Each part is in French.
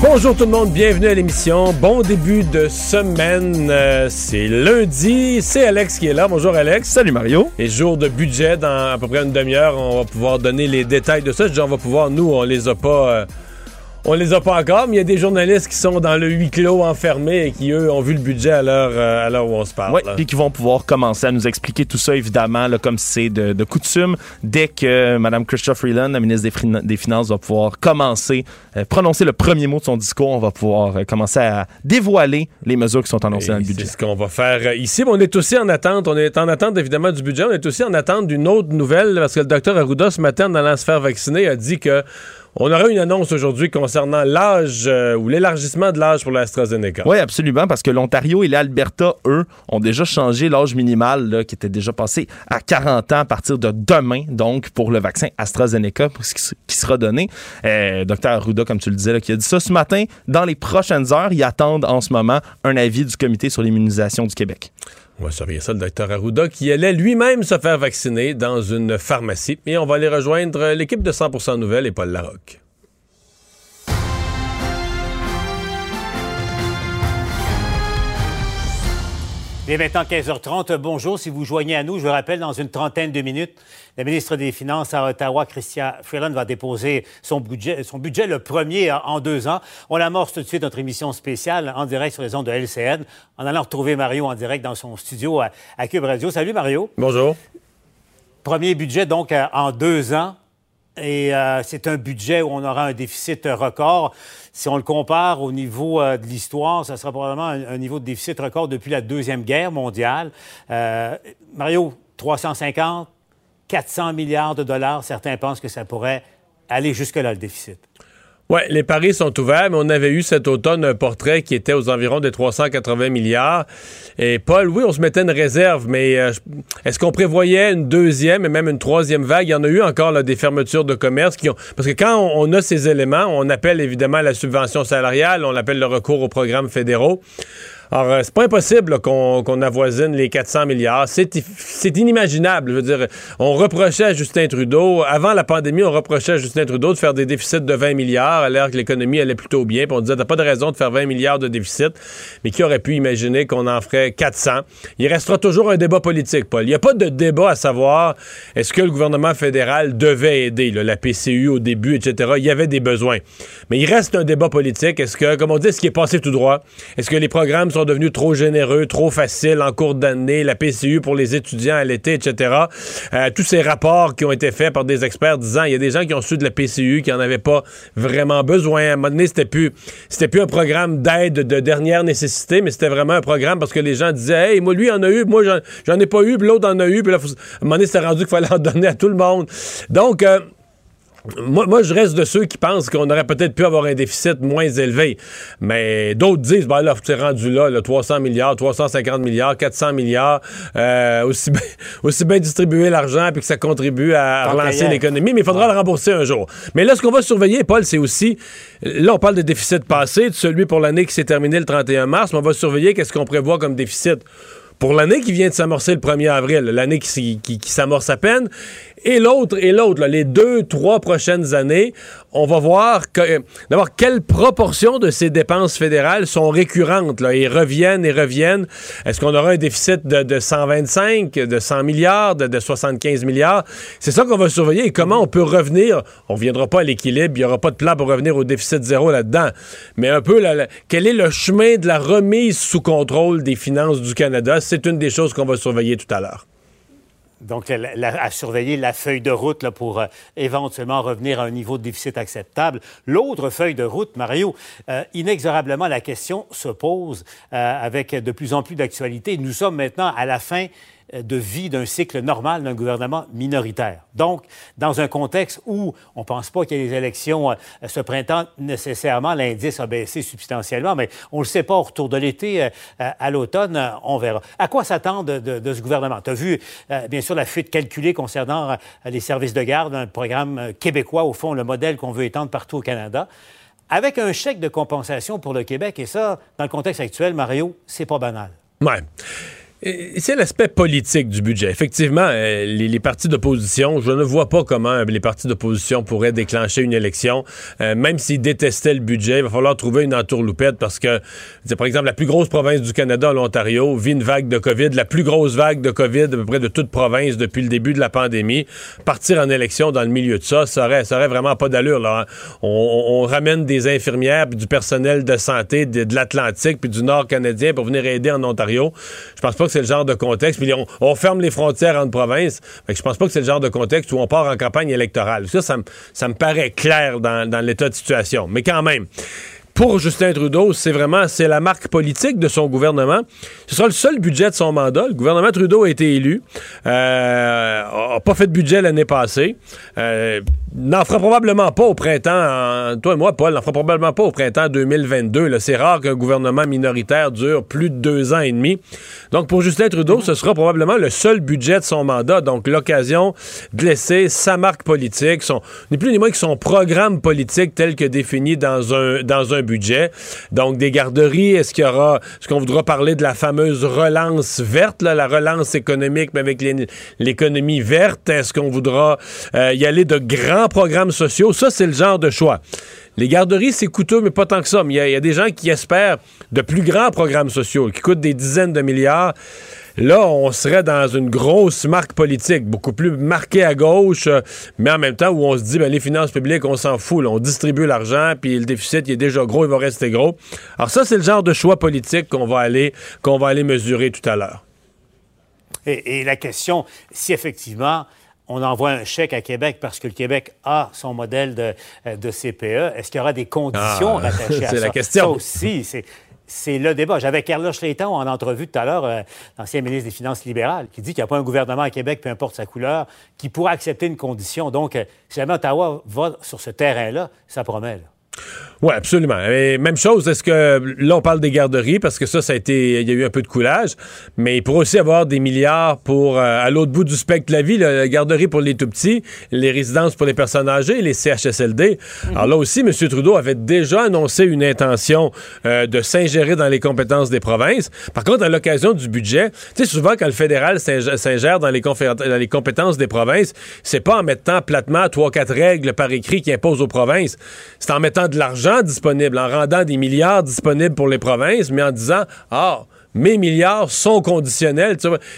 Bonjour tout le monde, bienvenue à l'émission. Bon début de semaine. Euh, c'est lundi. C'est Alex qui est là. Bonjour Alex. Salut Mario. Et jour de budget dans à peu près une demi-heure. On va pouvoir donner les détails de ça. Je dis on va pouvoir, nous, on les a pas. euh, on les a pas encore, mais il y a des journalistes qui sont dans le huis clos enfermés et qui, eux, ont vu le budget à l'heure, euh, à l'heure où on se parle. Oui, puis qui vont pouvoir commencer à nous expliquer tout ça, évidemment, là, comme c'est de, de coutume. Dès que Mme Christophe Freeland, la ministre des, Fin- des Finances, va pouvoir commencer, euh, prononcer le premier mot de son discours, on va pouvoir euh, commencer à dévoiler les mesures qui sont annoncées dans le Et budget. C'est ce qu'on va faire ici. Mais on est aussi en attente. On est en attente évidemment du budget. On est aussi en attente d'une autre nouvelle parce que le docteur Arruda ce matin, en allant se faire vacciner, a dit que on aurait une annonce aujourd'hui concernant l'âge euh, ou l'élargissement de l'âge pour l'AstraZeneca. Oui, absolument, parce que l'Ontario et l'Alberta, eux, ont déjà changé l'âge minimal, qui était déjà passé à 40 ans à partir de demain, donc, pour le vaccin AstraZeneca, qui, sera donné. Euh, Docteur Arruda, comme tu le disais, qui a dit ça ce matin. Dans les prochaines heures, ils attendent en ce moment un avis du Comité sur l'immunisation du Québec. On va surveiller ça, le docteur Arruda, qui allait lui-même se faire vacciner dans une pharmacie. Et on va aller rejoindre l'équipe de 100% Nouvelles et Paul Larocque. Il est maintenant 15h30. Bonjour. Si vous joignez à nous, je vous rappelle, dans une trentaine de minutes, la ministre des Finances à Ottawa, Christian Freeland, va déposer son budget, son budget le premier en- en deux ans. On amorce tout de suite notre émission spéciale en direct sur les ondes de LCN, en allant retrouver Mario en direct dans son studio à, à Cube Radio. Salut Mario. Bonjour. Premier budget donc euh, en deux ans. Et euh, c'est un budget où on aura un déficit record. Si on le compare au niveau euh, de l'histoire, ça sera probablement un, niveau de déficit record depuis la Deuxième Guerre mondiale. Euh, Mario, 350, 400 milliards de dollars, certains pensent que ça pourrait aller jusque-là, le déficit. Oui, les paris sont ouverts, mais on avait eu cet automne un portrait qui était aux environs des 380 milliards. Et Paul, oui, on se mettait une réserve, mais euh, est-ce qu'on prévoyait une deuxième et même une troisième vague? Il y en a eu encore des fermetures de commerce qui ont. Parce que quand on, on a ces éléments, on appelle évidemment la subvention salariale, on appelle le recours aux programmes fédéraux. Alors, euh, c'est pas impossible qu'on qu'on avoisine les 400 milliards. C'est inimaginable. Je veux dire, on reprochait à Justin Trudeau, avant la pandémie, on reprochait à Justin Trudeau de faire des déficits de 20 milliards, alors que l'économie allait plutôt bien. Puis on disait, t'as pas de raison de faire 20 milliards de déficit. Mais qui aurait pu imaginer qu'on en ferait 400? Il restera toujours un débat politique, Paul. Il n'y a pas de débat à savoir est-ce que le gouvernement fédéral devait aider, la PCU au début, etc. Il y avait des besoins. Mais il reste un débat politique. Est-ce que, comme on dit, est-ce qui est passé tout droit? Est-ce que les programmes sont devenus trop généreux, trop faciles en cours d'année, la PCU pour les étudiants à l'été, etc. Euh, tous ces rapports qui ont été faits par des experts disant il y a des gens qui ont su de la PCU qui en avaient pas vraiment besoin. À un moment donné, c'était plus, plus un programme d'aide de dernière nécessité, mais c'était vraiment un programme parce que les gens disaient hey, moi lui en a eu, moi j'en, ai pas eu, puis l'autre en a eu, puis là, à un moment donné, c'était rendu qu'il fallait en donner à tout le monde. Donc euh, moi, moi, je reste de ceux qui pensent qu'on aurait peut-être pu avoir un déficit moins élevé. Mais d'autres disent, ben là, c'est rendu là, là, 300 milliards, 350 milliards, 400 milliards, euh, aussi, bien, aussi bien distribuer l'argent puis que ça contribue à Tant relancer l'économie, mais il faudra le rembourser un jour. Mais là, ce qu'on va surveiller, Paul, c'est aussi, là, on parle de déficit passé, de celui pour l'année qui s'est terminée le 31 mars, mais on va surveiller qu'est-ce qu'on prévoit comme déficit pour l'année qui vient de s'amorcer le 1er avril, l'année qui, qui- qui s'amorce à peine, et l'autre, et l'autre, les deux, trois prochaines années, on va voir que, euh, d'abord quelle proportion de ces dépenses fédérales sont récurrentes là, et reviennent et reviennent. Est-ce qu'on aura un déficit de, de 125, de 100 milliards, de, de 75 milliards? C'est ça qu'on va surveiller et comment on peut revenir? On ne viendra pas à l'équilibre, il n'y aura pas de plan pour revenir au déficit zéro là-dedans. Mais un peu, là, quel est le chemin de la remise sous contrôle des finances du Canada? C'est une des choses qu'on va surveiller tout à l'heure. Donc, la- à surveiller la feuille de route pour euh, éventuellement revenir à un niveau de déficit acceptable. L'autre feuille de route, Mario, euh, inexorablement, la question se pose euh, avec de plus en plus d'actualité. Nous sommes maintenant à la fin de vie d'un cycle normal d'un gouvernement minoritaire. Donc, dans un contexte où on ne pense pas qu'il y ait des élections ce printemps, nécessairement, l'indice a baissé substantiellement, mais on ne le sait pas au retour de l'été, à l'automne, on verra. À quoi s'attendre de, ce gouvernement? Tu as vu, bien sûr, la fuite calculée concernant les services de garde, un programme québécois, au fond, le modèle qu'on veut étendre partout au Canada avec un chèque de compensation pour le Québec. Et ça, dans le contexte actuel, Mario, c'est pas banal. Ouais. C'est l'aspect politique du budget. Effectivement, euh, les, partis d'opposition, je ne vois pas comment les partis d'opposition pourraient déclencher une élection. Euh, même s'ils détestaient le budget, il va falloir trouver une entourloupette parce que, par exemple, la plus grosse province du Canada, l'Ontario, vit une vague de COVID, la plus grosse vague de COVID à peu près de toute province depuis le début de la pandémie. Partir en élection dans le milieu de ça, ça aurait, vraiment pas d'allure. Là. On, ramène des infirmières, du personnel de santé de, de l'Atlantique, puis du Nord canadien pour venir aider en Ontario. Je pense pas c'est le genre de contexte. Puis on, ferme les frontières entre provinces. Fait que je pense pas que c'est le genre de contexte où on part en campagne électorale. Ça, ça, me paraît clair dans l'état de situation. Mais quand même pour Justin Trudeau, c'est vraiment c'est la marque politique de son gouvernement. Ce sera le seul budget de son mandat. Le gouvernement Trudeau a été élu, euh, a pas fait de budget l'année passée, euh, n'en fera probablement pas au printemps. toi et moi, Paul, n'en fera probablement pas au printemps 2022. C'est rare qu'un gouvernement minoritaire dure plus de deux ans et demi. Donc pour Justin Trudeau, ce sera probablement le seul budget de son mandat. Donc l'occasion de laisser sa marque politique, son ni plus ni moins que son programme politique tel que défini dans un dans un budget. Donc, des garderies, est-ce qu'il y aura, est-ce qu'on voudra parler de la fameuse relance verte, la relance économique, mais avec l'économie verte? Est-ce qu'on voudra euh, y aller de grands programmes sociaux? Ça, c'est le genre de choix. Les garderies, c'est coûteux, mais pas tant que ça. Il y, a des gens qui espèrent de plus grands programmes sociaux qui coûtent des dizaines de milliards. Là, on serait dans une grosse marque politique, beaucoup plus marquée à gauche, euh, mais en même temps où on se dit, ben, les finances publiques, on s'en fout. on distribue l'argent, puis le déficit il est déjà gros, il va rester gros. Alors ça, c'est le genre de choix politique qu'on va aller, qu'on va aller mesurer tout à l'heure. Et, la question, si effectivement on envoie un chèque à Québec parce que le Québec a son modèle de, euh, de CPE. Est-ce qu'il y aura des conditions ah, attachées à ça? C'est la question. Ça aussi, c'est c'est le débat. J'avais Carlos Schleitan en entrevue tout à l'heure, euh, l'ancien ministre des Finances libérales, qui dit qu'il n'y a pas un gouvernement à Québec, peu importe sa couleur, qui pourra accepter une condition. Donc, euh, si jamais Ottawa va sur ce terrain-là, ça promet. Oui, absolument. même chose, est-ce que là, on parle des garderies parce que ça, ça a été. Il y a eu un peu de coulage, mais il pourrait aussi avoir des milliards pour, euh, à l'autre bout du spectre de la vie, la garderie pour les tout petits, les résidences pour les personnes âgées, les CHSLD. Mhm. Alors là aussi, M. Trudeau avait déjà annoncé une intention euh, de s'ingérer dans les compétences des provinces. Par contre, à l'occasion du budget, tu sais, souvent, quand le fédéral s'ingère dans les, dans les compétences des provinces, c'est pas en mettant platement trois, quatre règles par écrit qui imposent aux provinces. C'est en mettant de l'argent disponible, en rendant des milliards disponibles pour les provinces, mais en disant, ah, mes milliards sont conditionnels.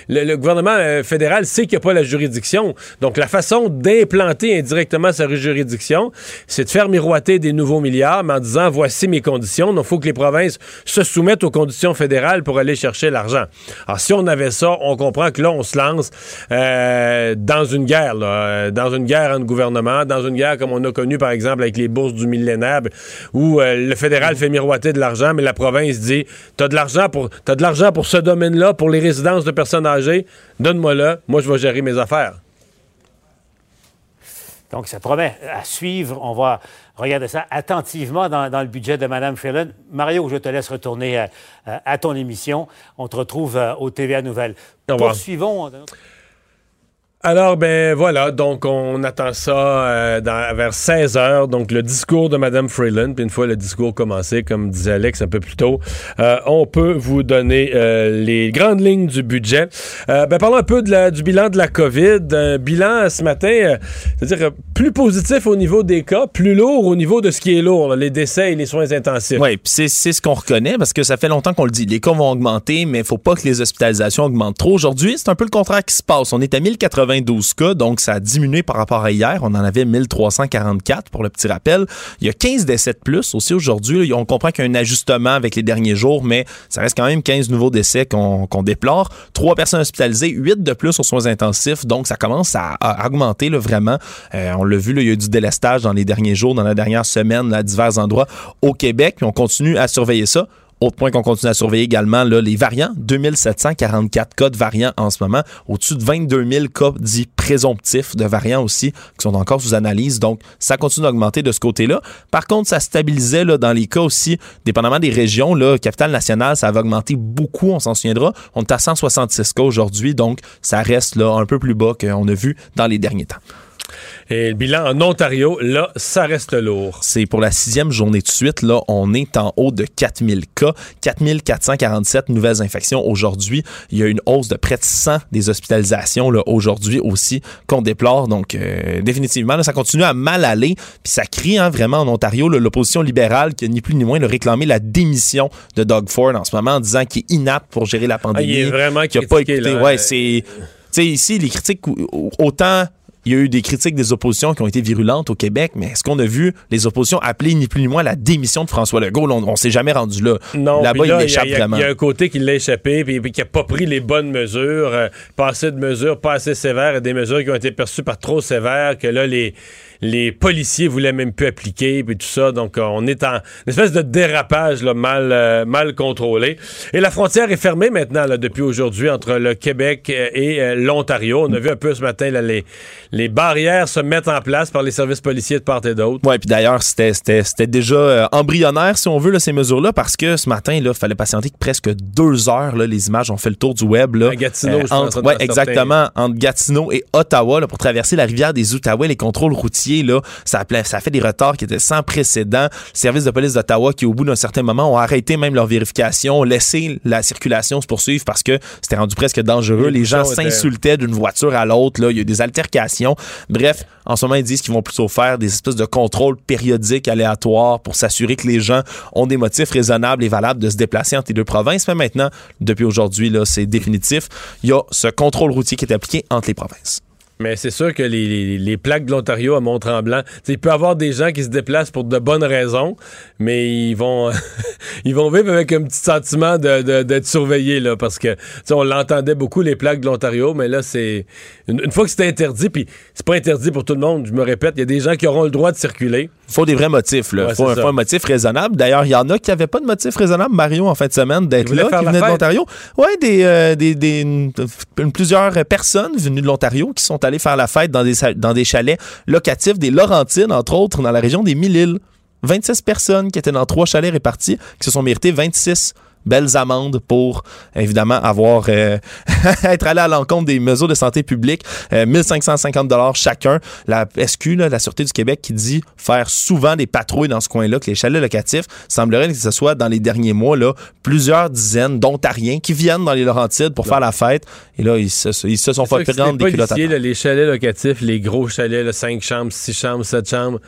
le, gouvernement euh, fédéral sait qu'il n'y a pas la juridiction. Donc, la façon d'implanter indirectement sa juridiction, c'est de faire miroiter des nouveaux milliards, mais en disant voici mes conditions. Donc, il faut que les provinces se soumettent aux conditions fédérales pour aller chercher l'argent. Alors, si on avait ça, on comprend que là, on se lance euh, dans une guerre, euh, dans une guerre entre gouvernements, dans une guerre comme on a connu, par exemple, avec les bourses du millénaire, où le fédéral fait miroiter de l'argent, mais la province dit t'as de l'argent pour l'argent pour ce domaine-là, pour les résidences de personnes âgées, donne-moi-le, moi je vais gérer mes affaires. Donc, ça promet à suivre. On va regarder ça attentivement dans, le budget de Mme Freeland. Mario, je te laisse retourner à, à, ton émission. On te retrouve euh, au TVA Nouvelles. Poursuivons. Alors, ben voilà, donc on attend ça euh, vers 16 heures, donc le discours de Mme Freeland, puis une fois le discours commencé, comme disait Alex un peu plus tôt, euh, on peut vous donner euh, les grandes lignes du budget. ben parlons un peu du bilan de la COVID. Un bilan ce matin, c'est-à-dire plus positif au niveau des cas, plus lourd au niveau de ce qui est lourd, les décès et les soins intensifs. Oui, puis c'est ce qu'on reconnaît, parce que ça fait longtemps qu'on le dit, les cas vont augmenter, mais il faut pas que les hospitalisations augmentent trop. Aujourd'hui, c'est un peu le contraire qui se passe. On est à 1080 12 cas, donc ça a diminué par rapport à hier. On en avait 1344 pour le petit rappel. Il y a 15 décès de plus aussi aujourd'hui. On comprend qu'il y a un ajustement avec les derniers jours, mais ça reste quand même 15 nouveaux décès qu'on déplore. Trois personnes hospitalisées, 8 de plus aux soins intensifs, donc ça commence à, augmenter vraiment. Euh, on l'a vu, il y a eu du délestage dans les derniers jours, dans la dernière semaine, à divers endroits au Québec, on continue à surveiller ça Autre point qu'on continue à surveiller également, là, les variants. 2744 cas de variants en ce moment. Au-dessus de 22 000 cas dits présomptifs de variants aussi qui sont encore sous analyse. Donc, ça continue d'augmenter de ce côté-là. Par contre, ça stabilisait là, dans les cas aussi, dépendamment des régions. Là, capitale nationale, ça avait augmenté beaucoup, on s'en souviendra. On est à 166 cas aujourd'hui. Donc, ça reste là, un peu plus bas qu'on a vu dans les derniers temps. Et le bilan en Ontario, là, ça reste lourd. C'est pour la sixième journée de suite. Là, on est en haut de 4000 cas, 4447 nouvelles infections aujourd'hui. Il y a une hausse de près de 100 des hospitalisations là, aujourd'hui aussi qu'on déplore. Donc, euh, définitivement, là, ça continue à mal aller. Puis ça crie hein, vraiment en Ontario l'opposition libérale qui, ni plus ni moins, a réclamé la démission de Doug Ford en ce moment en disant qu'il est inapte pour gérer la pandémie. Ah, il est vraiment qui a pas écouté. Là, ouais, c'est... Tu sais, ici, les critiques, autant il y a eu des critiques des oppositions qui ont été virulentes au Québec, mais est-ce qu'on a vu les oppositions appeler ni plus ni moins la démission de François Legault? On, on s'est jamais rendu là. Non, Là-bas, il échappe vraiment. Il y a un côté qui l'a échappé, puis, qui n'a pas pris les bonnes mesures, euh, pas assez de mesures, pas assez sévères, et des mesures qui ont été perçues par trop sévères, que là, les les policiers voulaient même plus appliquer, puis tout ça. Donc, euh, on est en une espèce de dérapage là, mal, euh, mal contrôlé. Et la frontière est fermée maintenant, là, depuis aujourd'hui, entre le Québec euh, et l'Ontario. On a vu un peu ce matin, là, les, les barrières se mettent en place par les services policiers de part et d'autre. Oui, puis d'ailleurs, c'était déjà embryonnaire, si on veut, là, ces mesures-là, parce que ce matin, il fallait patienter presque deux heures. Là, les images ont fait le tour du web. Là, à Gatineau, je entre, ouais, exactement. Entre Gatineau et Ottawa, là, pour traverser la rivière des Outaouais, les contrôles routiers ça, ça fait des retards qui étaient sans précédent. Le service de police d'Ottawa qui, au bout d'un certain moment, ont arrêté même leur vérification, ont laissé la circulation se poursuivre parce que c'était rendu presque dangereux. Les, gens s'insultaient d'une voiture à l'autre. Il y a eu des altercations. Bref, en ce moment, ils disent qu'ils vont plutôt faire des espèces de contrôles périodiques aléatoires pour s'assurer que les gens ont des motifs raisonnables et valables de se déplacer entre les deux provinces. Mais maintenant, depuis aujourd'hui, c'est définitif. Il y a ce contrôle routier qui est appliqué entre les provinces. Mais c'est sûr que les, plaques de l'Ontario à Mont-Tremblant, il peut y avoir des gens qui se déplacent pour de bonnes raisons, mais ils vont ils vont vivre avec un petit sentiment d'être de, surveillés, là, parce que on l'entendait beaucoup, les plaques de l'Ontario, mais là, c'est. Une, fois que c'est interdit, puis c'est pas interdit pour tout le monde, je me répète, il y a des gens qui auront le droit de circuler. Il faut des vrais motifs, là. Il faut, un motif raisonnable. D'ailleurs, il y en a qui n'avaient pas de motif raisonnable, Mario, en fin de semaine, d'être là, qui venaient de l'Ontario. Oui, des, euh, des, des, plusieurs personnes venues de l'Ontario qui sont allées faire la fête dans des, dans des chalets locatifs, des Laurentines, entre autres, dans la région des Mille-Îles. 26 personnes qui étaient dans trois chalets répartis, qui se sont méritées 26 belles amendes pour évidemment avoir euh, être allé à l'encontre des mesures de santé publique 1550 euh, dollars chacun. La SQ la Sûreté du Québec qui dit faire souvent des patrouilles dans ce coin-là que les chalets locatifs semblerait que ce soit dans les derniers mois là plusieurs dizaines d'Ontariens qui viennent dans les Laurentides pour faire la fête. Et là ils se, ils se sont fait prendre des culottes les chalets locatifs les gros chalets 5 chambres 6 chambres 7 chambres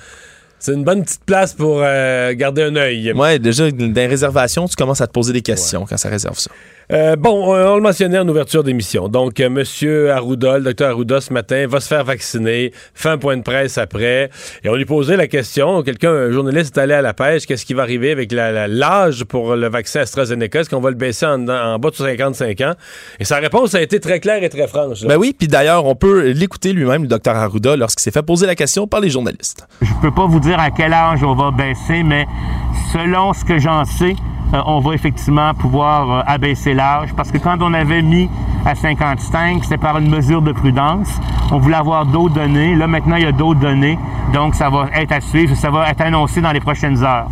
c'est une bonne petite place pour euh, garder un œil. Ouais, déjà, dans les réservations, tu commences à te poser des questions quand ça réserve ça. Euh, bon, on, le mentionnait en ouverture d'émission. Donc, M. Euh, Monsieur Arruda, le docteur Arruda, ce matin, va se faire vacciner, fait un point de presse après. Et on lui posait la question, quelqu'un, un journaliste est allé à la pêche, qu'est-ce qui va arriver avec l'âge pour le vaccin AstraZeneca? Est-ce qu'on va le baisser en, bas de 55 ans? Et sa réponse a été très claire et très franche. Ben oui, puis d'ailleurs, on peut l'écouter lui-même, le docteur Arruda, lorsqu'il s'est fait poser la question par les journalistes. Je peux pas vous dire à quel âge on va baisser, mais selon ce que j'en sais, euh, on va effectivement pouvoir euh, abaisser l'âge parce que quand on avait mis à 55, c'était par une mesure de prudence. On voulait avoir d'autres données. Là, maintenant, il y a d'autres données. Donc, ça va être à suivre. Ça va être annoncé dans les prochaines heures.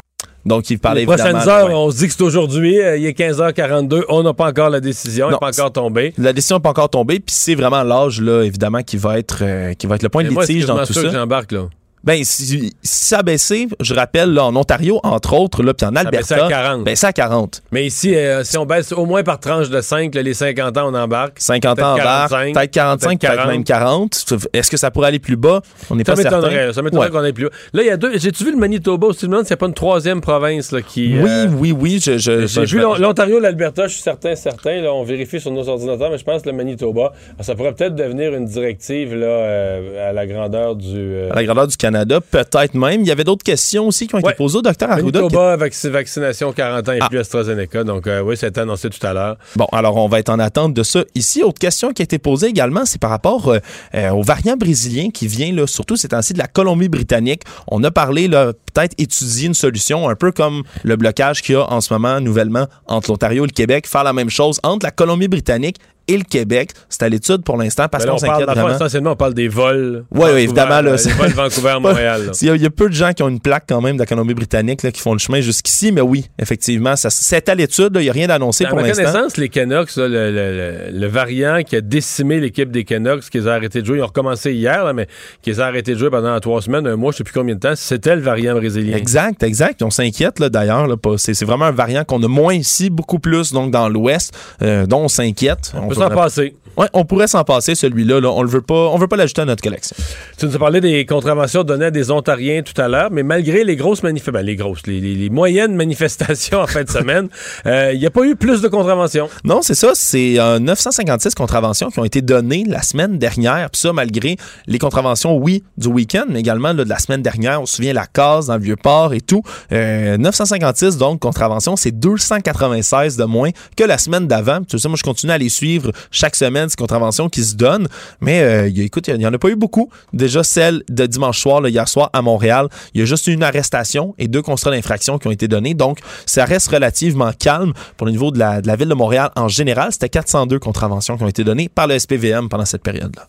Donc, il parlait Les prochaines heures, on se dit que c'est aujourd'hui, euh, il est 15h42, on n'a pas encore la décision, elle n'est pas encore tombée. La décision n'est pas encore tombée, puis c'est vraiment l'âge, là, évidemment, qui va être, qui va être le point de litige dans tout ça. j'embarque, là. Ben, si, ça a baissé, je rappelle, là, en Ontario, entre autres, là, puis en Alberta. Ça à 40. Ben, à 40. Mais ici, euh, si on baisse au moins par tranche de 5, les 50 ans, on embarque. 50 ans, on embarque. Peut-être 45, peut-être même 40. Est-ce que ça pourrait aller plus bas? On n'est pas certain. Ça m'étonnerait qu'on aille plus bas. Là, il y a deux. J'ai-tu vu le Manitoba aussi? Je me demande s'il n'y a pas une troisième province là, qui. Oui, euh, oui, oui. Je, je, J'ai vu l'Ontario, l'Alberta, je suis certain, certain. Là, on vérifie sur nos ordinateurs, mais je pense que le Manitoba, ça pourrait peut-être devenir une directive là, euh, à la grandeur du. à la grandeur du Canada Canada, peut-être même. Il y avait d'autres questions aussi qui ont été Ouais. posées au docteur Arruda. qui- Manitoba, vacc- vaccination 40 ans et Ah. plus AstraZeneca. Donc, euh, oui, ça a été annoncé tout à l'heure. Bon, alors on va être en attente de ça. Ici, autre question qui a été posée également, c'est par rapport euh, euh, au variant brésilien qui vient, là, surtout ces temps-ci, de la Colombie-Britannique. On a parlé, là, peut-être étudier une solution, un peu comme le blocage qu'il y a en ce moment nouvellement entre l'Ontario et le Québec, faire la même chose entre la Colombie-Britannique et le Québec. C'est à l'étude pour l'instant parce qu'on s'inquiète vraiment. essentiellement, on parle des vols. Ouais, Vancouver, évidemment, là, euh, Les vols Vancouver-Montréal. Il y, a, il y a peu de gens qui ont une plaque quand même de la Colombie-Britannique là, qui font le chemin jusqu'ici, mais oui, effectivement, c'est à l'étude. Il n'y a rien d'annoncé À pour ma l'instant. connaissance, les Canucks, là, le, le- le- le variant qui a décimé l'équipe des Canucks, qui les a arrêtés de jouer, ils ont recommencé hier, là, mais qui les a arrêtés de jouer pendant trois semaines, un mois, je sais plus combien de temps, c'était le variant brésilien. Exact, exact. On s'inquiète là, d'ailleurs. C'est vraiment un variant qu'on a moins ici, beaucoup plus donc dans l'Ouest, euh, dont on s'inquiète. On peut s'en passer. Ouais, on pourrait s'en passer celui-là. Là. On le veut pas. On veut pas l'ajouter à notre collection. Tu nous as parlé des contraventions données à des Ontariens tout à l'heure, mais malgré les grosses manifestations, ben, les grosses, les, les- les moyennes manifestations en fin de semaine, euh, il n'y a pas eu plus de contraventions. Non, c'est ça. C'est euh, 956 contraventions qui ont été données la semaine dernière. Puis ça, malgré les contraventions, oui, du week-end, mais également là, de la semaine dernière. On se souvient la case dans le Vieux-Port et tout. Euh, 956, donc, contraventions, c'est 296 de moins que la semaine d'avant. Tu sais, moi, je continue à les suivre chaque semaine, ces contraventions qui se donnent. Mais euh, écoute, il n'y en a pas eu beaucoup. Déjà, celle de dimanche soir, hier soir, à Montréal, il y a juste une arrestation et deux constats d'infraction qui ont été donnés. Donc, ça reste relativement calme pour le niveau de la, de la ville de Montréal en général. C'était 402 contraventions qui ont été données par le SPVM pendant cette période-là.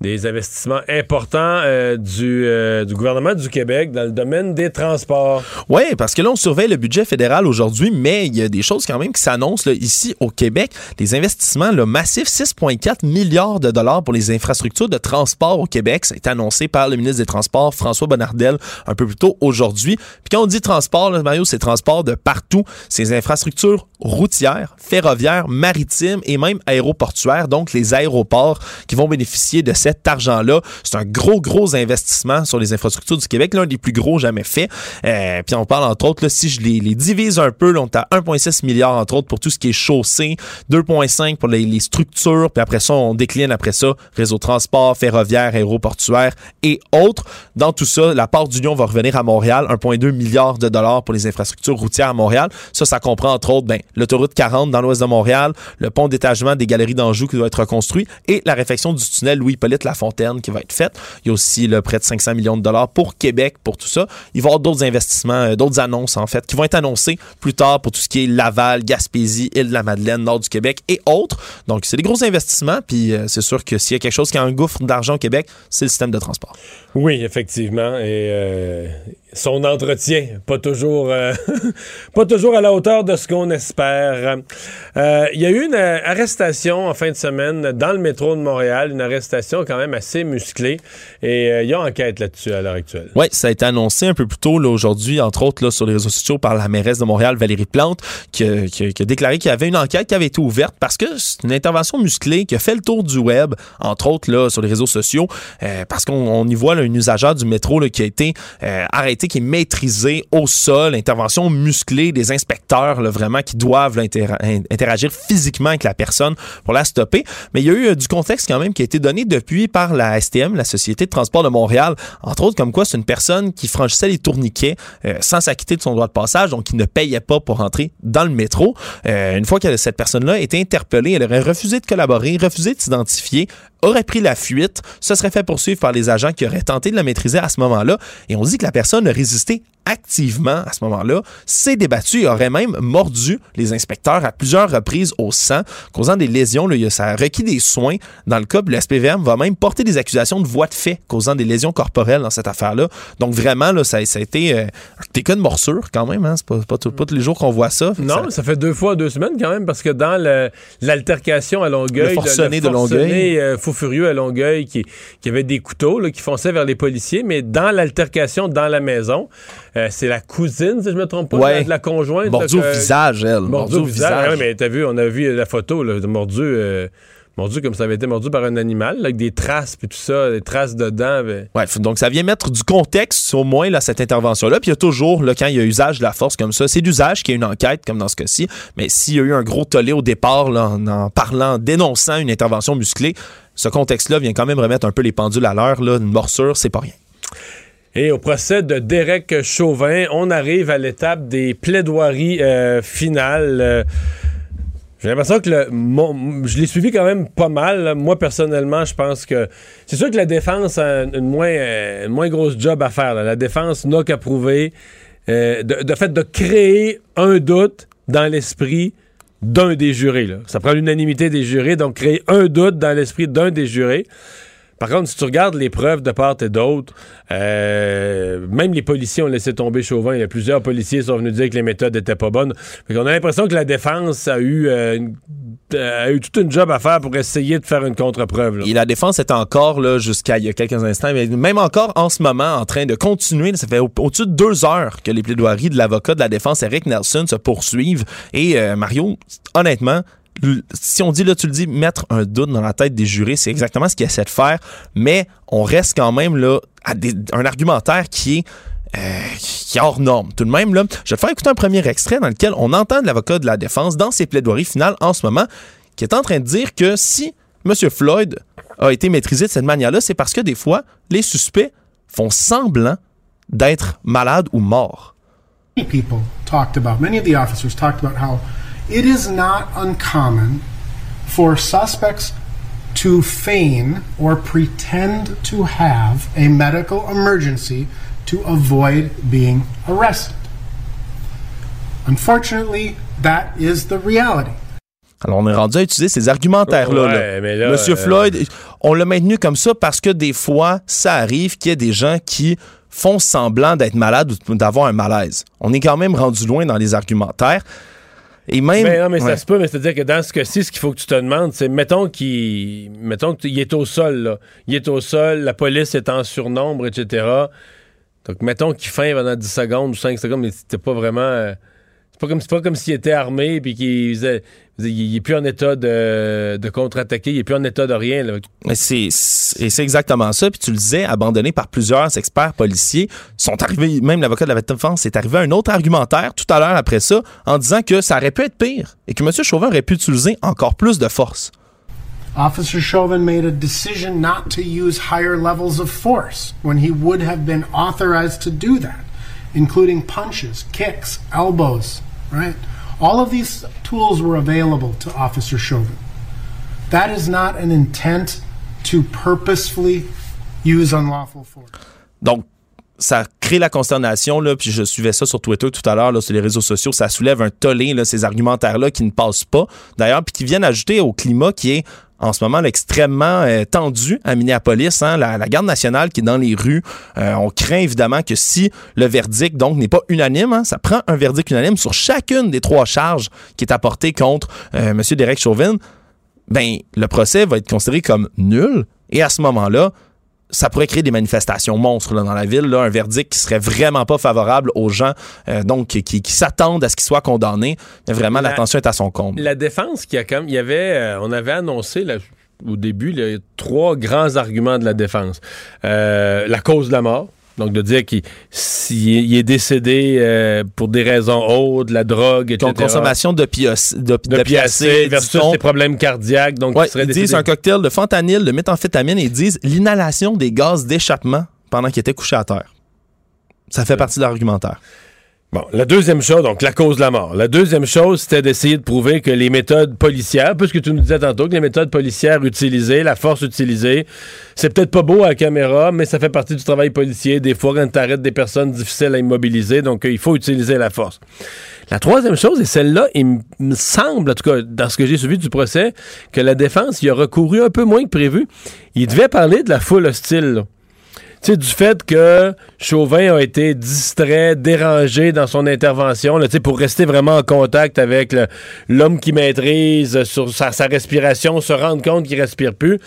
Des investissements importants euh, du, euh, du gouvernement du Québec dans le domaine des transports. Oui, parce que là, on surveille le budget fédéral aujourd'hui, mais il y a des choses quand même qui s'annoncent ici au Québec. Les investissements là, massifs, 6,4 milliards de dollars pour les infrastructures de transport au Québec. Été annoncé par le ministre des Transports, François Bonnardel, un peu plus tôt aujourd'hui. Puis quand on dit transport, Mario, c'est transport de partout. Ces infrastructures routières, ferroviaires, maritimes et même aéroportuaires, donc les aéroports qui vont bénéficier de cet argent-là. C'est un gros, gros investissement sur les infrastructures du Québec, l'un des plus gros jamais faits. Euh, puis on parle entre autres, là, si je les, divise un peu, on est à 1,6 milliard entre autres pour tout ce qui est chaussée, 2,5 pour les, les structures, puis après ça, on décline après ça, réseau de transport, ferroviaire, aéroportuaire et autres. Dans tout ça, la part d'Union va revenir à Montréal, 1,2 milliard de dollars pour les infrastructures routières à Montréal. Ça, ça comprend entre autres ben, l'autoroute 40 dans l'ouest de Montréal, le pont d'étagement des galeries d'Anjou qui doit être reconstruit et la réfection du tunnel Louis-Hippolyte Lafontaine qui va être faite. Il y a aussi là, près de 500 millions de dollars pour Québec pour tout ça. Il va y avoir d'autres investissements, euh, d'autres annonces en fait, qui vont être annoncées plus tard pour tout ce qui est Laval, Gaspésie, Île-de-la-Madeleine, Nord du Québec et autres. Donc, c'est des gros investissements. Puis, euh, c'est sûr que s'il y a quelque chose qui a un gouffre d'argent au Québec, c'est le système de transport. Oui, effectivement. Euh, son entretien, pas toujours, euh, pas toujours à la hauteur de ce qu'on espère. Euh, Il y a eu une euh, arrestation en fin de semaine dans le métro de Montréal, une arrestation quand même assez musclée. Et il y a enquête là-dessus à l'heure actuelle. Oui, ça a été annoncé un peu plus tôt aujourd'hui, entre autres là, sur les réseaux sociaux par la mairesse de Montréal, Valérie Plante, qui, a- déclaré qu'il y avait une enquête qui avait été ouverte parce que c'est une intervention musclée qui a fait le tour du web, entre autres là, sur les réseaux sociaux, parce qu'on on y voit là, une usagère du métro qui a été euh, qui est maîtrisée au sol, intervention musclée des inspecteurs là, vraiment qui doivent interagir physiquement avec la personne pour la stopper. Mais il y a eu euh, du contexte quand même qui a été donné depuis par la STM, la Société de transport de Montréal, entre autres comme quoi c'est une personne qui franchissait les tourniquets euh, sans s'acquitter de son droit de passage, donc qui ne payait pas pour entrer dans le métro. Euh, une fois que cette personne-là été interpellée, elle aurait refusé de collaborer, refusé de s'identifier, aurait pris la fuite, se serait fait poursuivre par les agents qui auraient tenté de la maîtriser à ce moment-là. Et on dit que la personne a résisté activement à ce moment-là, s'est débattu et aurait même mordu les inspecteurs à plusieurs reprises au sang, causant des lésions. Là, ça a requis des soins. Dans le cas, le SPVM va même porter des accusations de voie de fait causant des lésions corporelles dans cette affaire-là. Donc vraiment, là, ça, ça a été euh, cas de morsure quand même. Hein? C'est pas, pas, tout- pas tous les jours qu'on voit ça. Non, ça- fait deux fois deux semaines quand même, parce que dans le- l'altercation à Longueuil, Le forcené de forcené, Longueuil. euh, fou furieux à Longueuil qui, qui avait des couteaux là, qui fonçaient vers les policiers, mais dans l'altercation dans la maison, euh, c'est la cousine, si je me trompe pas, Ouais. de la, conjointe. mordu là, au visage, elle. Mordu au visage. Oui, mais t'as vu, on a vu la photo, là, de mordu, euh, mordu comme ça avait été mordu par un animal, là, avec des traces puis tout ça, des traces de dents. ben. Ouais, donc ça vient mettre du contexte au moins là, cette intervention-là. Puis il y a toujours, là, quand il y a usage de la force comme ça, c'est d'usage qu'il y a une enquête, comme dans ce cas-ci. Mais s'il y a eu un gros tollé au départ, là, en, en parlant, en dénonçant une intervention musclée, ce contexte-là vient quand même remettre un peu les pendules à l'heure. Là. Une morsure, c'est pas rien. Et au procès de Derek Chauvin, on arrive à l'étape des plaidoiries euh, finales. Euh, j'ai l'impression que le, je l'ai suivi quand même pas mal. Moi, personnellement, je pense que c'est sûr que la défense a une moins, euh, moins grosse job à faire. La défense n'a qu'à prouver de, de, fait de créer un doute dans l'esprit d'un des jurés. Là. Ça prend l'unanimité des jurés, donc créer un doute dans l'esprit d'un des jurés. Par contre, si tu regardes les preuves de part et d'autre, euh, même les policiers ont laissé tomber Chauvin. Il y a plusieurs policiers qui sont venus dire que les méthodes n'étaient pas bonnes. On a l'impression que la défense a eu, euh, a eu toute une job à faire pour essayer de faire une contre-preuve. Et la défense est encore, là, jusqu'à il y a quelques instants, mais même encore en ce moment, en train de continuer. Ça fait au-dessus de deux heures que les plaidoiries de l'avocat de la défense, Eric Nelson, se poursuivent. Et euh, Mario, honnêtement, si on dit, là, tu le dis, mettre un doute dans la tête des jurés, c'est exactement ce qu'il essaie de faire, mais on reste quand même là à un argumentaire qui est euh, qui est hors norme. Tout de même, là, je vais te faire écouter un premier extrait dans lequel on entend l'avocat de la défense dans ses plaidoiries finales en ce moment, qui est en train de dire que si M. Floyd a été maîtrisé de cette manière-là, c'est parce que des fois, les suspects font semblant d'être malades ou morts. People talked about, many of the officers talked about how it is not uncommon for suspects to feign or pretend to have a medical emergency to avoid being arrested. Unfortunately, that is the reality. Alors, on est rendu à utiliser ces argumentaires-là. Ouais, là. Monsieur euh... Floyd, on l'a maintenu comme ça parce que des fois, ça arrive qu'il y ait des gens qui font semblant d'être malades ou d'avoir un malaise. On est quand même rendu loin dans les argumentaires. Et même. Mais non, mais ça se peut, mais c'est-à-dire que dans ce cas-ci, ce qu'il faut que tu te demandes, c'est mettons qu'il. Mettons qu'il est au sol, là. Il est au sol, la police est en surnombre, etc. Donc, mettons qu'il feint pendant 10 secondes ou 5 secondes, mais c'était pas vraiment. C'est pas comme, pas comme s'il était armé puis qu'il faisait il est plus en état de, de contre-attaquer, il est plus en état de rien. C'est, c'est exactement ça. Puis tu le disais, abandonné par plusieurs experts policiers, sont arrivés, même l'avocat de la défense est arrivé à un autre argumentaire tout à l'heure après ça, en disant que ça aurait pu être pire et que M. Chauvin aurait pu utiliser encore plus de force. Officer Chauvin made a decision not to use higher levels of force when he would have been authorized to do that, including punches, kicks, elbows, right? All of these tools were available to Officer Chauvin. That is not an intent to purposefully use unlawful force. Donc, ça crée la consternation, là, puis je suivais ça sur Twitter tout à l'heure, sur les réseaux sociaux, ça soulève un tollé, là, ces argumentaires-là qui ne passent pas, d'ailleurs, puis qui viennent ajouter au climat qui est en ce moment extrêmement euh, tendu à Minneapolis. Hein, la, garde nationale qui est dans les rues. Euh, on craint évidemment que si le verdict n'est pas unanime, hein, ça prend un verdict unanime sur chacune des trois charges qui est apportée contre euh, M. Derek Chauvin, ben le procès va être considéré comme nul. Et à ce moment-là, ça pourrait créer des manifestations monstres dans la ville, là, un verdict qui serait vraiment pas favorable aux gens euh, donc qui, s'attendent à ce qu'ils soient condamnés. Mais vraiment, l'attention est à son comble. La défense qui a comme il y avait, euh, on avait annoncé au début a trois grands arguments de la défense. Euh, la cause de la mort. Donc, de dire qu'il est décédé euh, pour des raisons hautes, la drogue, etc. Donc, consommation de, de, versus des problèmes cardiaques. Donc, ils disent un cocktail de fentanyl, de méthamphétamine et ils disent l'inhalation des gaz d'échappement pendant qu'il était couché à terre. Ça fait partie de l'argumentaire. Bon, la deuxième chose, donc la cause de la mort. La deuxième chose, c'était d'essayer de prouver que les méthodes policières, puisque tu nous disais tantôt que les méthodes policières utilisées, la force utilisée, c'est peut-être pas beau à la caméra, mais ça fait partie du travail policier. Des fois, quand tu arrêtes des personnes difficiles à immobiliser, donc euh, il faut utiliser la force. La troisième chose, et celle-là, il me semble, en tout cas, dans ce que j'ai suivi du procès, que la défense y a recouru un peu moins que prévu. Il devait parler de la foule hostile sais, du fait que Chauvin a été distrait, dérangé dans son intervention, là, pour rester vraiment en contact avec l'homme qui maîtrise sur sa, respiration, se rendre compte qu'il respire plus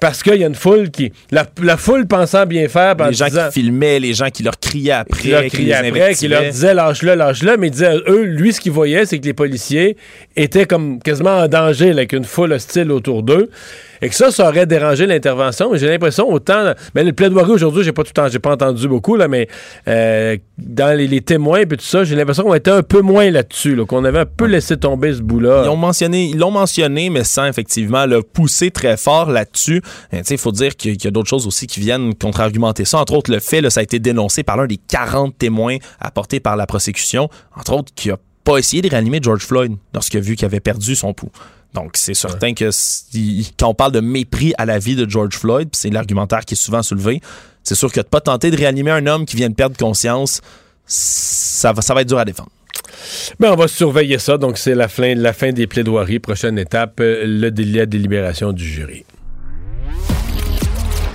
parce qu'il y a une foule qui. La, foule pensant bien faire. Les gens qui filmaient, les gens qui leur criaient après. Qui leur criaient après, qui leur disaient lâche-le, lâche-le. Mais disaient, eux, lui, ce qu'ils voyaient, c'est que les policiers étaient comme quasiment en danger, avec une foule hostile autour d'eux. Et que ça, ça aurait dérangé l'intervention. J'ai l'impression autant. Mais le plaidoirie aujourd'hui, j'ai pas tout j'ai pas entendu beaucoup là, mais euh, dans les, témoins et tout ça, j'ai l'impression qu'on était un peu moins là-dessus, qu'on avait un peu laissé tomber ce bout-là. Ils ont mentionné, ils l'ont mentionné, mais sans effectivement le pousser très fort là-dessus. Il faut dire qu'il y a, d'autres choses aussi qui viennent contre-argumenter ça. Entre autres, le fait, là, ça a été dénoncé par l'un des 40 témoins apportés par la prosécution, entre autres, qui a pas essayé de réanimer George Floyd lorsqu'il a vu qu'il avait perdu son pouls. Donc, c'est certain que quand on parle de mépris à la vie de George Floyd, c'est l'argumentaire qui est souvent soulevé, c'est sûr que de pas tenter de réanimer un homme qui vient de perdre conscience, ça va, ça va être dur à défendre. Ben, on va surveiller ça. Donc, c'est la fin, la fin des plaidoiries. Prochaine étape, euh, le délai de délibération du jury.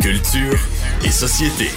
Culture et société.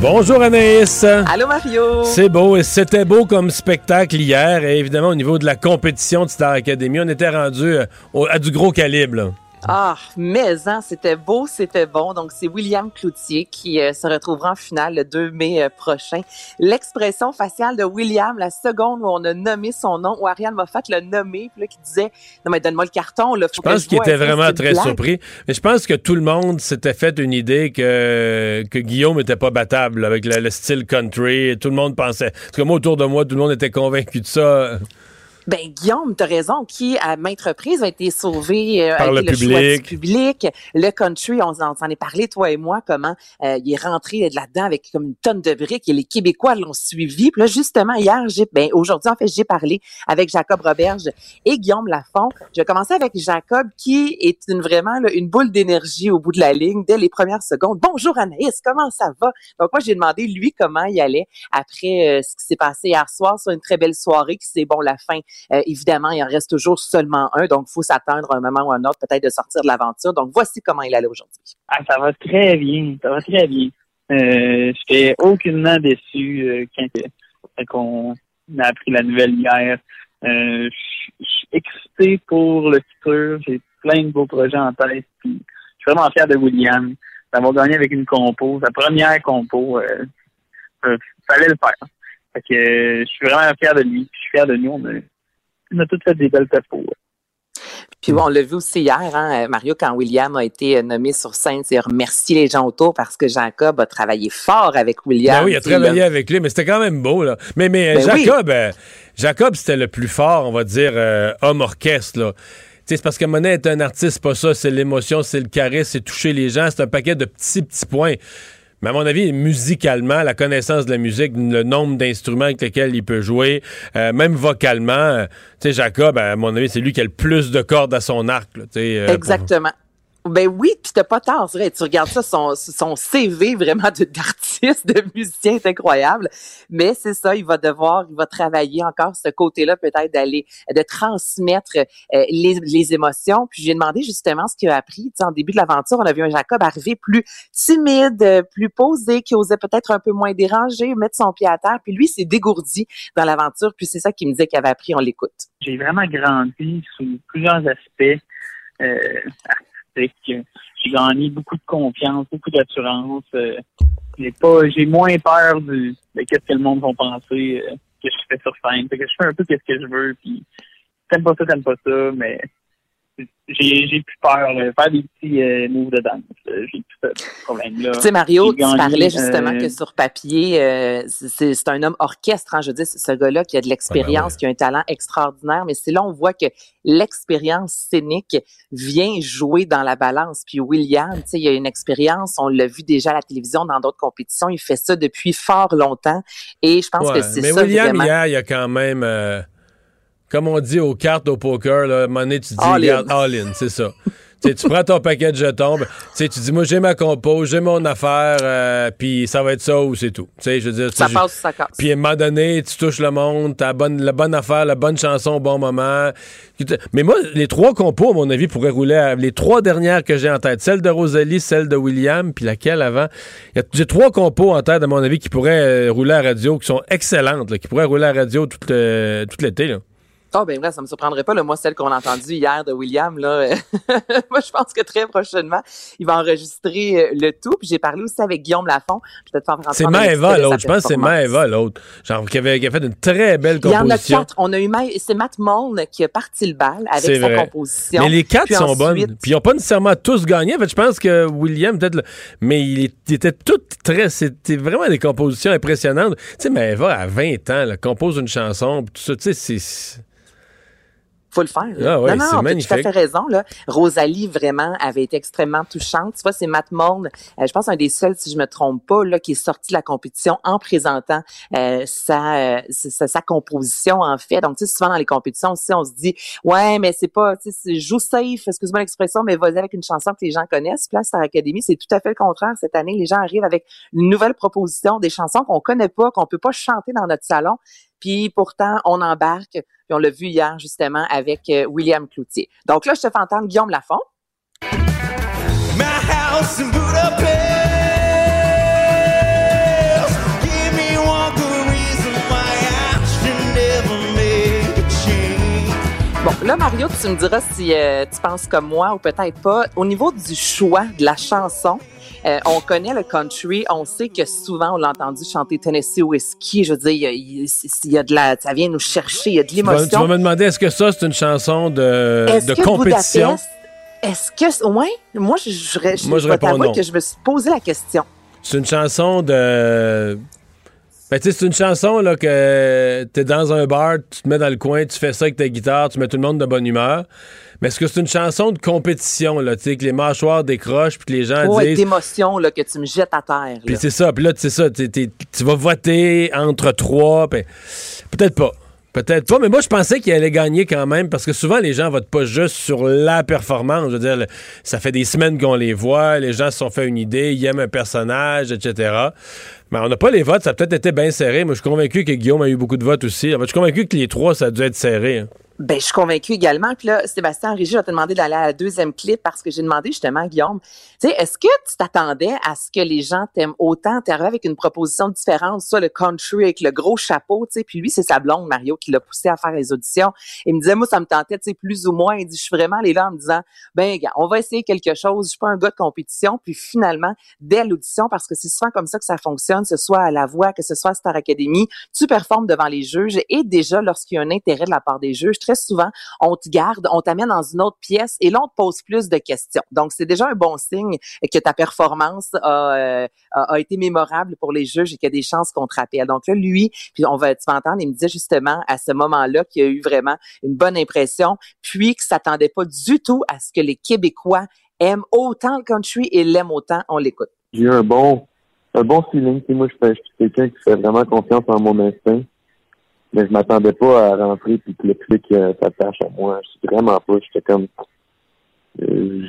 Bonjour Anaïs. Allô Mario. C'est beau et c'était beau comme spectacle hier. Et évidemment, au niveau de la compétition de Star Academy, on était rendu euh, à du gros calibre. là. Ah, mais hein, c'était beau, c'était bon. Donc, c'est William Cloutier qui euh, se retrouvera en finale le 2 mai euh, prochain. L'expression faciale de William, la seconde où on a nommé son nom, où Ariane Moffat l'a nommé, puis là, qui disait « Non, mais donne-moi le carton, là, Je faut pense qu'il était vraiment très blague? surpris. Mais je pense que tout le monde s'était fait une idée que, que Guillaume n'était pas battable avec le, le style country. Tout le monde pensait. Parce que moi, autour de moi, tout le monde était convaincu de ça. Ben, Guillaume, tu as raison, qui, à maintes reprises, a été sauvé euh, Par a le été choix public. du public. Le country, on, s'en- on s'en est parlé, toi et moi, comment euh, il est rentré là-dedans avec comme une tonne de briques et les Québécois l'ont suivi. Puis là, justement, hier, j'ai, ben, aujourd'hui, en fait, j'ai parlé avec Jacob Roberge et Guillaume Lafont. Je vais commencer avec Jacob, qui est une, vraiment là, une boule d'énergie au bout de la ligne dès les premières secondes. Bonjour Anaïs, comment ça va? Donc, moi, j'ai demandé, lui, comment il allait après euh, ce qui s'est passé hier soir sur une très belle soirée, qui c'est, bon, la fin euh, évidemment, il en reste toujours seulement un, donc il faut s'attendre à un moment ou un autre peut-être de sortir de l'aventure. Donc voici comment il allait aujourd'hui. Ah, ça va très bien, ça va très bien. Euh, J'étais aucunement déçu euh, quand, quand on a appris la nouvelle hier. Euh, Je suis excité pour le futur. J'ai plein de beaux projets en tête. Je suis vraiment fier de William d'avoir gagné avec une compo. Sa première compo, euh, euh, fallait le faire. Fait que, euh, je suis vraiment fier de lui. Je suis fier de nous. On a toutes fait des belles tapos. Puis bon, on l'a vu aussi hier, hein, Mario, quand William a été euh, nommé sur scène, c'est remercier les gens autour parce que Jacob a travaillé fort avec William. Ben oui, il a travaillé là. avec lui, mais c'était quand même beau. Là. Mais, mais Ben oui. Jacob, euh, Jacob c'était le plus fort, on va dire, euh, homme orchestre. Là. Tu sais, C'est parce que Monet est un artiste, c'est pas ça, c'est l'émotion, c'est le charisme, c'est toucher les gens, c'est un paquet de petits, petits points. Mais à mon avis, musicalement, la connaissance de la musique, le nombre d'instruments avec lesquels il peut jouer, euh, même vocalement, euh, tu sais, Jacob, à mon avis, c'est lui qui a le plus de cordes à son arc. là, euh, Exactement. Ben oui, puis t'as pas c'est vrai. Tu regardes ça, son, CV vraiment d'artiste, de musicien, c'est incroyable. Mais c'est ça, il va devoir, il va travailler encore ce côté-là, peut-être d'aller, de transmettre euh, les, émotions. Puis j'ai demandé justement ce qu'il a appris. Tu sais, en début de l'aventure, on a vu un Jacob arriver plus timide, euh, plus posé, qui osait peut-être un peu moins déranger, mettre son pied à terre. Puis lui, s'est dégourdi dans l'aventure. Puis c'est ça qu'il me disait qu'il avait appris. On l'écoute. j'ai vraiment grandi sous plusieurs aspects euh, artistiques. J'ai gagné beaucoup de confiance, beaucoup d'assurance. Euh, j'ai pas, j'ai moins peur de qu'est-ce que le monde va penser euh, que je fais sur scène. Fait que je fais un peu qu'est-ce que je veux. Puis t'aimes pas ça, t'aimes pas ça, mais j'ai, j'ai plus peur. là. Faire des petits euh, moves de danse, euh, j'ai plus ce problème-là. Tu sais, Mario, tu parlais justement euh, que sur papier, euh, c'est c'est un homme orchestre. Hein, je veux dire, c'est ce gars-là qui a de l'expérience, qui a un talent extraordinaire. Mais c'est là on voit que l'expérience scénique vient jouer dans la balance. Puis William, tu sais, il a une expérience. On l'a vu déjà à la télévision dans d'autres compétitions. Il fait ça depuis fort longtemps. Et je pense Ouais, que c'est mais ça William, vraiment. hier, il a quand même. Euh, comme on dit aux cartes, au poker, là, à un moment donné, tu dis, All in. regarde, all in, c'est ça. Tu prends ton paquet de jetons, tu dis, moi, j'ai ma compo, j'ai mon affaire, euh, puis ça va être ça ou c'est tout. Je veux dire, Ça passe ou ça casse. puis à un moment donné, tu touches le monde, t'as la bonne, la bonne affaire, la bonne chanson au bon moment. Mais moi, les trois compos, à mon avis, pourraient rouler. à- les trois dernières que j'ai en tête, celle de Rosalie, celle de William, puis laquelle avant. Il y a- J'ai trois compos en tête, à mon avis, qui pourraient euh, rouler à la radio, qui sont excellentes, là, qui pourraient rouler à la radio tout, tout l'été. là. Oh, ben vrai, ça me surprendrait pas. Là, moi, celle qu'on a entendue hier de William, là, moi, je pense que très prochainement, il va enregistrer euh, le tout. Puis j'ai parlé aussi avec Guillaume Lafont. Je vais peut-être faire rentrer C'est Maëva, l'autre. Je pense que c'est. Maëva, l'autre. Genre, qui avait, qui a fait une très belle Il y en a composition. quatre. On a eu Ma- c'est Matt Mullen qui a parti le bal avec sa vrai. composition. Mais les quatre Puis sont ensuite- bonnes. Puis ils n'ont pas nécessairement tous gagné. En fait, je pense que William, peut-être, mais il, était tout très. C'était vraiment des compositions impressionnantes. Tu sais, mais Eva, à 20 ans, là, compose une chanson, puis tout ça, tu sais, c'est. Faut le faire. Ah ouais, non, non, t'as magnifique. tout à fait raison. Là. Rosalie, vraiment, avait été extrêmement touchante. Tu vois, c'est Matt Morne, euh, je pense un des seuls, si je me trompe pas, là, qui est sorti de la compétition en présentant euh, sa, euh, sa, sa composition, en fait. Donc, tu sais, souvent dans les compétitions aussi, on se dit, ouais, mais c'est pas, tu sais, joue safe, excuse-moi l'expression, mais vas-y avec une chanson que les gens connaissent. Là, Star Academy, c'est tout à fait le contraire. Cette année, les gens arrivent avec une nouvelle proposition, des chansons qu'on connaît pas, qu'on peut pas chanter dans notre salon. Puis pourtant, on embarque. Puis on l'a vu hier, justement, avec euh, William Cloutier. Donc là, je te fais entendre Guillaume Lafont. Bon, là, Mario, tu me diras si euh, tu penses comme moi ou peut-être pas. Au niveau du choix de la chanson, euh, on connaît le country, on sait que souvent on l'a entendu chanter Tennessee Whiskey. Je veux dire, il y a, y y de la, ça vient nous chercher, il y a de Tu vas, tu vas l'émotion. me demander, est-ce que ça, c'est une chanson de, de que compétition? Est-ce que, ouais, moi, je, je, je, Moi, je réponds non. que je me suis posé la question. C'est une chanson de. Ben, tu sais, c'est une chanson là, que t'es dans un bar, tu te mets dans le coin, tu fais ça avec ta guitare, tu mets tout le monde de bonne humeur. Mais est-ce que c'est une chanson de compétition, là, tu sais, que les mâchoires décrochent, puis que les gens Ouais, disent. d'émotion là, que tu me jettes à terre. Puis c'est ça, puis là, c'est ça, tu vas voter entre trois, peut-être pas. Peut-être pas, mais moi, je pensais qu'il allait gagner quand même, parce que souvent, les gens votent pas juste sur la performance. Je veux dire, ça fait des semaines qu'on les voit, les gens se sont fait une idée, ils aiment un personnage, etc. Mais on n'a pas les votes, ça a peut-être été bien serré. Moi, je suis convaincu que Guillaume a eu beaucoup de votes aussi. Je suis convaincu que les trois, ça a dû être serré. hein. Ben, je suis convaincue également. Puis là, Sébastien Régis, je te demander d'aller à la deuxième clip parce que j'ai demandé justement à Guillaume, tu sais, est-ce que tu t'attendais à ce que les gens t'aiment autant? T'es arrivé avec une proposition différente, ça, le country avec le gros chapeau, tu sais. Puis lui, c'est sa blonde, Mario, qui l'a poussé à faire les auditions. Il me disait, moi, ça me tentait, tu sais, plus ou moins. Il dit, je suis vraiment allé là en me disant, ben, on va essayer quelque chose. Je suis pas un gars de compétition. Puis finalement, dès l'audition, parce que c'est souvent comme ça que ça fonctionne, que ce soit à la voix, que ce soit à Star Academy, tu performes devant les juges et déjà, lorsqu'il y a un intérêt de la part des juges, très souvent, on te garde, on t'amène dans une autre pièce et là, on te pose plus de questions. Donc, c'est déjà un bon signe que ta performance a, euh, a, été mémorable pour les juges et qu'il y a des chances qu'on te rappelle. Donc là, lui, puis on va, tu vas entendre, il me disait justement à ce moment-là qu'il y a eu vraiment une bonne impression, puis qu'il s'attendait pas du tout à ce que les Québécois aiment autant le country et l'aiment autant, on l'écoute. j'ai eu un bon un bon feeling. Moi, je suis quelqu'un qui fait vraiment confiance en mon instinct. Mais je m'attendais pas à rentrer puis que le clic euh, à moi. Je suis vraiment pas. J'étais comme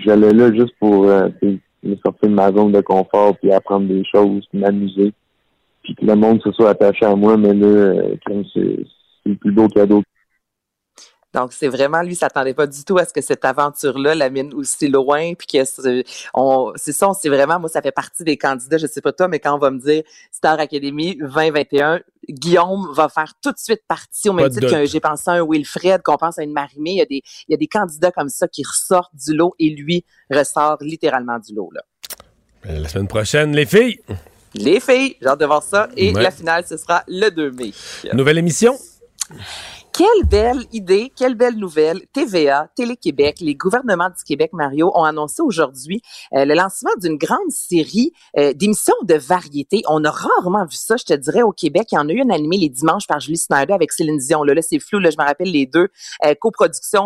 j'allais là juste pour euh, me sortir de ma zone de confort puis apprendre des choses, m'amuser. Puis que le monde se soit attaché à moi, mais là, euh, c'est le plus beau cadeau Donc, c'est vraiment, lui, s'attendait pas du tout à ce que cette aventure-là l'amène aussi loin, puis que c'est- on, ça, c'est vraiment, moi, ça fait partie des candidats, je sais pas toi, mais quand on va me dire Star Academy 2021, Guillaume va faire tout de suite partie au même titre qu'un, j'ai pensé à un Wilfred, qu'on pense à une Marimé, il y a des, il y a des candidats comme ça qui ressortent du lot et lui ressort littéralement du lot, là. La semaine prochaine, les filles, Les filles, j'ai hâte de voir ça, et Ouais. la finale, ce sera le 2 mai. nouvelle émission? Quelle belle idée, quelle belle nouvelle. TVA, Télé-Québec, les gouvernements du Québec, Mario, ont annoncé aujourd'hui euh, le lancement d'une grande série euh, d'émissions de variété. On a rarement vu ça, je te dirais, au Québec. Il y en a eu une animée les dimanches par Julie Snyder avec Céline Dion. Là, là c'est flou, là, je me rappelle les deux. Euh,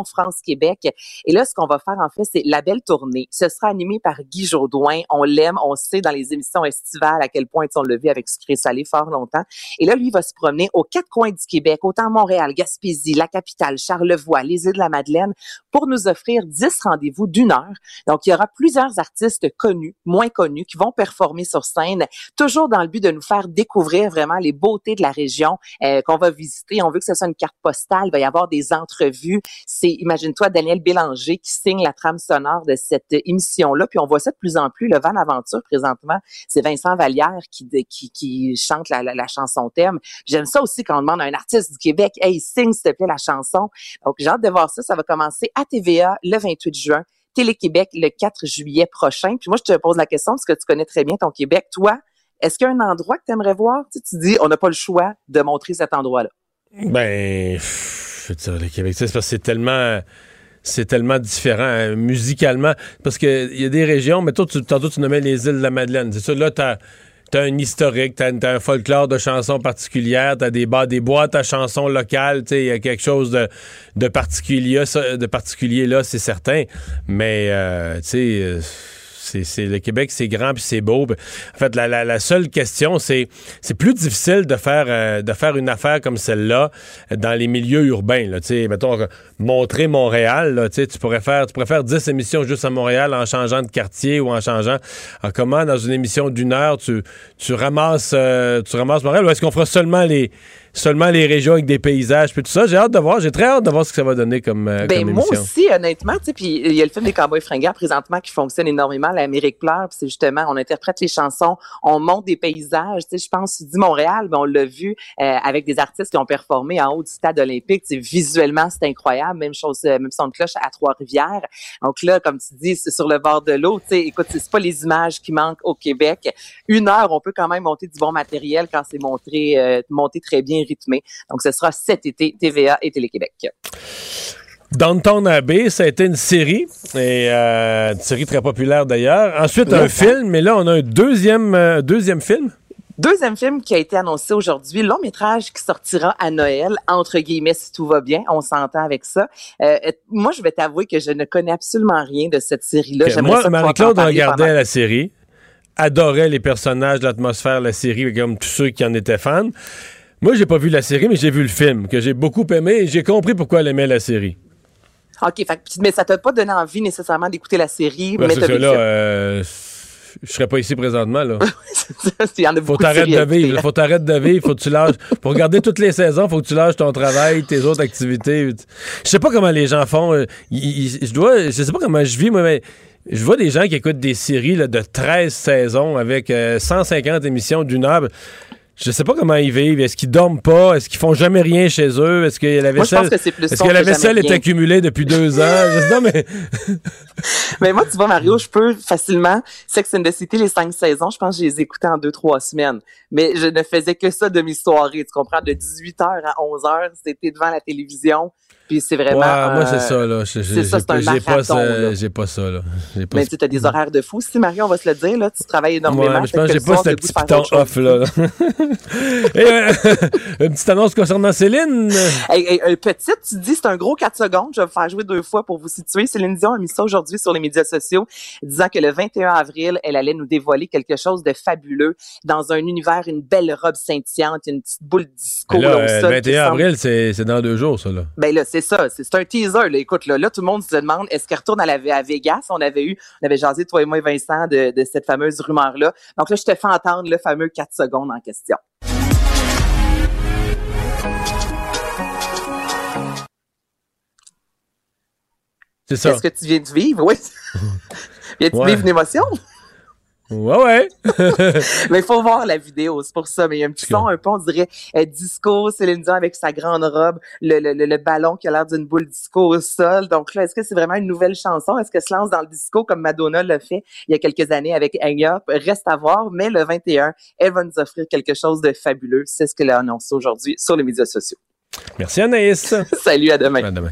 France-Québec. Et là, ce qu'on va faire, en fait, c'est la belle tournée. Ce sera animé par Guy Jodoin. On l'aime, on sait dans les émissions estivales à quel point on l'a vu avec Sucré Salé fort longtemps. Et là, lui, il va se promener aux quatre coins du Québec, autant Montréal, Gaspésie, Gaspésie, la capitale, Charlevoix, les îles de la Madeleine, pour nous offrir 10 rendez-vous d'une heure. Donc, il y aura plusieurs artistes connus, moins connus, qui vont performer sur scène, toujours dans le but de nous faire découvrir vraiment les beautés de la région euh, qu'on va visiter. On veut que ce soit une carte postale. Il va y avoir des entrevues. C'est, imagine-toi, Daniel Bélanger qui signe la trame sonore de cette émission-là. Puis on voit ça de plus en plus. Le Van Aventure, présentement, c'est Vincent Vallière qui, qui, qui chante la, la, la chanson thème. J'aime ça aussi quand on demande à un artiste du Québec, hey, s'il te plaît la chanson. Donc, j'ai hâte de voir ça. Ça va commencer à TVA le 28 juin. Télé-Québec le 4 juillet prochain. Puis moi, je te pose la question parce que tu connais très bien ton Québec. Toi, est-ce qu'il y a un endroit que tu aimerais voir? Tu, dis, on n'a pas le choix de montrer cet endroit-là. Ben, je le Québec, c'est parce que c'est tellement. C'est tellement différent hein, musicalement. Parce qu'il y a des régions, mais toi, tu, tantôt, tu nommais les îles de la Madeleine. C'est ça, là, t'as. T'as un historique, t'as, un folklore de chansons particulières, t'as des, bas, des boîtes à chansons locales, tu il y a quelque chose de, de particulier, de particulier là, c'est certain. Mais, euh, euh, c'est, le Québec, c'est grand puis c'est beau. En fait, la, seule question, c'est c'est plus difficile de faire euh, de faire une affaire comme celle-là dans les milieux urbains. Mettons, montrer Montréal, tu pourrais faire tu pourrais faire 10 émissions juste à Montréal en changeant de quartier ou en changeant. En comment, dans une émission d'une heure, tu, tu ramasses euh, tu ramasses Montréal ou est-ce qu'on fera seulement les seulement les régions avec des paysages puis tout ça? J'ai hâte de voir, j'ai très hâte de voir ce que ça va donner comme, euh, Ben, comme moi émission. aussi, honnêtement, tu sais, puis il y a le film des Cowboys fringants présentement qui fonctionne énormément, l'Amérique pleure, puis c'est justement, on interprète les chansons, on monte des paysages, tu sais, je pense, tu dis Montréal, mais on l'a vu euh, avec des artistes qui ont performé en haut du stade olympique, tu sais, visuellement, c'est incroyable, même chose, euh, même son de cloche à Trois-Rivières. Donc là, comme tu dis, c'est sur le bord de l'eau, tu sais, écoute, c'est c'est pas les images qui manquent au Québec. Une heure, on peut quand même monter du bon matériel quand c'est montré, euh, monté très bien rythmé. Donc, ce sera cet été, TVA et Télé-Québec. Downtown Abbey, ça a été une série, et euh, une série très populaire d'ailleurs. Ensuite, un film, mais là, on a un deuxième, euh, deuxième film. Deuxième film qui a été annoncé aujourd'hui, long métrage qui sortira à Noël, entre guillemets, si tout va bien, on s'entend avec ça. Euh, moi, je vais t'avouer que je ne connais absolument rien de cette série-là. Moi, Marie-Claude regardait pendant- la série, adorait les personnages, l'atmosphère, la série, comme tous ceux qui en étaient fans. Moi, j'ai pas vu la série, mais j'ai vu le film, que j'ai beaucoup aimé, et j'ai compris pourquoi elle aimait la série. OK, fait, mais ça t'a pas donné envie nécessairement d'écouter la série, Parce mais que là, euh, je serais pas ici présentement, là. Il y en a Faut de t'arrêter de vivre. Faut t'arrêter de vivre. Faut que tu lâches. Pour regarder toutes les saisons, faut que tu lâches ton travail, tes autres activités. Je sais pas comment les gens font. euh, Je dois. Je sais pas comment je vis, moi, mais. Je vois des gens qui écoutent des séries là, de 13 saisons avec euh, 150 émissions d'une heure. Je sais pas comment ils vivent. Est-ce qu'ils dorment pas? Est-ce qu'ils font jamais rien chez eux? Est-ce que la vaisselle, que est-ce que la que jamais vaisselle est accumulée depuis deux ans? Je non, mais Mais moi, tu vois, Mario, je peux facilement Sex and the City, les cinq saisons, je pense que je les écoutais en deux, trois semaines. Mais je ne faisais que ça demi-soirée, tu comprends? De 18h à 11h, c'était devant la télévision. Puis c'est vraiment... Ouais, moi, c'est euh, ça, là. C'est ça, c'est un j'ai pas marathon, j'ai pas ça, là. Pas Mais tu as des horaires de fou. Si, Mario, on va se le dire, là, tu travailles énormément. Ouais, mais je pense que j'ai pas ce petit piton off, là. Et, euh, une petite annonce concernant Céline. Hey, hey, petite, tu dis c'est un gros 4 secondes. Je vais vous faire jouer deux fois pour vous situer. Céline Dion a mis ça aujourd'hui sur les médias sociaux, disant que le 21 avril, elle allait nous dévoiler quelque chose de fabuleux dans un univers, une belle robe scintillante, une petite boule disco là, là, au euh, sol le qui 21 semble- avril, c'est c'est dans deux jours, ça, là. Ben là, c'est ça. C'est c'est un teaser. Là. Écoute, là, là, tout le monde se demande est-ce qu'elle retourne à, la, à Vegas? On avait eu, on avait jasé, toi et moi, Vincent, de, de cette fameuse rumeur-là. Donc là, je te fais entendre le fameux 4 secondes en question. C'est ça. Est-ce que tu viens de vivre? Oui. Viens-tu Ouais. vivre une émotion? Ouais, ouais. Mais il faut voir la vidéo, c'est pour ça. Mais il y a un petit son un peu, on dirait, euh, disco, Céline Dion avec sa grande robe, le, le, le, le ballon qui a l'air d'une boule disco au sol. Donc là, est-ce que c'est vraiment une nouvelle chanson? Est-ce qu'elle se lance dans le disco comme Madonna l'a fait il y a quelques années avec Hang Up? Reste à voir. Mais le 21, elle va nous offrir quelque chose de fabuleux. C'est ce qu'elle a annoncé aujourd'hui sur les médias sociaux. Merci, Anaïs. Salut, à demain. À demain.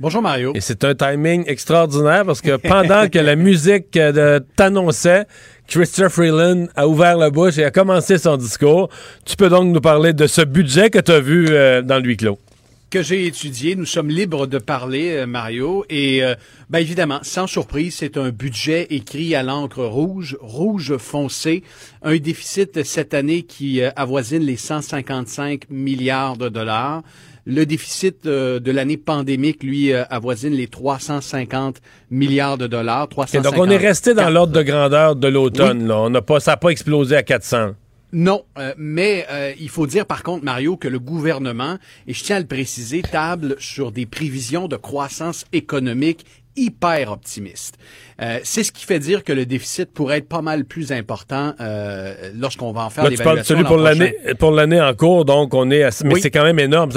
Bonjour Mario. Et c'est un timing extraordinaire parce que pendant que la musique euh, de- t'annonçait, Christopher Freeland a ouvert la bouche et a commencé son discours. Tu peux donc nous parler de ce budget que tu as vu euh, dans le huis clos? que j'ai étudié. Nous sommes libres de parler, euh, Mario. Et euh, ben évidemment, sans surprise, c'est un budget écrit à l'encre rouge, rouge foncé. Un déficit cette année qui euh, avoisine les 155 milliards de dollars. Le déficit euh, de l'année pandémique, lui, euh, avoisine les 350 milliards de dollars. Donc, on est resté dans 354. l'ordre de grandeur de l'automne. là. On n'a pas, ça n'a pas explosé à 400. Non, euh, mais euh, il faut dire par contre, Mario, que le gouvernement, et je tiens à le préciser, table sur des prévisions de croissance économique hyper optimistes. Euh, c'est ce qui fait dire que le déficit pourrait être pas mal plus important euh, lorsqu'on va en faire Là, tu parles de l'évaluation pour l'année pour l'année en cours, donc on est à, mais Oui. c'est quand même énorme.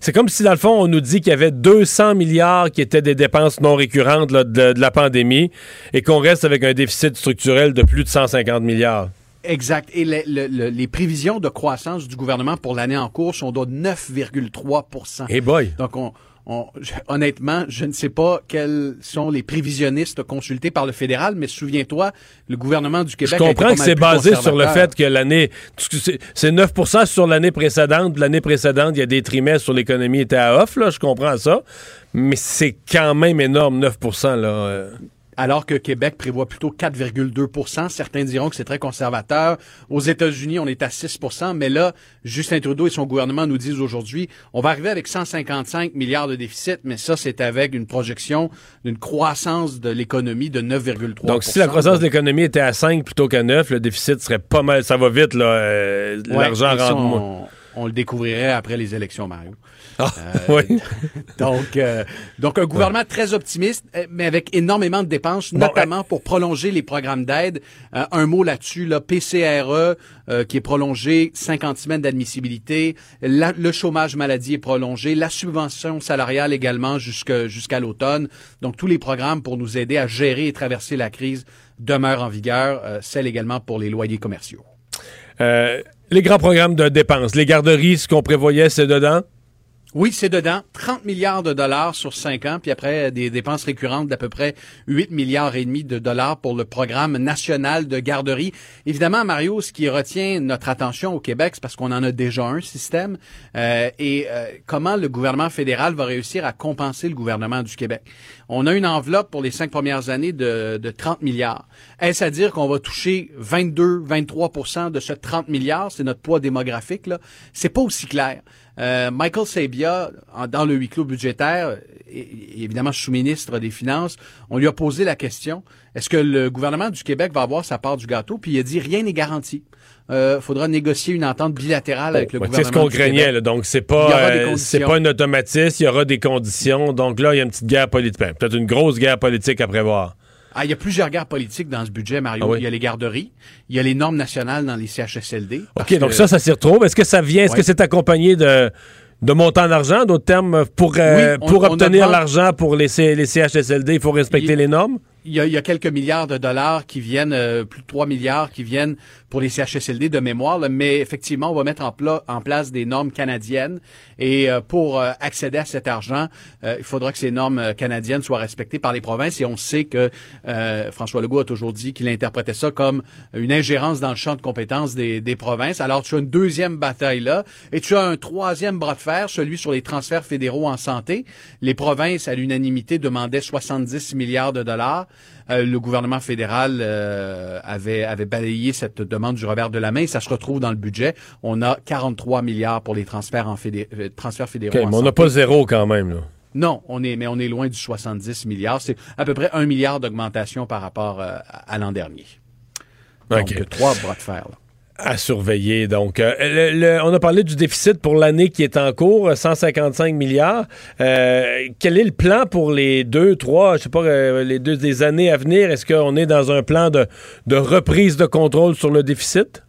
C'est- comme si dans le fond on nous dit qu'il y avait 200 milliards qui étaient des dépenses non récurrentes là, de, de la pandémie et qu'on reste avec un déficit structurel de plus de 150 milliards. Exact. Et le- le- le- les prévisions de croissance du gouvernement pour l'année en cours sont de 9,3% Eh boy. Donc, on, on- je- honnêtement, je ne sais pas quels sont les prévisionnistes consultés par le fédéral, mais souviens-toi, le gouvernement du Je Québec. été comprends que c'est basé sur le fait que l'année c'est- c'est 9 sur l'année précédente. L'année précédente, il y a des trimestres où l'économie était à off, là, je comprends ça. Mais c'est quand même énorme, 9% là. euh. Alors que Québec prévoit plutôt 4,2% Certains diront que c'est très conservateur. Aux États-Unis, on est à 6% mais là, Justin Trudeau et son gouvernement nous disent aujourd'hui, on va arriver avec 155 milliards de déficit, mais ça, c'est avec une projection d'une croissance de l'économie de 9,3% Donc, si la croissance de l'économie était à 5 plutôt qu'à 9, le déficit serait pas mal. Ça va vite, là. euh, Ouais, L'argent rentre moins. On, le découvrirait après les élections, Mario. Ah, Euh, oui. donc, euh, donc, un gouvernement très optimiste, euh, mais avec énormément de dépenses, notamment pour prolonger les programmes d'aide. Un mot là-dessus, là, PCRE, euh, qui est prolongé, 50 semaines d'admissibilité. La- le chômage maladie est prolongé. La subvention salariale également jusqu'à l'automne. Donc, tous les programmes pour nous aider à gérer et traverser la crise demeurent en vigueur. Euh, celle également pour les loyers commerciaux. Euh, les grands programmes de dépenses. Les garderies, ce qu'on prévoyait, c'est dedans? Oui, c'est dedans. 30 milliards de dollars sur 5 ans, puis après des dépenses récurrentes d'à peu près 8 milliards et demi de dollars pour le programme national de garderie. Évidemment, Mario, ce qui retient notre attention au Québec, c'est parce qu'on en a déjà un système, euh, et euh, comment le gouvernement fédéral va réussir à compenser le gouvernement du Québec? On a une enveloppe pour les cinq premières années de, de 30 milliards. Est-ce à dire qu'on va toucher 22, 23% de ce 30 milliards? C'est notre poids démographique, là. C'est pas aussi clair. Euh, Michael Sabia, en- dans le huis clos budgétaire, et- et évidemment sous-ministre des Finances, on lui a posé la question est-ce que le gouvernement du Québec va avoir sa part du gâteau? Puis il a dit rien n'est garanti. Euh, faudra négocier une entente bilatérale avec le Ouais, C'est gouvernement. ce qu'on craignait. Là. Donc, c'est pas, euh, c'est pas un automatisme. Il y aura des conditions. Donc là, il y a une petite guerre politique. Ben, Peut-être une grosse guerre politique à prévoir. Ah, il y a plusieurs guerres politiques dans ce budget, Mario. Ah oui? Il y a les garderies, il y a les normes nationales dans les CHSLD. OK, donc que- ça, ça s'y retrouve. Est-ce que ça vient, est-ce Ouais. que c'est accompagné de, de montants d'argent, d'autres termes, pour, euh, Oui, on- pour on obtenir l'argent pour les, C- les CHSLD, il faut respecter Il- les normes? Il y, a, il y a quelques milliards de dollars qui viennent, euh, plus de 3 milliards qui viennent pour les CHSLD de mémoire, là, mais effectivement, on va mettre en, pla- en place des normes canadiennes et euh, pour euh, accéder à cet argent, euh, il faudra que ces normes euh, canadiennes soient respectées par les provinces et on sait que François Legault a toujours dit qu'il interprétait ça comme une ingérence dans le champ de compétences des, des provinces. Alors tu as une deuxième bataille là et tu as un troisième bras de fer, celui sur les transferts fédéraux en santé. Les provinces, à l'unanimité, demandaient 70 milliards de dollars. Euh, le gouvernement fédéral euh, avait, avait balayé cette demande du revers de la main ça se retrouve dans le budget. On a 43 milliards pour les transferts, en fédé- euh, transferts fédéraux. OK, en mais on n'a pas zéro quand même. Là. Non, on est, mais on est loin du 70 milliards. C'est à peu près un milliard d'augmentation par rapport euh, à l'an dernier. Donc, trois bras de fer. là. À surveiller. Donc, euh, on a parlé du déficit pour l'année qui est en cours, 155 milliards. Euh, quel est le plan pour les deux, trois, je sais pas, euh, les deux des années à venir? Est-ce qu'on est dans un plan de, de reprise de contrôle sur le déficit?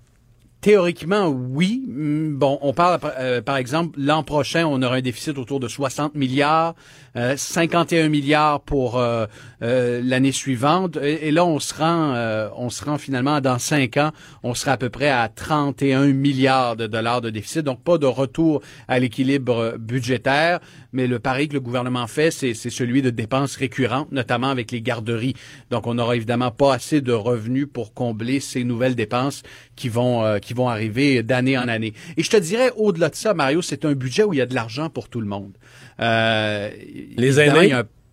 Théoriquement, oui. Hum, Bon, on parle, euh, par exemple, l'an prochain, on aura un déficit autour de 60 milliards, euh, 51 milliards pour euh, euh, l'année suivante. Et, et là, on se rend, euh, on se rend finalement dans cinq ans, on sera à peu près à 31 milliards de dollars de déficit. Donc, pas de retour à l'équilibre budgétaire. Mais le pari que le gouvernement fait, c'est c'est celui de dépenses récurrentes, notamment avec les garderies. Donc, on n'aura évidemment pas assez de revenus pour combler ces nouvelles dépenses qui vont euh, qui vont arriver d'année en année. Et je te dirais, au-delà de ça, Mario, c'est un budget où il y a de l'argent pour tout le monde. Euh, Les aînés?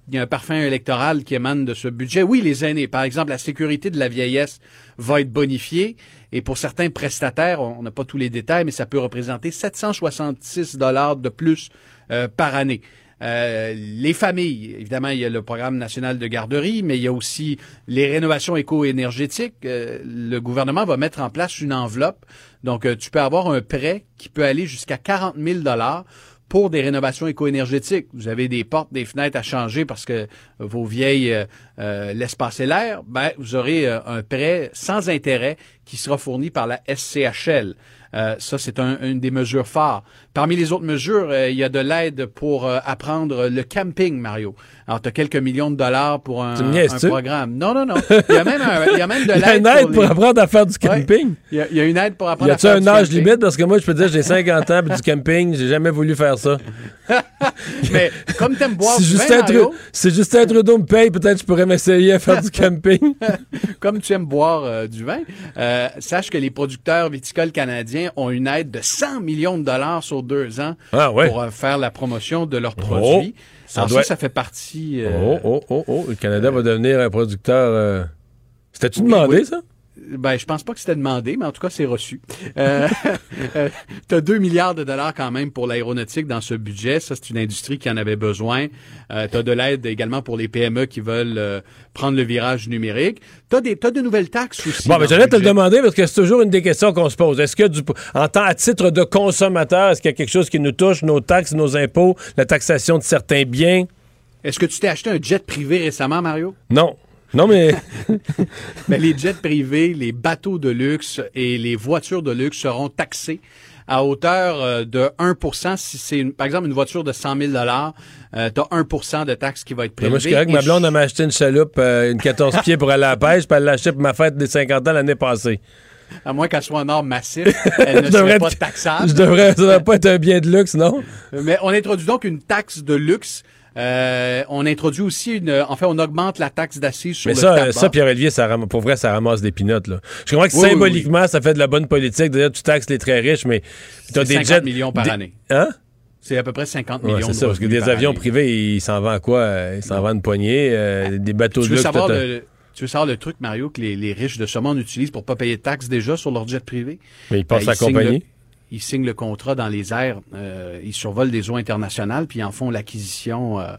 il y a un- parfum électoral qui émane de ce budget. Oui, les aînés. Par exemple, la sécurité de la vieillesse va être bonifiée. Et pour certains prestataires, on on n'a pas tous les détails, mais ça peut représenter 766 dollars de plus euh, par année. Euh, les familles, évidemment, il y a le programme national de garderie, mais il y a aussi les rénovations éco-énergétiques. Euh, le gouvernement va mettre en place une enveloppe. Donc, tu peux avoir un prêt qui peut aller jusqu'à 40 000 dollars pour des rénovations éco-énergétiques. Vous avez des portes, des fenêtres à changer parce que vos vieilles laissent passer l'air. Ben, vous aurez un prêt sans intérêt qui sera fourni par la SCHL. Euh, ça, c'est un- une des mesures phares. Parmi les autres mesures, euh, il y a de l'aide pour euh, apprendre le camping, Mario. Alors, tu as quelques millions de dollars pour un, un programme. Non, non, non. Il y a même, un- il y a même de y l'aide une aide pour les- apprendre à faire du camping? Il y, a, il y a une aide pour Y apprendre à a-tu faire un du âge camping. limite? Parce que moi, je peux dire, j'ai 50 ans, puis du camping, j'ai jamais voulu faire ça. Mais comme t'aimes boire du vin, Mario, si Justin Trudeau me paye, peut-être je pourrais m'essayer à faire du camping. comme tu aimes boire du vin, sache que les producteurs viticoles canadiens ont une aide de 100 millions de dollars sur deux ans Ah ouais. pour euh, faire la promotion de leurs produits. ça Alors doit- ça, ça fait partie... euh, Oh, oh, oh, oh. Le Canada va devenir un producteur. euh, C'était-tu demandé, oui. ça? Ben, je pense pas que c'était demandé, mais en tout cas, c'est reçu. Euh, euh, T'as 2 milliards de dollars quand même pour l'aéronautique dans ce budget. Ça, c'est une industrie qui en avait besoin. Euh, T'as de l'aide également pour les PME qui veulent euh, prendre le virage numérique. T'as des, t'as de nouvelles taxes aussi. Bon, mais le j'allais te le demander parce que c'est toujours une des questions qu'on se pose. Est-ce que, du, en tant à titre de consommateur, est-ce qu'il y a quelque chose qui nous touche, nos taxes, nos impôts, la taxation de certains biens? Est-ce que tu t'es acheté un jet privé récemment, Mario? Non. Non, mais. Mais les jets privés, les bateaux de luxe et les voitures de luxe seront taxés à hauteur euh, de 1% si c'est, une- par exemple, une voiture de 100 000 euh, tu as 1% de taxe qui va être Mais prélevé. moi, je suis correct. Ma blonde, elle m'a acheté une chaloupe, euh, une 14 pieds pour aller à la pêche, puis elle l'a acheté pour ma fête des 50 ans l'année passée. à moins qu'elle soit en or massif, elle ne serait pas taxable. Je devrais, ça devrait pas être un bien de luxe, non? Mais on introduit donc une taxe de luxe. Euh, on introduit aussi une, en fait, on augmente la taxe d'assises sur Mais le ça, tabac. euh, ça Pierre-Olivier, ça ram- pour vrai, ça ramasse des pinottes, là. Je comprends que Oui, oui, symboliquement, ça fait de la bonne politique. D'ailleurs, tu taxes les très riches, mais tu as C'est des 50 jets. millions par des- année. Hein? C'est à peu près 50 Ouais, millions c'est de ça, parce que des avions année. privés, ils s'en vendent quoi? Euh, Ils s'en vendent une poignée, euh, des bateaux Tu de veux, savoir le, tu veux savoir le truc, Mario, que les, les riches de ce monde utilisent pour pas payer de taxes déjà sur leur jet privé? Mais ils passent Ben, à signent compagnie. Ils signent le contrat dans les airs. euh, ils survolent des eaux internationales, puis ils en font l'acquisition euh,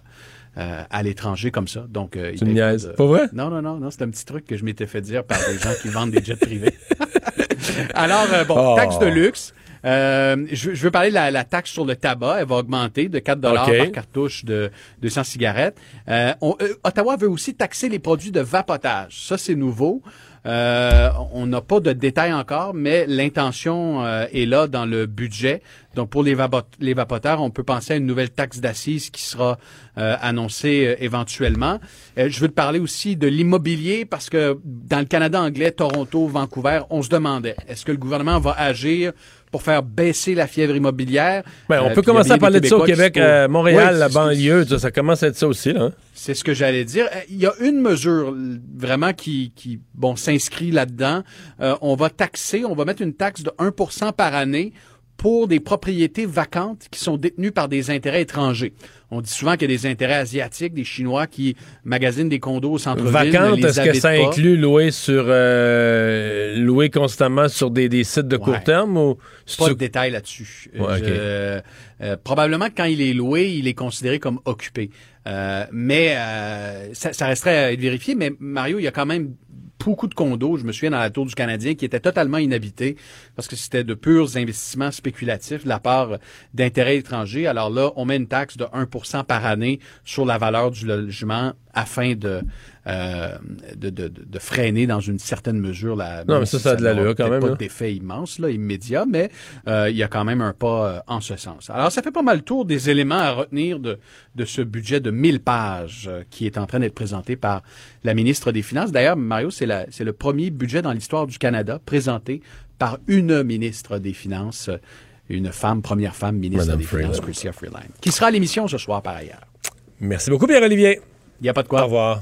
euh, à l'étranger comme ça. Donc, euh, Tu niaises. Pas vrai? Non, non, non, non. C'est un petit truc que je m'étais fait dire par des gens qui vendent des jets privés. Alors, bon, Oh. taxe de luxe. Euh, je, je veux parler de la, la taxe sur le tabac. Elle va augmenter de 4 dollars OK. par cartouche de 200 cigarettes. Euh, on- euh, Ottawa veut aussi taxer les produits de vapotage. Ça, c'est nouveau. Euh, on n'a pas de détails encore, mais l'intention euh, est là dans le budget. Donc, pour les, vapot- les vapoteurs, on peut penser à une nouvelle taxe d'assises qui sera euh, annoncée éventuellement. Je veux te parler aussi de l'immobilier parce que dans le Canada anglais, Toronto, Vancouver, on se demandait, est-ce que le gouvernement va agir pour faire baisser la fièvre immobilière? Ben, on Euh, peut commencer à parler de ça au Québec, se euh, Montréal, Oui, la banlieue, ça, ça commence à être ça aussi, là. hein? c'est ce que j'allais dire. Euh, Il y a une mesure vraiment qui, qui bon, s'inscrit là-dedans. Euh, on va taxer, on va mettre une taxe de 1% par année pour des propriétés vacantes qui sont détenues par des intérêts étrangers. On dit souvent qu'il y a des intérêts asiatiques, des Chinois qui magasinent des condos au centre-ville. Vacante, ne les est-ce que ça pas. inclut louer sur euh, louer constamment sur des, des sites de court terme ou Pas de détails là-dessus. Euh, Ouais, euh, probablement que quand il est loué, il est considéré comme occupé. Euh, mais euh, ça, ça resterait à être vérifié. Mais Mario, il y a quand même beaucoup de condos, je me souviens dans la tour du Canadien, qui étaient totalement inhabités parce que c'était de purs investissements spéculatifs de la part d'intérêts étrangers. Alors là, on met une taxe de 1% par année sur la valeur du logement afin de, euh, de, de, de- de freiner dans une certaine mesure la. Non, mais ça, ça a de l'allure quand même, Pas là. d'effet immense, là, immédiat, mais euh, il y a quand même un pas euh, en ce sens. Alors, ça fait pas mal le tour des éléments à retenir de, de ce budget de 1000 pages qui est en train d'être présenté par la ministre des Finances. D'ailleurs, Mario, c'est le premier budget dans l'histoire du Canada présenté par une ministre des Finances, une femme, première femme ministre Madame des Finances. Chrystia Freeland, qui sera à l'émission ce soir par ailleurs. Merci beaucoup, Pierre-Olivier. Il n'y a pas de quoi. Au revoir.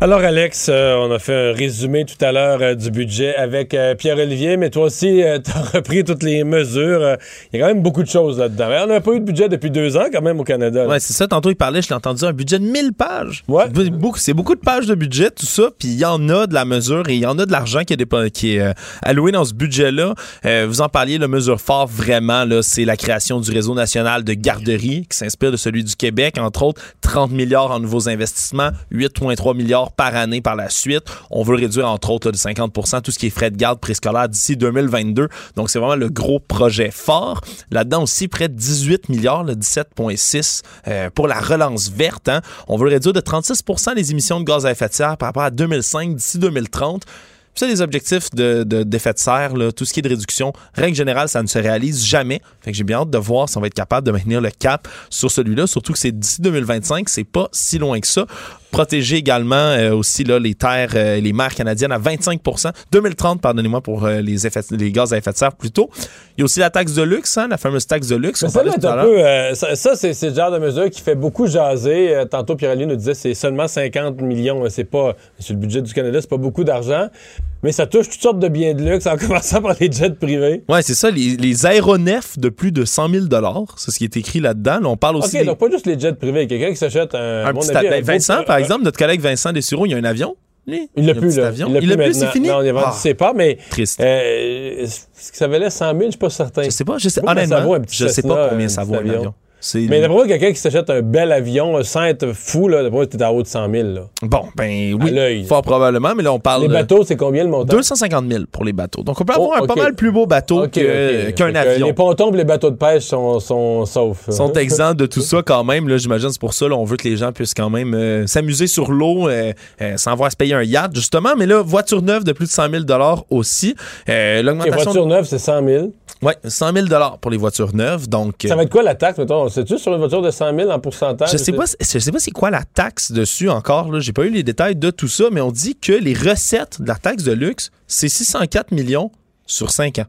Alors, Alex, euh, on a fait un résumé tout à l'heure euh, du budget avec euh, Pierre-Olivier, mais toi aussi, tu as repris toutes les mesures. Il y a quand même beaucoup de choses là-dedans. On n'a pas eu de budget depuis deux ans, quand même, au Canada. Ouais, c'est ça. Tantôt, il parlait, je l'ai entendu, un budget de 1000 pages. Ouais. C'est beaucoup, de pages de budget, tout ça. Puis il y en a de la mesure et il y en a de l'argent qui est, qui est alloué dans ce budget-là. Vous en parliez, la mesure fort, vraiment, c'est la création du réseau national de garderies qui s'inspire de celui du Québec. Entre autres, 30 milliards en nouveaux investissements, 8,3 milliards par année par la suite. On veut réduire, entre autres, de 50% tout ce qui est frais de garde préscolaire d'ici 2022. Donc, c'est vraiment le gros projet fort. Là-dedans aussi, près de 18 milliards, le 17,6 euh, pour la relance verte. hein. On veut réduire de 36% les émissions de gaz à effet de serre par rapport à 2005 d'ici 2030. Puis ça, les objectifs de, de- d'effet de serre, tout ce qui est de réduction, règle générale, ça ne se réalise jamais. Fait que j'ai bien hâte de voir si on va être capable de maintenir le cap sur celui-là, surtout que c'est d'ici 2025, c'est pas si loin que ça. Protéger également euh, aussi là, les terres, euh, les mers canadiennes à 25% 2030, pardonnez-moi, pour euh, les, effets, les gaz à effet de serre plutôt. Il y a aussi la taxe de luxe, hein, la fameuse taxe de luxe. Ça, tout à peu, euh, ça, ça, c'est le genre de mesure qui fait beaucoup jaser. Tantôt, Pierre-Olivier nous disait que c'est seulement 50 millions. C'est pas, sur le budget du Canada, c'est pas beaucoup d'argent. Mais ça touche toutes sortes de biens de luxe, en commençant par les jets privés. Ouais, c'est ça, les, les aéronefs de plus de 100 000 c'est ce qui est écrit là-dedans. Là, on parle aussi OK, des- donc pas juste les jets privés. Quelqu'un qui s'achète un. à un mon petit avis, un ben, beau- Vincent, par exemple, notre collègue Vincent Dessureau, il y a un avion. lui? Il l'a plus, là. avion. Il l'a plus, c'est fini? Non, il a vendu Ah, ses parts, mais. Triste. Euh, Est-ce que ça valait 100 000? Je suis pas certain. Je sais pas, je sais, honnêtement, je sais pas combien ça vaut un avion? Mais d'après moi, quelqu'un qui s'achète un bel avion euh, sans être fou, d'après moi, t'es en haut de 100 000. Là. Bon, ben À oui, fort probablement, mais là, on parle Les bateaux, c'est combien le montant? 250 000 pour les bateaux. Donc, on peut avoir Oh, un pas mal plus beau bateau ok. qu'un avion. Les pontons et les bateaux de pêche sont, sont saufs. sont exempts de tout ça quand même. Là, j'imagine c'est pour ça. Là, on veut que les gens puissent quand même euh, s'amuser sur l'eau euh, euh, sans avoir à se payer un yacht, justement. Mais là, voiture neuve de plus de 100 000 aussi. Euh, L'augmentation. voitures neuves, c'est 100 000. Ouais, 100 000 pour les voitures neuves. Donc, Ça euh, va être quoi la taxe, mettons? Sais-tu sur une voiture de 100 000 en pourcentage? je sais pas, je sais pas c'est quoi la taxe dessus encore. Là, j'ai pas eu les détails de tout ça, mais on dit que les recettes de la taxe de luxe, c'est 604 millions sur 5 ans.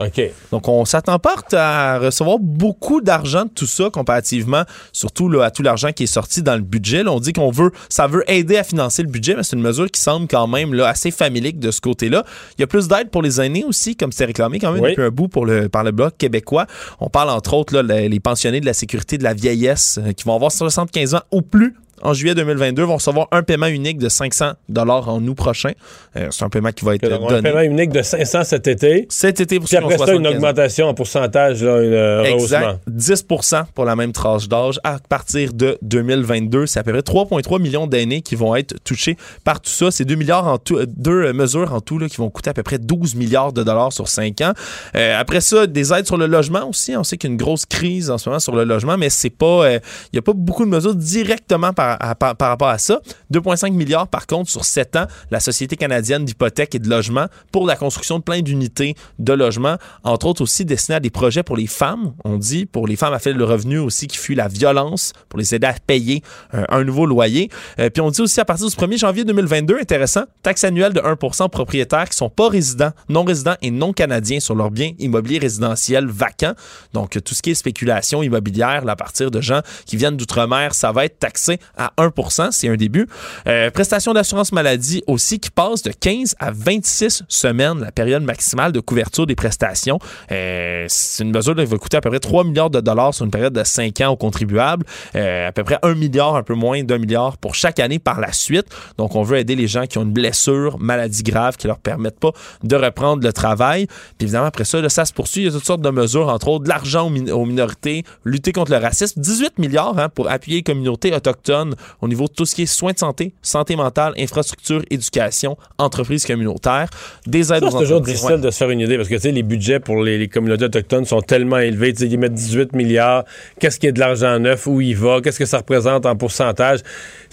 OK. Donc, on s'attend pas à recevoir beaucoup d'argent de tout ça comparativement, surtout là, à tout l'argent qui est sorti dans le budget. Là, on dit qu'on veut, ça veut aider à financer le budget, mais c'est une mesure qui semble quand même là, assez familique de ce côté-là. Il y a plus d'aide pour les aînés aussi, comme c'est réclamé quand même Oui. depuis un bout pour le, par le Bloc québécois. On parle entre autres là, les, les pensionnés de la sécurité de la vieillesse euh, qui vont avoir 75 ans ou plus. En juillet 2022, vont recevoir un paiement unique de 500 dollars en août prochain. Euh, c'est un paiement qui va être Donc, euh, un donné paiement unique de 500 cet été. cet été pour Puis après ça, une 75 ans. augmentation en pourcentage, là, une euh. Exact. 10% pour la même tranche d'âge à partir de 2022. C'est à peu près 3,3 millions d'aînés qui vont être touchés par tout ça. C'est 2 milliards en tout, deux euh, mesures en tout là, qui vont coûter à peu près 12 milliards de dollars sur 5 ans. Euh, après ça, des aides sur le logement aussi. On sait qu'il y a une grosse crise en ce moment sur le logement, mais c'est pas, il n'y a pas beaucoup de mesures directement par, par, rapport à ça. 2,5 milliards par contre sur 7 ans, la Société canadienne d'hypothèque et de logement pour la construction de plein d'unités de logement, entre autres aussi destinées à des projets pour les femmes, on dit, pour les femmes à faible revenu aussi qui fuient la violence, pour les aider à payer euh, un nouveau loyer. Euh, puis on dit aussi à partir du 1er janvier 2022, intéressant, taxe annuelle de 1% aux propriétaires qui sont pas résidents, non résidents et non canadiens sur leurs biens immobiliers résidentiels vacants. Donc tout ce qui est spéculation immobilière à partir de gens qui viennent d'outre-mer, ça va être taxé 1% c'est un début. Euh, prestation d'assurance maladie aussi qui passe de 15 à 26 semaines, la période maximale de couverture des prestations. Euh, c'est une mesure qui va coûter à peu près 3 milliards de dollars sur une période de 5 ans aux contribuables, euh, à peu près 1 milliard, un peu moins d'un milliard pour chaque année par la suite. Donc, on veut aider les gens qui ont une blessure, maladie grave, qui leur permettent pas de reprendre le travail. Puis évidemment, après ça, ça se poursuit. Il y a toutes sortes de mesures, entre autres de l'argent aux minorités, lutter contre le racisme. 18 milliards hein, pour appuyer les communautés autochtones au niveau de tout ce qui est soins de santé, santé mentale, infrastructure, éducation, entreprises communautaires, des aides Ça, aux c'est toujours difficile Ouais. de se faire une idée parce que tu sais, les budgets pour les, les communautés autochtones sont tellement élevés. Tu sais, ils mettent 18 milliards. Qu'est-ce qui est de l'argent neuf? Où il va? Qu'est-ce que ça représente en pourcentage?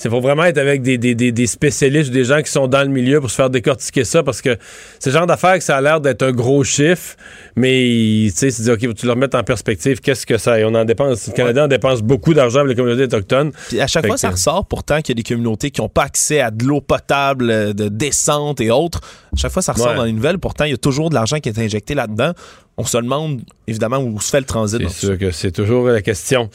Il faut vraiment être avec des, des, des, des spécialistes, des gens qui sont dans le milieu pour se faire décortiquer ça parce que c'est le genre d'affaires que ça a l'air d'être un gros chiffre, mais tu sais, c'est dire, OK, tu le remettre en perspective, qu'est-ce que ça On en dépense. Le Canada en dépense beaucoup d'argent pour les communautés autochtones. Puis à chaque Fait fois, ça ressort pourtant qu'il y a des communautés qui n'ont pas accès à de l'eau potable, euh, de descente et autres. À chaque fois, ça ressort Ouais. dans les nouvelles. Pourtant, il y a toujours de l'argent qui est injecté là-dedans. On se demande évidemment où se fait le transit. C'est sûr que c'est toujours la question.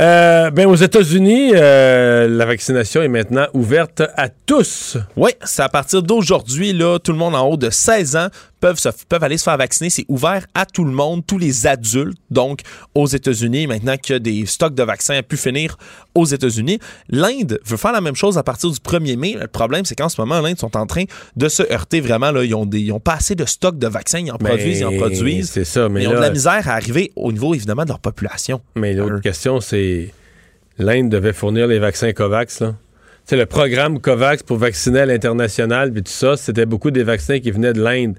Euh, ben, aux États-Unis, euh, la vaccination est maintenant ouverte à tous. Oui, c'est à partir d'aujourd'hui, là, tout le monde en haut de 16 ans peuvent, se- peuvent aller se faire vacciner. C'est ouvert à tout le monde, tous les adultes, donc aux États-Unis, maintenant que des stocks de vaccins ont pu finir aux États-Unis. L'Inde veut faire la même chose à partir du 1er mai. Le problème, c'est qu'en ce moment, l'Inde sont en train de se heurter vraiment. Là. Ils, ont des, ils ont pas assez de stocks de vaccins. Ils en Mais produisent, ils en produisent. C'est ça, mais ils ont de la misère à arriver au niveau, évidemment, de leur population. Mais l'autre question, c'est l'Inde devait fournir les vaccins COVAX, là. C'est le programme COVAX pour vacciner à l'international, puis tout ça, c'était beaucoup des vaccins qui venaient de l'Inde.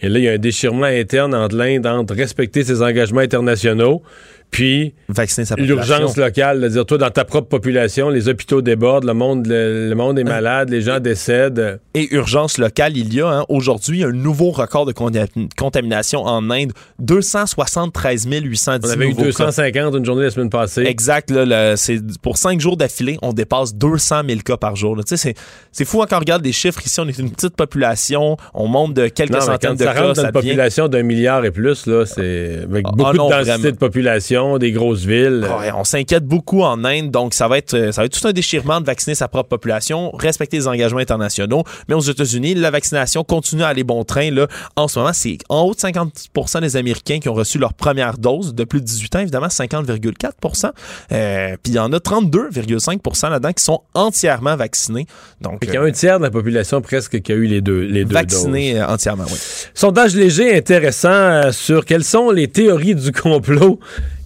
Et là, il y a un déchirement interne entre l'Inde, entre respecter ses engagements internationaux, puis vacciner sa l'urgence locale, de dire, toi, dans ta propre population, les hôpitaux débordent, le monde, le, le monde est malade, les gens décèdent. Et urgence locale, il y a hein, aujourd'hui un nouveau record de conta- contamination en Inde. 273 810 On avait eu nouveaux cas. 250 une journée la semaine passée. Exact. Là, c'est pour cinq jours d'affilée, on dépasse 200 000 cas par jour. là. Tu sais, C'est c'est fou hein, quand on regarde les chiffres. Ici, on est une petite population. On monte de quelques Non, centaines de ça cas. rentre dans Ça une devient... population d'un milliard et plus, là, c'est avec Ah, beaucoup non, de densité vraiment. de population, des grosses villes. Ouais, on s'inquiète beaucoup en Inde, donc ça va être euh, ça va être tout un déchirement de vacciner sa propre population, respecter les engagements internationaux. Mais aux États-Unis, la vaccination continue à aller bon train. Là, en ce moment, c'est en haut de 50% des Américains qui ont reçu leur première dose de plus de 18 ans, évidemment 50,4%. Euh, Puis il y en a 32,5% là-dedans qui sont entièrement vaccinés. Donc Il y a euh, un tiers de la population presque qui a eu les deux, les deux vaccinés doses. euh, entièrement, oui. Sondage léger intéressant euh, sur quelles sont les théories du complot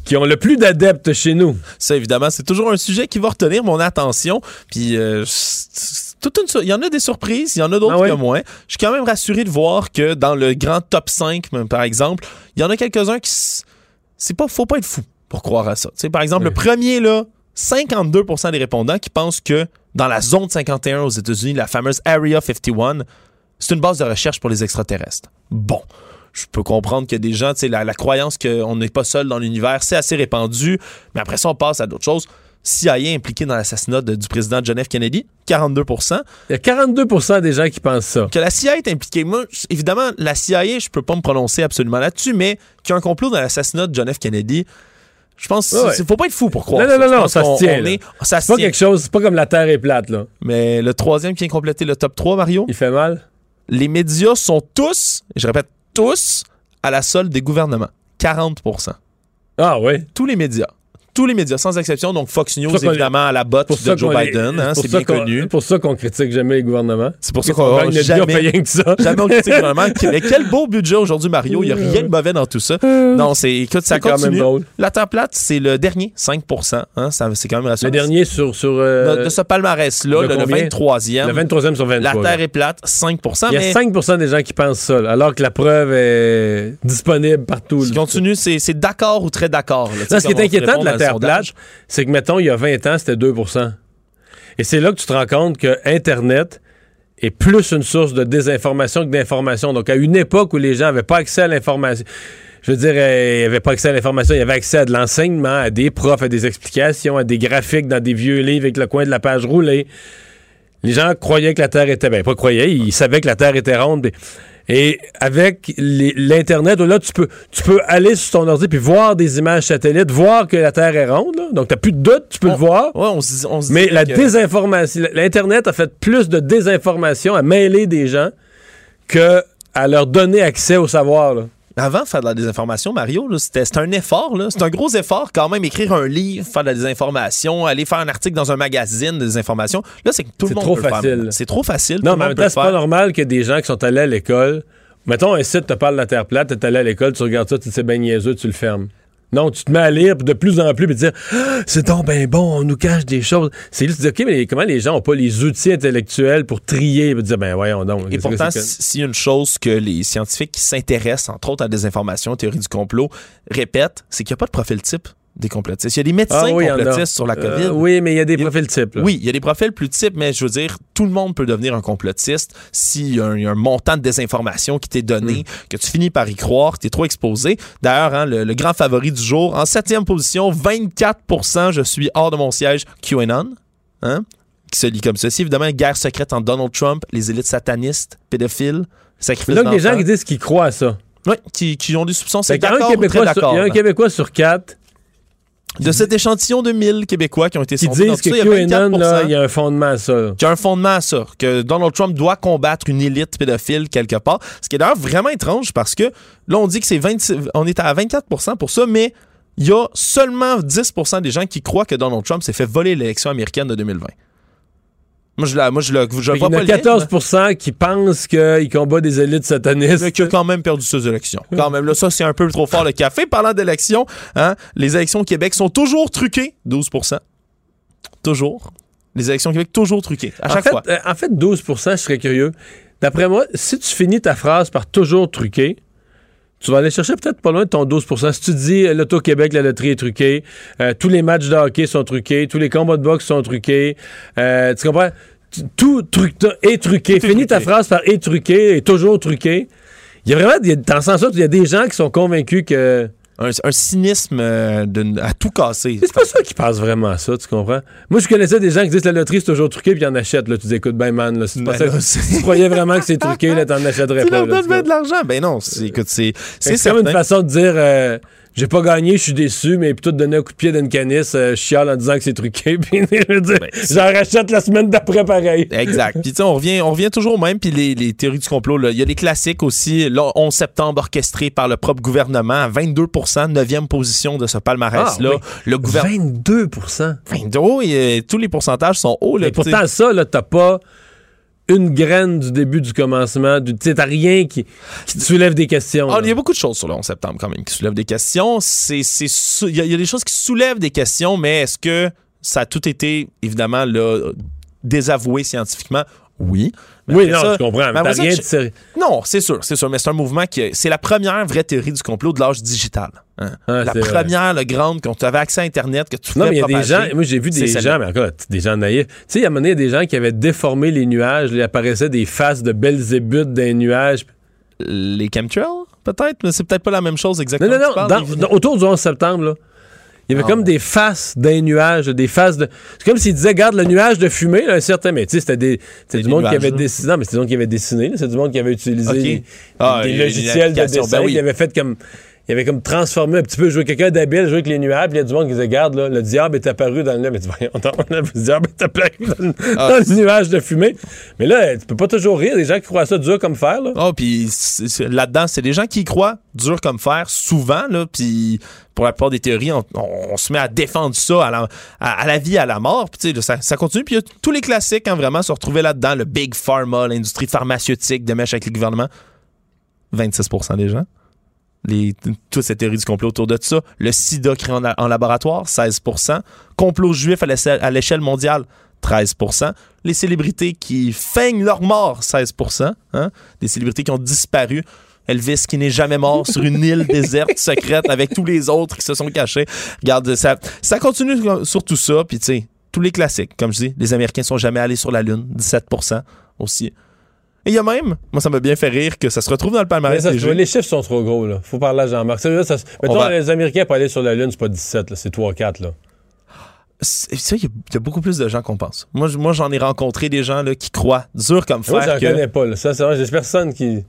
qui ont le plus d'adeptes chez nous. Ça, évidemment, c'est toujours un sujet qui va retenir mon attention. Puis, euh, toute une il y en a des surprises, il y en a d'autres Ah que moins. Je suis quand même rassuré de voir que dans le grand top 5, même, par exemple, il y en a quelques-uns qui. C'est pas, faut pas être fou pour croire à ça. Par exemple, le premier, là, 52% des répondants qui pensent que dans la zone 51 aux États-Unis, la fameuse Area 51, c'est une base de recherche pour les extraterrestres. Bon. Je peux comprendre que des gens, tu sais, la, la croyance qu'on n'est pas seul dans l'univers, c'est assez répandu. Mais après ça, on passe à d'autres choses. CIA impliqué dans l'assassinat du président John F. Kennedy, 42% Il y a 42% des gens qui pensent ça. Que la CIA est impliquée. Moi, évidemment, la CIA, je peux pas me prononcer absolument là-dessus, mais qu'il y a un complot dans l'assassinat de John F. Kennedy, je pense Ouais, ouais. qu'il faut pas être fou pour croire. Non, non, non, non, ça se tient. est- ça c'est pas tient. quelque chose, c'est pas comme la Terre est plate, là. Mais le troisième qui vient compléter le top 3, Mario? Il fait mal. Les médias sont tous, je répète, tous à la solde des gouvernements. 40% Ah oui. Tous les médias. Tous les médias, sans exception. Donc Fox News, évidemment, à la botte Pour de Joe Biden. hein, c'est bien connu. C'est pour ça qu'on critique jamais les gouvernements. C'est pour ça qu'on rien que ça. Jamais on critique le gouvernement. Mais quel beau budget aujourd'hui, Mario. Il n'y a rien de mauvais dans tout ça. Non, c'est, écoute, ça C'est quand même continue. La Terre plate, c'est le dernier, 5 hein, C'est quand même rassurant. Le dernier sur. sur euh, De, de ce palmarès-là, le, le combien? 23e. Le 23e sur 23. La Terre est plate, 5 Il y a mais 5% des gens qui pensent ça, alors que la preuve est disponible partout. continue, c'est, d'accord ou très d'accord. là. Ce qui est inquiétant de la c'est que, mettons, il y a 20 ans, c'était 2% Et c'est là que tu te rends compte que Internet est plus une source de désinformation que d'information. Donc, à une époque où les gens n'avaient pas accès à l'information, je veux dire, euh, ils n'avaient pas accès à l'information, ils avaient accès à de l'enseignement, à des profs, à des explications, à des graphiques dans des vieux livres avec le coin de la page roulée. Les gens croyaient que la Terre était... Ben, pas croyaient, ils savaient que la Terre était ronde. Et avec l'Internet, là, tu peux, tu peux aller sur ton ordi puis voir des images satellites, voir que la Terre est ronde. là. Donc, tu plus de doute, tu peux le voir. Ouais, on se, on se Mais la que- désinformation, l'Internet a fait plus de désinformation à mêler des gens que à leur donner accès au savoir. là. Avant faire de la désinformation, Mario, c'était un effort. C'est un gros effort quand même, écrire un livre, faire de la désinformation, aller faire un article dans un magazine de désinformation. Là, c'est que tout le monde trop peut facile. C'est trop facile. Non, mais en même temps, c'est pas normal que des gens qui sont allés à l'école. Mettons, un site te parle de la Terre plate, t'es allé à l'école, tu regardes ça, tu te sais ben niaiseux, tu le fermes. Non, tu te mets à lire de plus en plus te dire Ah, c'est donc ben bon, on nous cache des choses. C'est là tu te dis OK, mais comment les gens ont pas les outils intellectuels pour trier et dire ben voyons donc. Et pourtant, a une chose que les scientifiques qui s'intéressent, entre autres, à la désinformation, théorie du complot, répètent, c'est qu'il n'y a pas de profil type des complotistes. Il y a des médecins Ah oui, complotistes sur la Euh, COVID? oui, mais il y a des Il profils types. là. Oui, il y a des profils plus types, mais je veux dire, tout le monde peut devenir un complotiste s'il y a un, il y a un montant de désinformation qui t'est donné, Mm. que tu finis par y croire, que tu es trop exposé. D'ailleurs, hein, le, le grand favori du jour, en septième position, 24% je suis hors de mon siège, QAnon. Hein? Qui se lit comme ceci. Évidemment, guerre secrète entre Donald Trump, les élites satanistes, pédophiles, sacrifices Là, des gens qui disent qu'ils croient à ça. Oui, qui, qui ont des soupçons. C'est d'accord. Il y a un Québécois sur quatre De cet échantillon de 1000 Québécois qui ont été sondés, disent que ça, il y a QAnon, 24%. là, il y a un fondement à ça. qu'il y a un fondement à ça, que Donald Trump doit combattre une élite pédophile quelque part. Ce qui est d'ailleurs vraiment étrange parce que là, on dit que c'est 26 on est à 24% pour ça, mais il y a seulement 10 des gens qui croient que Donald Trump s'est fait voler l'élection américaine de 2020. Moi, je, la, moi, je, vois qu'il y a le lien, 14% qui pensent qu'il combat des élites satanistes. mais qui a quand même perdu ses élections. Quand même, là, ça, c'est un peu trop fort le café. Parlant d'élections, hein, les élections au Québec sont toujours truquées, 12% Toujours. Les élections au Québec, toujours truquées, à en chaque fait, fois. euh, en fait, 12% je serais curieux. D'après moi, si tu finis ta phrase par toujours truqué, tu vas aller chercher peut-être pas loin de ton 12 Si tu dis euh, l'Auto-Québec, la loterie est truquée, euh, tous les matchs de hockey sont truqués, tous les combats de boxe sont truqués, euh, tu comprends? Tout truc est truqué. Tout est Finis ta phrase par est truqué et toujours truqué. Il y a vraiment, dans le sens où il y a des gens qui sont convaincus que. Un, un cynisme euh, de- à tout casser. C'est pas ça qui passe vraiment à ça, tu comprends? Moi, je connaissais des gens qui disent que la loterie, c'est toujours truqué, puis ils en achètent. Là, tu dis, écoute, ben, man, là, si tu, Ben si tu croyais vraiment que c'est truqué, là, t'en achèterais Tu pas. leur donnes tu bien vois. de l'argent. Ben non, c'est, écoute, c'est, c'est comme une façon de dire euh, j'ai pas gagné, je suis déçu, mais plutôt de donner un coup de pied d'une canisse, euh, je chiale en disant que c'est truqué, puis Ben, j'en rachète la semaine d'après pareil. Exact. Puis on revient, on revient toujours au même. Puis les, les théories du complot, là, il y a des classiques aussi. Là, 11 septembre orchestré par le propre gouvernement, à 22 9e position de ce palmarès-là. Ah, oui. Le gouvernement. 22 22, et, euh, tous les pourcentages sont hauts. Là, sais, pourtant, ça, là, t'as pas une graine du début du commencement. Du, tu sais, t'as rien qui, qui te soulève des questions. Ah, il y a beaucoup de choses sur le 11 septembre quand même qui soulèvent des questions. C'est, sou- il, y a, il y a des choses qui soulèvent des questions, mais est-ce que ça a tout été, évidemment, là, désavoué scientifiquement? Oui. Mais oui, non, ça- je comprends. mais ça, rien de. Non, c'est sûr, c'est sûr, mais c'est un mouvement qui c'est la première vraie théorie du complot de l'âge digital. hein. Ah, la première, le grande, quand tu avais accès à Internet, que tu Non, mais il y a des gens, moi j'ai vu des gens, mais encore, des gens naïfs. Tu sais, il y a un moment donné, il y a des gens qui avaient déformé les nuages, il apparaissait des faces de Belzébuth des nuages. Les chemtrails, peut-être, mais c'est peut-être pas la même chose Non, exactement. non, non, dans- les- dans- autour du 11 septembre, là. Il y avait Ah comme ouais. des faces d'un nuage, des faces de. C'est comme s'il disait, garde le nuage de fumée, là, un certain. Mais tu sais, c'était des. Du monde qui avait dessiné. Non, mais c'est du monde qui avait dessiné. C'est du monde qui avait utilisé des, Ah, des logiciels de dessin, ben oui. qui avait fait comme. Il avait comme transformé un petit peu, joué quelqu'un d'habile, joué avec les nuages, puis il y a du monde qui disait, garde, là, le diable est apparu dans le. Là, le diable est apparu dans, le- Ah, dans le nuage de fumée. Mais là, tu peux pas toujours rire, des gens qui croient ça dur comme fer, là. Oh, puis là-dedans, c'est des gens qui y croient, dur comme fer, souvent, là, puis pour la plupart des théories, on, on- on se met à défendre ça à la, à, à la vie, à la mort, puis ça, ça continue, puis il y a tous les classiques, hein, vraiment, se retrouver là-dedans, le Big Pharma, l'industrie pharmaceutique, de mèche avec le gouvernement, 26% des gens. Les, toute cette théorie du complot autour de ça. Le sida créé en, en laboratoire, 16% Complot juif à l'échelle- à l'échelle mondiale, 13% Les célébrités qui feignent leur mort, 16% hein? Des célébrités qui ont disparu. Elvis qui n'est jamais mort sur une île déserte secrète avec tous les autres qui se sont cachés. Regarde, ça, ça continue sur tout ça. Puis tu sais, tous les classiques, comme je dis, les Américains sont jamais allés sur la Lune, 17% aussi. Et il y a même, moi ça m'a bien fait rire que ça se retrouve dans le palmarès ça, des jeux. les chiffres sont trop gros, là. Faut parler à Jean-Marc. Mettons, va- les Américains pour aller sur la Lune, c'est pas 17, là, c'est 3-4, là. C'est- Ça, il y, y a beaucoup plus de gens qu'on pense. Moi, moi j'en ai rencontré des gens là, qui croient dur comme Moi, fer j'en que connais pas, là. Ça, c'est vrai, j'ai personne qui.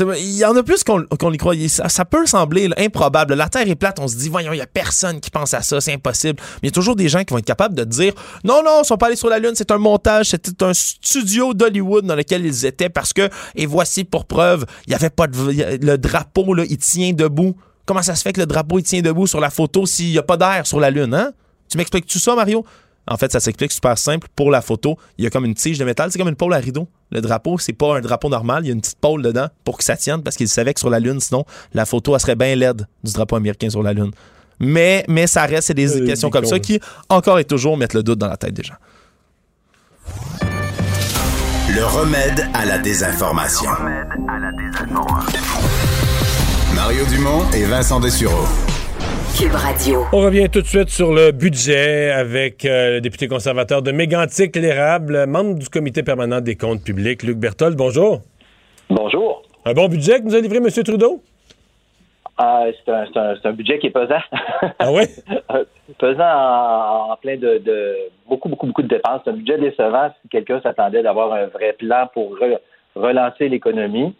Il y en a plus qu'on qu'on y. Ça, peut sembler improbable. La Terre est plate, on se dit, voyons, il y a personne qui pense à ça, c'est impossible. Mais il y a toujours des gens qui vont être capables de dire, non, non, ils sont pas allés sur la Lune, c'est un montage, c'était un studio d'Hollywood dans lequel ils étaient parce que, et voici pour preuve, il y avait pas de, le drapeau, là, il tient debout. Comment ça se fait que le drapeau, il tient debout sur la photo s'il y a pas d'air sur la Lune, hein? Tu m'expliques tout ça, Mario? En fait, ça s'explique super simple. Pour la photo, il y a comme une tige de métal, c'est comme une pôle à rideau. Le drapeau, c'est pas un drapeau normal, il y a une petite pôle dedans pour que ça tienne parce qu'ils savaient que sur la Lune, sinon, la photo, elle serait bien laide du drapeau américain sur la Lune. Mais, mais ça reste, c'est des Euh, questions comme ça qui, encore et toujours, mettent le doute dans la tête des gens. Le remède à la désinformation. Mario Dumont et Vincent Dessureau. Cube Radio. On revient tout de suite sur le budget avec euh, le député conservateur de Mégantic, l'érable, membre du comité permanent des comptes publics, Luc Berthold. Bonjour. Bonjour. Un bon budget que nous a livré M. Trudeau? Ah, c'est un, c'est un- c'est un budget qui est pesant. Ah ouais? Euh, pesant en, en plein de, de beaucoup, beaucoup, beaucoup de dépenses. C'est un budget décevant si quelqu'un s'attendait d'avoir un vrai plan pour re- relancer l'économie.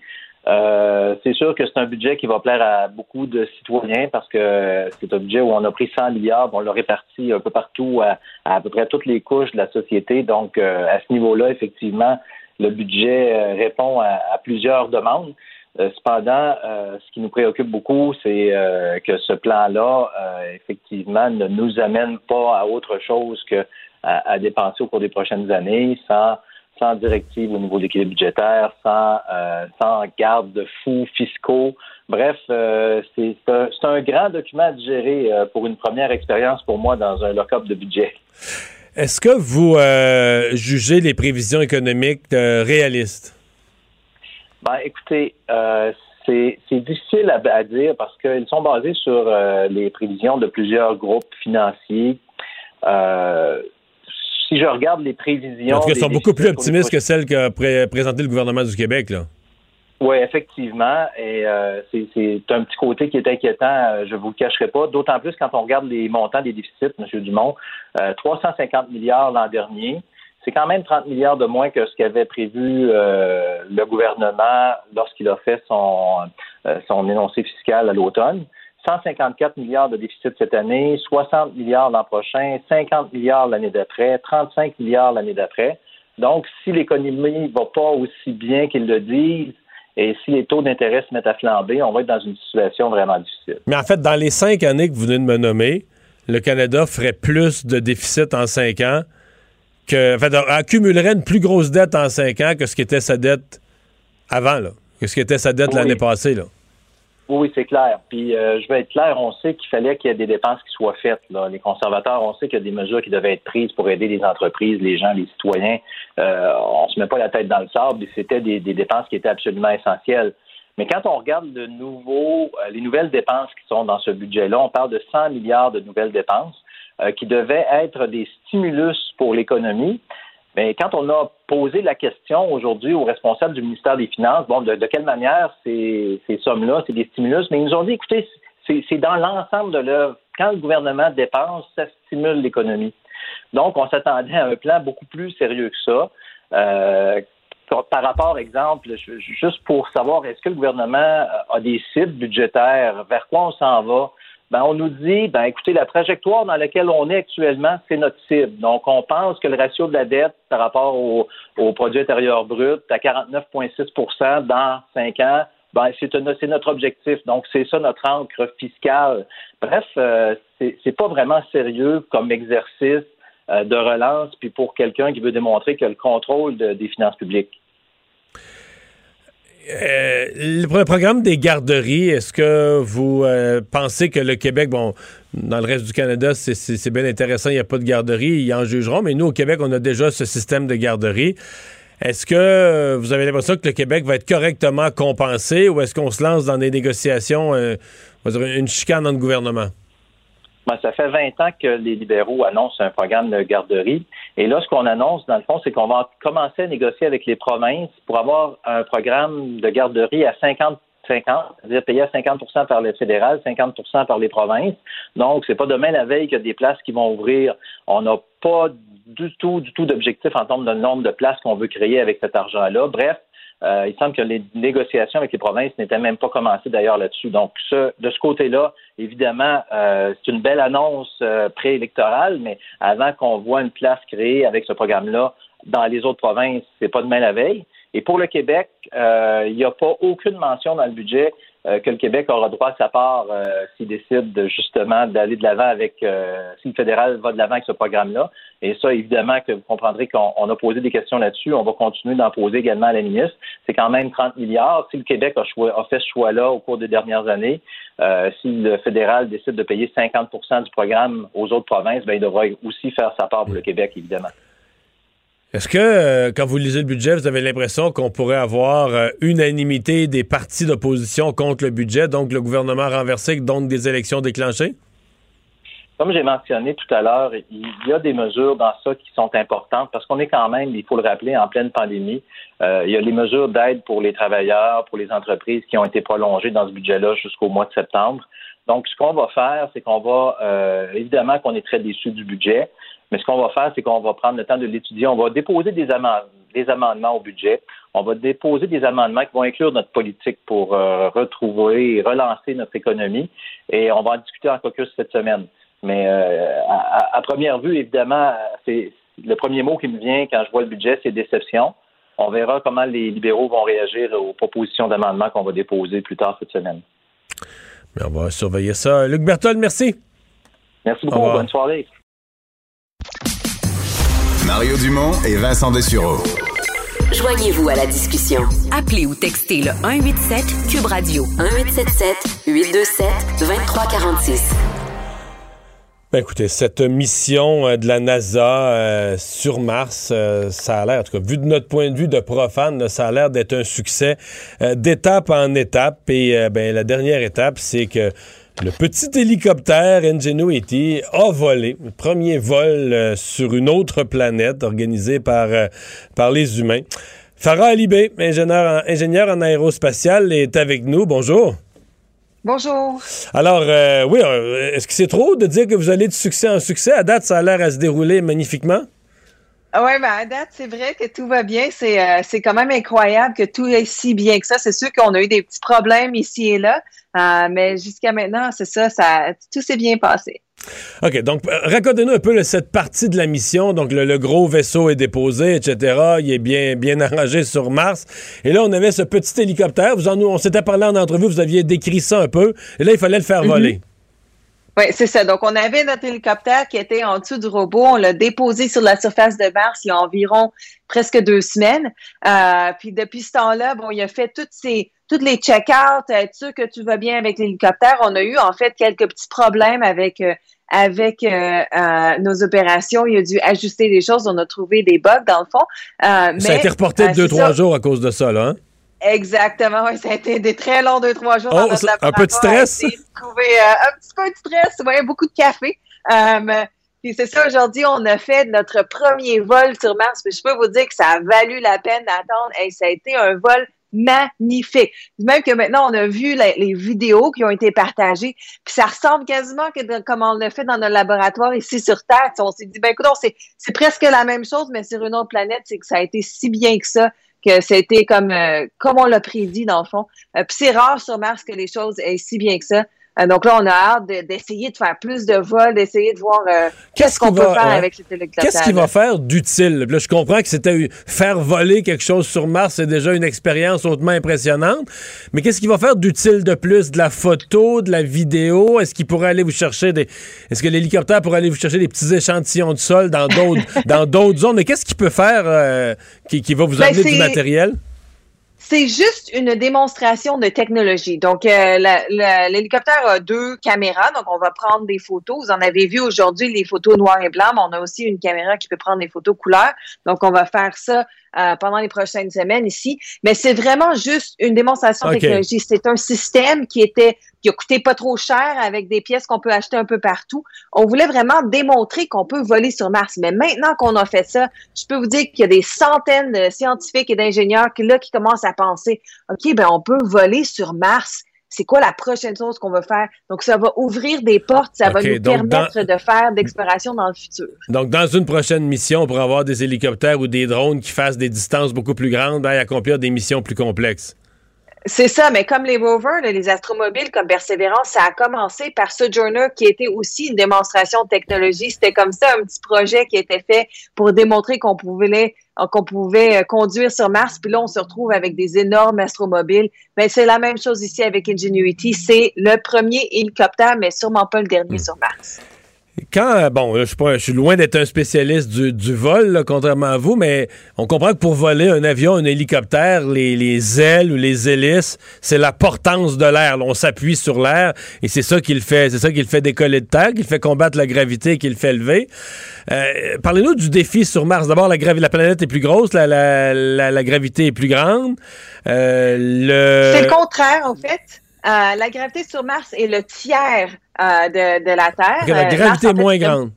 Euh, c'est sûr que c'est un budget qui va plaire à beaucoup de citoyens parce que c'est un budget où on a pris 100 milliards, on l'a réparti un peu partout à, à peu près toutes les couches de la société. Donc, euh, à ce niveau-là, effectivement, le budget euh, répond à, plusieurs demandes. Euh, cependant, euh, ce qui nous préoccupe beaucoup, c'est euh, que ce plan-là, effectivement, ne nous amène pas à autre chose que à dépenser au cours des prochaines années sans sans directive au niveau de l'équilibre budgétaire, sans, euh, sans garde-fous fiscaux. Bref, euh, c'est un, grand document à digérer euh, pour une première expérience pour moi dans un lock-up de budget. Est-ce que vous euh, jugez les prévisions économiques réalistes? Ben, écoutez, c'est difficile à, à dire parce qu'ils sont basés sur les prévisions de plusieurs groupes financiers. Euh, si je regarde les prévisions... En tout cas, sont beaucoup plus optimistes que celles qu'a pré- présenté le gouvernement du Québec. Là. Oui, effectivement. Et euh, c'est un petit côté qui est inquiétant, euh, je vous le cacherai pas. D'autant plus quand on regarde les montants des déficits, M. Dumont. Euh, 350 milliards l'an dernier. C'est quand même 30 milliards de moins que ce qu'avait prévu euh, le gouvernement lorsqu'il a fait son, euh, son énoncé fiscal à l'automne. 154 milliards de déficit cette année, 60 milliards l'an prochain, 50 milliards l'année d'après, 35 milliards l'année d'après. Donc, si l'économie va pas aussi bien qu'ils le disent, et si les taux d'intérêt se mettent à flamber, on va être dans une situation vraiment difficile. Mais en fait, dans les cinq années que vous venez de me nommer, le Canada ferait plus de déficit en cinq ans que. En fait, accumulerait une plus grosse dette en cinq ans que ce qui était sa dette avant, là. Que ce qui était sa dette Oui. l'année passée, là. Oui, c'est clair. Puis euh, je vais être clair, on sait qu'il fallait qu'il y ait des dépenses qui soient faites. Là. Les conservateurs, on sait qu'il y a des mesures qui devaient être prises pour aider les entreprises, les gens, les citoyens. Euh, on se met pas la tête dans le sable. C'était des, des dépenses qui étaient absolument essentielles. Mais quand on regarde le nouveau, euh, les nouvelles dépenses qui sont dans ce budget-là, on parle de 100 milliards de nouvelles dépenses euh, qui devaient être des stimulus pour l'économie. Mais quand on a posé la question aujourd'hui aux responsables du ministère des Finances, bon, de, quelle manière ces, ces sommes-là, c'est des stimulus, mais ils nous ont dit, écoutez, c'est dans l'ensemble de l'œuvre. Quand le gouvernement dépense, ça stimule l'économie. Donc, on s'attendait à un plan beaucoup plus sérieux que ça. Euh, par rapport, exemple, juste pour savoir, est-ce que le gouvernement a des cibles budgétaires, vers quoi on s'en va? Ben, on nous dit, ben, écoutez, la trajectoire dans laquelle on est actuellement, c'est notre cible. Donc, on pense que le ratio de la dette par rapport au, au produit intérieur brut à 49,6% dans cinq ans, ben, c'est notre objectif. Donc, c'est ça notre encre fiscale. Bref, euh, c'est pas vraiment sérieux comme exercice euh, de relance, puis pour quelqu'un qui veut démontrer que le contrôle de- des finances publiques. Euh, le pro- programme des garderies, est-ce que vous euh, pensez que le Québec, bon, dans le reste du Canada, c'est- bien intéressant, il n'y a pas de garderie, ils en jugeront, mais nous, au Québec, on a déjà ce système de garderie. Est-ce que vous avez l'impression que le Québec va être correctement compensé ou est-ce qu'on se lance dans des négociations, euh, on va une chicane dans le gouvernement? Ben, ça fait 20 ans que les libéraux annoncent un programme de garderie. Et là, ce qu'on annonce, dans le fond, c'est qu'on va commencer à négocier avec les provinces pour avoir un programme de garderie à 50 50, c'est-à-dire payé à 50% par le fédéral, 50% par les provinces. Donc, c'est pas demain la veille qu'il y a des places qui vont ouvrir. On n'a pas du tout, du tout d'objectif en termes de nombre de places qu'on veut créer avec cet argent-là. Bref, Euh, il semble que les négociations avec les provinces n'étaient même pas commencées d'ailleurs là-dessus. Donc, ce, de ce côté-là, évidemment, euh, c'est une belle annonce euh, préélectorale, mais avant qu'on voit une place créée avec ce programme-là dans les autres provinces, c'est pas demain la veille. Et pour le Québec, euh, il n'y a pas aucune mention dans le budget euh, que le Québec aura droit à sa part s'il décide de, justement d'aller de l'avant avec, si le fédéral va de l'avant avec ce programme-là. Et ça, évidemment, que vous comprendrez qu'on on a posé des questions là-dessus. On va continuer d'en poser également à la ministre. C'est quand même 30 milliards. Si le Québec a, fait ce choix-là au cours des dernières années, euh, si le fédéral décide de payer 50% du programme aux autres provinces, ben, il devra aussi faire sa part pour le Québec, évidemment. Est-ce que, euh, quand vous lisez le budget, vous avez l'impression qu'on pourrait avoir euh, unanimité des partis d'opposition contre le budget, donc le gouvernement renversé, donc des élections déclenchées? Comme j'ai mentionné tout à l'heure, il y a des mesures dans ça qui sont importantes parce qu'on est quand même, il faut le rappeler, en pleine pandémie. Euh, il y a les mesures d'aide pour les travailleurs, pour les entreprises qui ont été prolongées dans ce budget-là jusqu'au mois de septembre. Donc, ce qu'on va faire, c'est qu'on va, euh, évidemment qu'on est très déçus du budget, mais ce qu'on va faire, c'est qu'on va prendre le temps de l'étudier. On va déposer des amendements au budget. On va déposer des amendements qui vont inclure notre politique pour euh, retrouver et relancer notre économie. Et on va en discuter en caucus cette semaine. Mais euh, à, première vue, évidemment, c'est le premier mot qui me vient quand je vois le budget, c'est déception. On verra comment les libéraux vont réagir aux propositions d'amendement qu'on va déposer plus tard cette semaine. Mais on va surveiller ça. Luc Berthold, merci. Merci Au beaucoup. Bonne soirée. Mario Dumont et Vincent Dessureau. Joignez-vous à la discussion. Appelez ou textez le 187 Cube Radio 1877 827 2346. Ben écoutez, cette mission euh, de la NASA euh, sur Mars, euh, ça a l'air, en tout cas, vu de notre point de vue de profane, ça a l'air d'être un succès d'étape en étape. Et ben, la dernière étape, c'est que le petit hélicoptère Ingenuity a volé, premier vol sur une autre planète organisé par, par les humains. Farah Alibé, ingénieur en, ingénieur en aérospatial, est avec nous. Bonjour. Bonjour. Alors, euh, oui, euh, est-ce que c'est trop de dire que vous allez de succès en succès? À date, ça a l'air à se dérouler magnifiquement. Oui, ben à date, c'est vrai que tout va bien. C'est euh, c'est quand même incroyable que tout est si bien que ça. C'est sûr qu'on a eu des petits problèmes ici et là, euh, mais jusqu'à maintenant, c'est ça, ça, tout s'est bien passé. OK, donc euh, racontez-nous un peu cette partie de la mission. Donc, le, le gros vaisseau est déposé, etc. Il est bien, bien arrangé sur Mars. Et là, on avait ce petit hélicoptère. Vous en, on s'était parlé en entrevue, vous aviez décrit ça un peu. Et là, il fallait le faire Mhm. voler. Oui, c'est ça. Donc, on avait notre hélicoptère qui était en dessous du robot. On l'a déposé sur la surface de Mars il y a environ presque deux semaines. Euh, puis depuis ce temps-là, bon, il a fait toutes ces toutes les check-outs, être sûr que tout va bien avec l'hélicoptère. On a eu en fait quelques petits problèmes avec euh, avec euh, euh, nos opérations. Il a dû ajuster des choses. On a trouvé des bugs dans le fond. Euh, ça a été reporté de deux, trois ça. jours à cause de ça, là. hein? Exactement, oui, ça a été des très longs deux, trois jours. Oh, dans notre ça- un peu de stress? un petit peu de stress, ouais, beaucoup de café. Puis c'est ça, aujourd'hui, on a fait notre premier vol sur Mars. Puis je peux vous dire que ça a valu la peine d'attendre. Hey, ça a été un vol magnifique. Même que maintenant, on a vu les vidéos qui ont été partagées, puis ça ressemble quasiment que comme on l'a fait dans notre laboratoire ici sur Terre. On s'est dit, ben écoute, c'est c'est presque la même chose, mais sur une autre planète, c'est que ça a été si bien que ça, que c'était comme euh, comme on l'a prédit dans le fond. Euh, puis c'est rare sur Mars que les choses aient si bien que ça. Euh, donc là, on a hâte de- d'essayer de, faire plus de vols, d'essayer de voir euh, qu'est-ce qu'on peut faire ouais. avec cet hélicoptère. Qu'est-ce qu'il va faire d'utile? Là, je comprends que c'était faire voler quelque chose sur Mars, c'est déjà une expérience hautement impressionnante. Mais qu'est-ce qu'il va faire d'utile de plus? De la photo, de la vidéo? Est-ce qu'il pourrait aller vous chercher des. Est-ce que l'hélicoptère pourrait aller vous chercher des petits échantillons de sol dans d'autres dans d'autres zones? Mais qu'est-ce qu'il peut faire euh, qui, qui va vous Ben, amener du matériel? C'est juste une démonstration de technologie. Donc, euh, l'hélicoptère a deux caméras, donc on va prendre des photos. Vous en avez vu aujourd'hui les photos noir et blanc, mais on a aussi une caméra qui peut prendre des photos couleurs. Donc, on va faire ça euh, pendant les prochaines semaines ici. Mais c'est vraiment juste une démonstration de Ok. technologie. C'est un système qui était qui a coûté pas trop cher avec des pièces qu'on peut acheter un peu partout. On voulait vraiment démontrer qu'on peut voler sur Mars. Mais maintenant qu'on a fait ça, je peux vous dire qu'il y a des centaines de scientifiques et d'ingénieurs qui là qui commencent à penser, ok, ben on peut voler sur Mars. C'est quoi la prochaine chose qu'on va faire? Donc, ça va ouvrir des portes, ça va nous permettre dans- de faire d'exploration dans le futur. Donc, dans une prochaine mission, on pourra avoir des hélicoptères ou des drones qui fassent des distances beaucoup plus grandes ben, et accomplir des missions plus complexes. C'est ça, mais comme les rovers, là, les astromobiles comme Persévérance, ça a commencé par Sojourner qui était aussi une démonstration de technologie. C'était comme ça un petit projet qui était fait pour démontrer qu'on pouvait qu'on pouvait euh, conduire sur Mars. Puis là, on se retrouve avec des énormes astromobiles. Mais c'est la même chose ici avec Ingenuity. C'est le premier hélicoptère, mais sûrement pas le dernier sur Mars. Quand, euh, bon, je suis pas- je suis loin d'être un spécialiste du, du vol, là, contrairement à vous, mais on comprend que pour voler un avion, un hélicoptère, les, les ailes ou les hélices, c'est la portance de l'air. On s'appuie sur l'air et c'est ça qui le fait, c'est ça qui le fait décoller de terre, qui le fait combattre la gravité et qui le fait lever. Euh, Parlez-nous du défi sur Mars. D'abord, la, la planète est plus grosse, la, la, la- la gravité est plus grande. Euh, le... C'est le contraire, en fait. Euh, la gravité sur Mars est le tiers euh, de, de la Terre. La Euh, gravité Mars, en est fait, moins grande.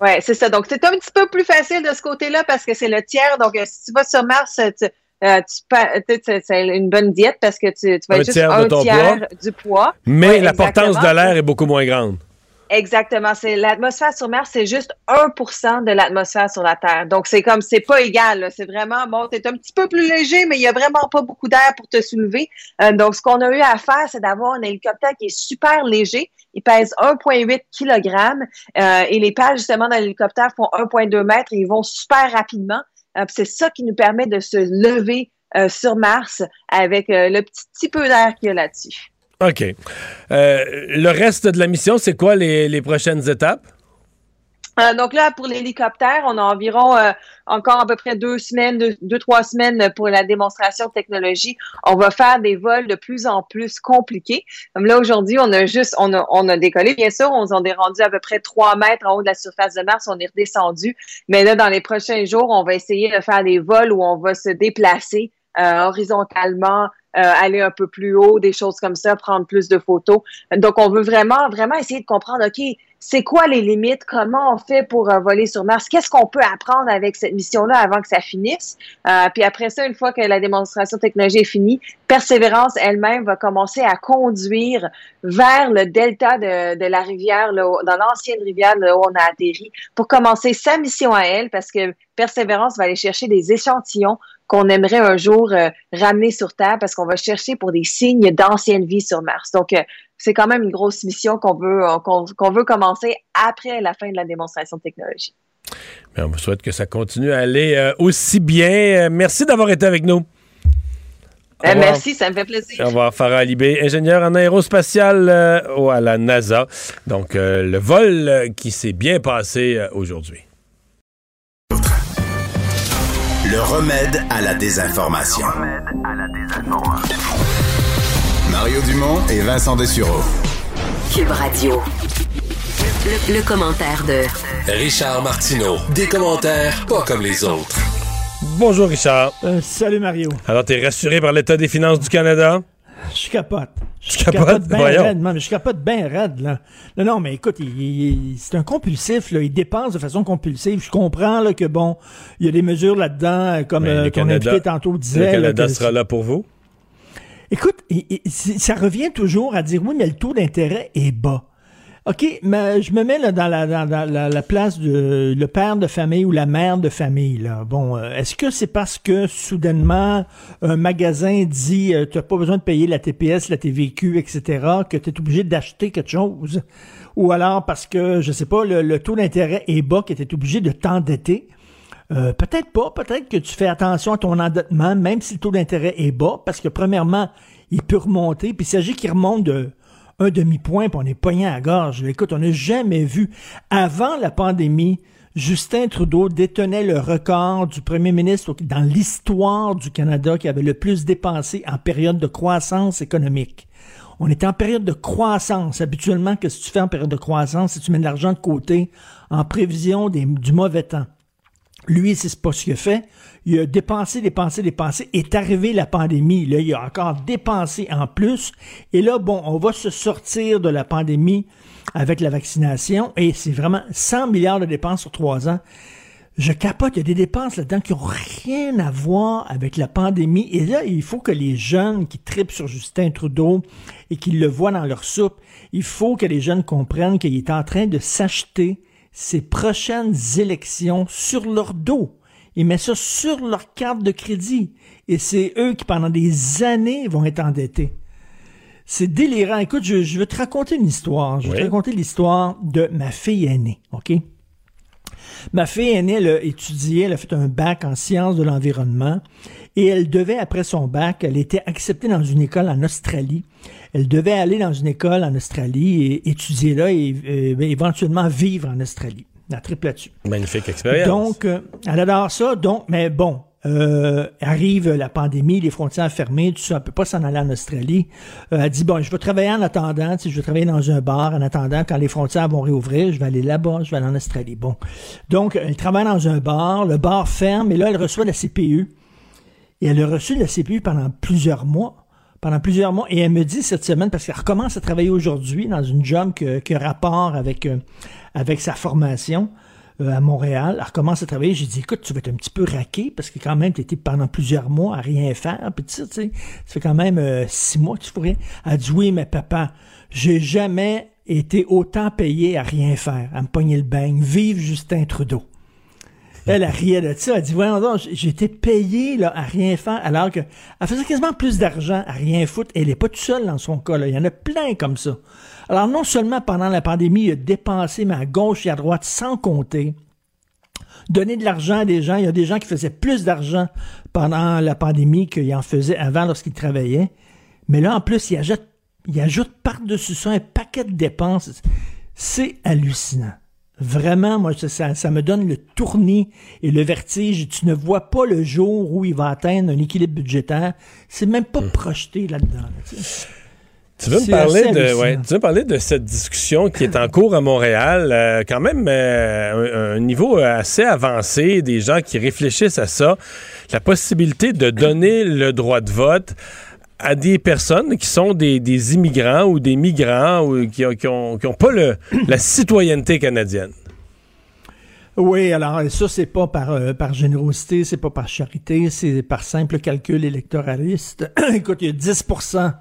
Oui, c'est ça. Donc, c'est un petit peu plus facile de ce côté-là parce que c'est le tiers. Donc, si tu vas sur Mars, tu, euh, tu pa- tu sais, c'est une bonne diète parce que tu, vas Un être juste tiers un tiers poids. du poids. Mais Ouais, la portance de l'air est beaucoup moins grande. Exactement. C'est l'atmosphère sur Mars, c'est juste 1% de l'atmosphère sur la Terre. Donc, c'est comme, c'est pas égal. C'est vraiment, bon, t'es un petit peu plus léger, mais il y a vraiment pas beaucoup d'air pour te soulever. Euh, donc, ce qu'on a eu à faire, c'est d'avoir un hélicoptère qui est super léger. Il pèse 1,8 kg euh, et les pales, justement, dans l'hélicoptère font 1,2 mètres et ils vont super rapidement. Euh, c'est ça qui nous permet de se lever euh, sur Mars avec euh, le petit, petit peu d'air qu'il y a là-dessus. OK. Euh, le reste de la mission, c'est quoi les, prochaines étapes? Euh, donc là, pour l'hélicoptère, on a environ euh, encore à peu près deux semaines, deux, deux, trois semaines pour la démonstration de technologie. On va faire des vols de plus en plus compliqués. Là, aujourd'hui, on a juste, on a, décollé, bien sûr, on, on est rendu à peu près trois mètres en haut de la surface de Mars, on est redescendu. Mais là, dans les prochains jours, on va essayer de faire des vols où on va se déplacer horizontalement, aller un peu plus haut, des choses comme ça, prendre plus de photos. Donc, on veut vraiment, vraiment essayer de comprendre, OK, c'est quoi les limites? Comment on fait pour euh, voler sur Mars? Qu'est-ce qu'on peut apprendre avec cette mission-là avant que ça finisse? Euh, puis après ça, une fois que la démonstration de technologie est finie, Persévérance elle-même va commencer à conduire vers le delta de, de la rivière, là, dans l'ancienne rivière là, où on a atterri, pour commencer sa mission à elle, parce que Persévérance va aller chercher des échantillons qu'on aimerait un jour euh, ramener sur Terre, parce qu'on va chercher pour des signes d'ancienne vie sur Mars. Donc, euh, c'est quand même une grosse mission qu'on veut, euh, qu'on veut commencer après la fin de la démonstration de technologie. Mais on vous souhaite que ça continue à aller euh, aussi bien. Merci d'avoir été avec nous. Au revoir. merci, ça me fait plaisir. Au revoir, Farah Alibé, ingénieur en aérospatial à la NASA. Donc, le vol qui s'est bien passé aujourd'hui. Le remède à la désinformation. Mario Dumont et Vincent Dessureau. Cube Radio. Le, le commentaire de Richard Martineau. Des commentaires pas comme les autres. Bonjour, Richard. Euh, salut Mario. Alors, t'es rassuré par l'état des finances du Canada? Je capote. Je capote? bien raide, man, mais je capote bien raide, là. Non, non, mais écoute, il- il- il- c'est un compulsif, là. Il dépense de façon compulsive. Je comprends, là, que bon, il y a des mesures là-dedans, euh, comme euh, ton Canada- invité tantôt disait. Le là, Canada que sera là pour vous? Écoute, il- ça revient toujours à dire oui, mais le taux d'intérêt est bas. OK, mais je me mets là, dans, la, place de le père de famille ou la mère de famille. Là. Bon, euh, est-ce que c'est parce que soudainement un magasin dit euh, tu n'as pas besoin de payer la TPS, la TVQ, etc., que tu es obligé d'acheter quelque chose? Ou alors parce que, je sais pas, le, le taux d'intérêt est bas, que tu es obligé de t'endetter? Euh, peut-être pas, peut-être que tu fais attention à ton endettement, même si le taux d'intérêt est bas, parce que premièrement, il peut remonter, puis il s'agit qu'il remonte de un demi-point, puis on est pogné à gorge. Écoute, on n'a jamais vu, avant la pandémie, Justin Trudeau détenait le record du premier ministre dans l'histoire du Canada qui avait le plus dépensé en période de croissance économique. On est en période de croissance. Habituellement, qu'est-ce que tu fais en période de croissance? Que tu mets de l'argent de côté en prévision du mauvais temps? Lui, c'est pas ce qu'il a fait. Il a dépensé, dépensé, dépensé. Est arrivé la pandémie. Là, il a encore dépensé en plus. Et là, bon, on va se sortir de la pandémie avec la vaccination. Et c'est vraiment 100 milliards de dépenses sur trois ans. Je capote, il y a des dépenses là-dedans qui n'ont rien à voir avec la pandémie. Et là, il faut que les jeunes qui tripent sur Justin Trudeau et qui le voient dans leur soupe, il faut que les jeunes comprennent qu'il est en train de s'acheter ses prochaines élections sur leur dos. Il met ça sur leur carte de crédit. Et c'est eux qui, pendant des années, vont être endettés. C'est délirant. Écoute, je, je vais te raconter une histoire. Je vais Oui. te raconter l'histoire de ma fille aînée, OK? Ma fille aînée, elle a étudié, elle a fait un bac en sciences de l'environnement et elle devait, après son bac, elle était acceptée dans une école en Australie. Elle devait aller dans une école en Australie et étudier là et euh, éventuellement vivre en Australie. La triple là-dessus. Magnifique expérience. Donc, euh, elle adore ça. Donc, mais bon, euh, arrive la pandémie, les frontières fermées, tout ça, elle peut pas s'en aller en Australie. Euh, elle dit bon, je vais travailler en attendant, je vais travailler dans un bar en attendant quand les frontières vont réouvrir, je vais aller là-bas, je vais aller en Australie. Bon, donc elle travaille dans un bar, le bar ferme et là elle reçoit la CPU et elle a reçu la CPU pendant plusieurs mois. Pendant plusieurs mois. Et elle me dit cette semaine, parce qu'elle recommence à travailler aujourd'hui dans une job qui a rapport avec, euh, avec sa formation euh, à Montréal. Elle recommence à travailler. J'ai dit, écoute, tu vas être un petit peu raqué parce que quand même, tu étais pendant plusieurs mois à rien faire. Puis tu sais, ça fait quand même euh, six mois que tu fais rien. Elle dit, oui, mais papa, j'ai jamais été autant payé à rien faire, à me pogner le beigne. Vive Justin Trudeau. Elle, elle riait de ça. Elle dit, voyons donc, j'étais payé là, à rien faire, alors que elle faisait quasiment plus d'argent à rien foutre. Elle n'est pas toute seule dans son cas. Là. Il y en a plein comme ça. Alors, non seulement pendant la pandémie, il a dépensé, mais à gauche et à droite, sans compter. Donner de l'argent à des gens. Il y a des gens qui faisaient plus d'argent pendant la pandémie qu'ils en faisaient avant lorsqu'ils travaillaient. Mais là, en plus, il ajoute, il ajoute par-dessus ça un paquet de dépenses. C'est hallucinant. Vraiment, moi, ça, me donne le tournis et le vertige. Tu ne vois pas le jour où il va atteindre un équilibre budgétaire. C'est même pas projeté là-dedans. là, tu veux, me parler de, ouais, tu veux me parler de cette discussion qui est en cours à Montréal, euh, quand même euh, un, un niveau assez avancé, des gens qui réfléchissent à ça, la possibilité de donner le droit de vote à des personnes qui sont des, des immigrants ou des migrants ou qui n'ont qui ont, qui ont pas le, la citoyenneté canadienne. Oui, alors ça, c'est pas par, euh, par générosité, c'est pas par charité, c'est par simple calcul électoraliste. Écoute, il y a 10%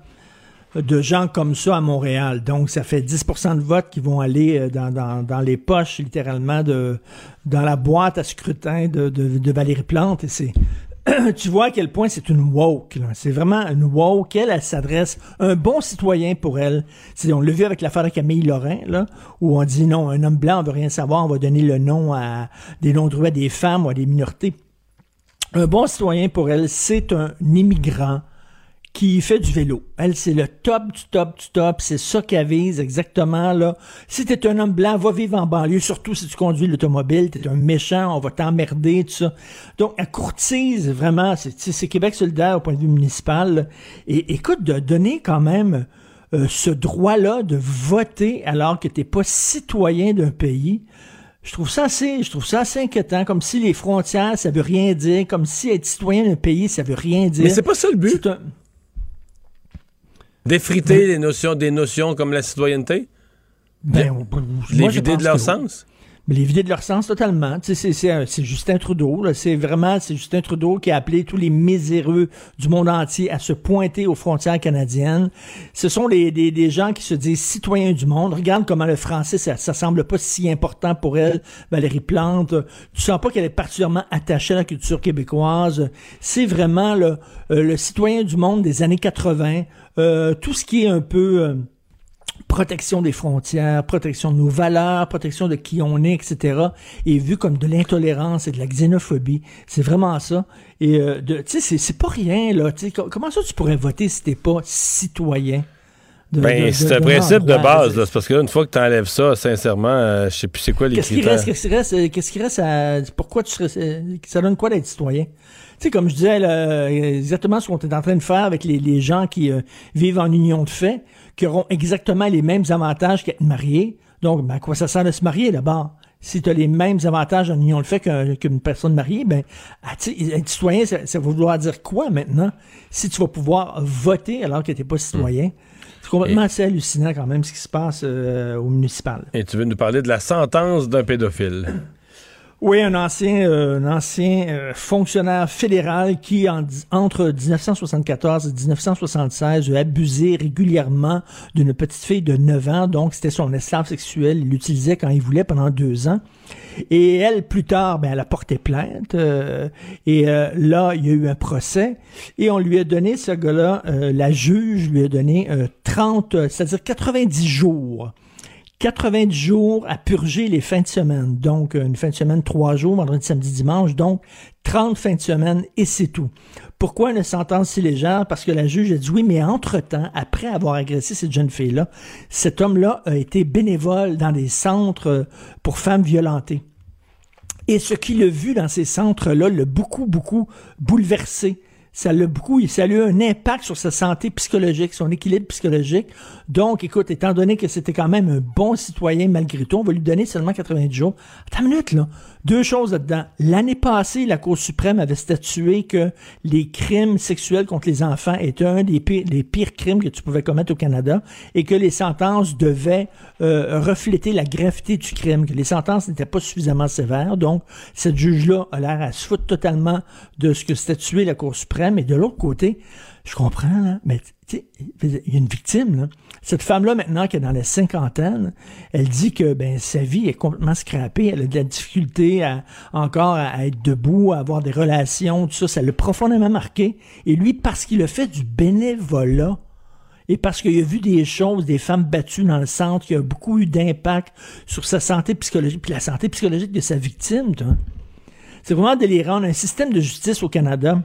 de gens comme ça à Montréal. Donc, ça fait 10% de votes qui vont aller euh, dans, dans, dans les poches, littéralement, de, dans la boîte à scrutin de, de, de Valérie Plante. Et c'est, tu vois à quel point c'est une woke. C'est vraiment une woke. Elle, elle s'adresse un bon citoyen pour elle. C'est, on l'a vu avec l'affaire Camille Lorrain, là, où on dit non, un homme blanc, on veut rien savoir, on va donner le nom à des noms de à des femmes ou à des minorités. Un bon citoyen pour elle, c'est un immigrant qui fait du vélo. Elle, c'est le top du top du top. C'est ça qu'elle vise exactement, là. Si t'es un homme blanc, va vivre en banlieue, surtout si tu conduis l'automobile, t'es un méchant, on va t'emmerder, tout ça. Donc, elle courtise vraiment, c'est, Québec solidaire au point de vue municipal. là. Et écoute, de donner quand même euh, ce droit-là de voter alors que t'es pas citoyen d'un pays, je trouve ça assez, je trouve ça assez inquiétant, comme si les frontières, ça veut rien dire, comme si être citoyen d'un pays, ça veut rien dire. Mais c'est pas ça le but. Un- D'effriter les notions, des notions comme la citoyenneté? Ben, les moi, vider de leur sens? Mais les vider de leur sens totalement. C'est- c'est un- c'est Justin Trudeau. C'est vraiment c'est Justin Trudeau qui a appelé tous les miséreux du monde entier à se pointer aux frontières canadiennes. Ce sont les, des, des gens qui se disent citoyens du monde. Regarde comment le français, ça, ça semble pas si important pour elle. Valérie Plante, tu sens pas qu'elle est particulièrement attachée à la culture québécoise. C'est vraiment le, euh, le citoyen du monde des années 80. Euh, tout ce qui est un peu... euh, protection des frontières, protection de nos valeurs, protection de qui on est, etc., est vu comme de l'intolérance et de la xénophobie. C'est vraiment ça. Et euh, tu sais, c'est- pas rien là. Comment ça tu pourrais voter si t'es pas citoyen? Ben, c'est un principe de base. là. C'est parce que là, une fois que tu enlèves ça, sincèrement, euh, je sais plus c'est quoi les Qu'est-ce qui critères. reste, qu'est-ce qui reste, euh, qu'est-ce qui reste à, pourquoi tu serais, euh, ça donne quoi d'être citoyen? Tu sais, comme je disais, là, exactement ce qu'on est en train de faire avec les, les gens qui euh, vivent en union de fait, qui auront exactement les mêmes avantages qu'être mariés. Donc, ben, à quoi ça sert de se marier d'abord? Si tu as les mêmes avantages en union de fait qu'un- qu'une personne mariée, ben, ah, être citoyen, ça, ça va vouloir dire quoi maintenant? Si tu vas pouvoir voter alors que tu n'es pas citoyen? C'est complètement assez hallucinant quand même ce qui se passe euh, au municipal. Et tu veux nous parler de la sentence d'un pédophile. Oui, un ancien, euh, un ancien euh, fonctionnaire fédéral qui, entre 1974 et 1976, a abusé régulièrement d'une petite fille de 9 ans. Donc, c'était son esclave sexuel. Il l'utilisait quand il voulait pendant deux ans. Et elle, plus tard, ben, elle a porté plainte. euh, et là, il y a eu un procès. Et on lui a donné, ce gars-là, la juge lui a donné euh, 30, euh, c'est-à-dire 90 jours 90 jours à purger les fins de semaine. Donc, une fin de semaine, trois jours, vendredi, samedi, dimanche. Donc, 30 fins de semaine et c'est tout. Pourquoi une sentence si légère? Parce que la juge a dit oui, mais entre-temps, après avoir agressé cette jeune fille-là, cet homme-là a été bénévole dans des centres euh, pour femmes violentées. Et ce qu'il a vu dans ces centres-là l'a beaucoup, beaucoup bouleversé. Ça l'a beaucoup, ça a eu un impact sur sa santé psychologique, son équilibre psychologique. Donc, écoute, étant donné que c'était quand même un bon citoyen malgré tout, on va lui donner seulement 90 jours. Attends une minute, là. Deux choses là-dedans. L'année passée, la Cour suprême avait statué que les crimes sexuels contre les enfants étaient un des pires, crimes que tu pouvais commettre au Canada et que les sentences devaient euh, refléter la gravité du crime, que les sentences n'étaient pas suffisamment sévères. Donc, cette juge-là a l'air à se foutre totalement de ce que statuait la Cour suprême. Et de l'autre côté, je comprends, là, mais il y a une victime. Là. Cette femme-là, maintenant, qui est dans la cinquantaine, elle dit que ben, sa vie est complètement scrappée. Elle a de la difficulté à, encore à être debout, à avoir des relations, tout ça. Ça l'a profondément marqué. Et lui, parce qu'il a fait du bénévolat, et parce qu'il a vu des choses, des femmes battues dans le centre, qui a beaucoup eu d'impact sur sa santé psychologique, puis la santé psychologique de sa victime. C'est vraiment délirant. On a un système de justice au Canada.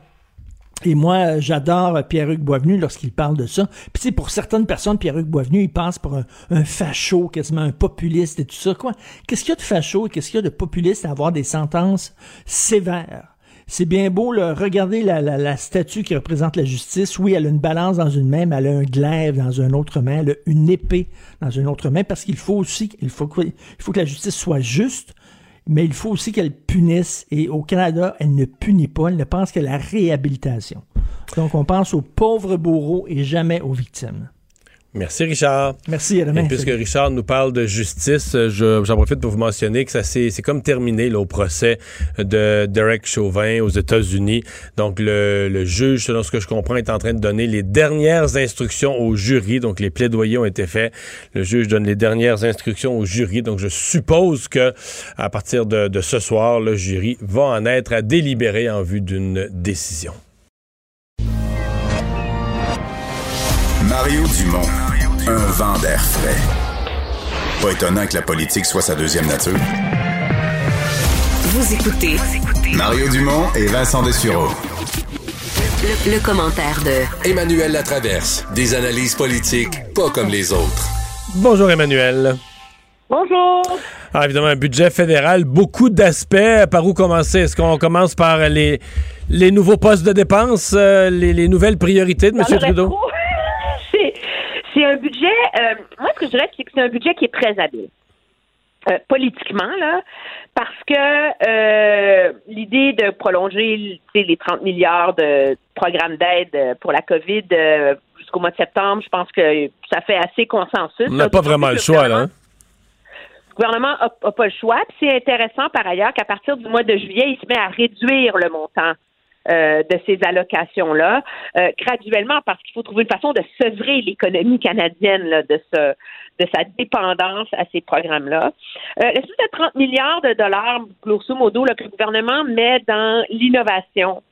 Et moi, j'adore Pierre-Hugues Boisvenu lorsqu'il parle de ça. Puis sais, pour certaines personnes, Pierre-Hugues Boisvenu, il passe pour un, un facho, quasiment un populiste et tout ça. Quoi? Qu'est-ce qu'il y a de facho et qu'est-ce qu'il y a de populiste à avoir des sentences sévères? C'est bien beau, là, regardez la, statue qui représente la justice. Oui, elle a une balance dans une main, mais elle a un glaive dans une autre main, elle a une épée dans une autre main, parce qu'il faut aussi, il faut que la justice soit juste, mais il faut aussi qu'elle punisse. Et au Canada, elle ne punit pas, elle ne pense qu'à la réhabilitation. Donc, on pense aux pauvres bourreaux et jamais aux victimes. Merci, Richard. Merci, à demain. Et puisque. Richard nous parle de justice, euh, je- j'en profite pour vous mentionner que ça c'est comme terminé là, au procès de Derek Chauvin aux États-Unis. Donc, le, le juge, selon ce que je comprends, est en train de donner les dernières instructions au jury. Donc, les plaidoyers ont été faits. Le juge donne les dernières instructions au jury. Donc, je suppose que à partir de, de ce soir, le jury va en être à délibérer en vue d'une décision. Mario Dumont, un vent d'air frais. Pas étonnant que la politique soit sa deuxième nature. Vous écoutez Mario Dumont et Vincent Dessureau. le, le commentaire de Emmanuel Latraverse. Des analyses politiques pas comme les autres. Bonjour, Emmanuel. Bonjour. Ah, évidemment, un budget fédéral, beaucoup d'aspects. Par où commencer? Est-ce qu'on commence par les, les nouveaux postes de dépenses, euh, les, les nouvelles priorités de M. Trudeau? C'est, un budget, euh, moi, ce que je dirais, c'est que c'est un budget qui est très habile. Euh, politiquement, là, parce que euh, l'idée de prolonger les 30 milliards de programmes d'aide pour la COVID jusqu'au mois de septembre, je pense que ça fait assez consensus. On n'a pas vraiment le choix, là. hein? Le gouvernement n'a pas le choix. C'est intéressant par ailleurs qu'à partir du mois de juillet, il se met à réduire le montant euh, de ces allocations-là euh, graduellement parce qu'il faut trouver une façon de sevrer l'économie canadienne de, sa dépendance à ces programmes-là. Euh, L'espèce de 30 milliards de dollars, grosso modo, là, que le gouvernement met dans l'innovation,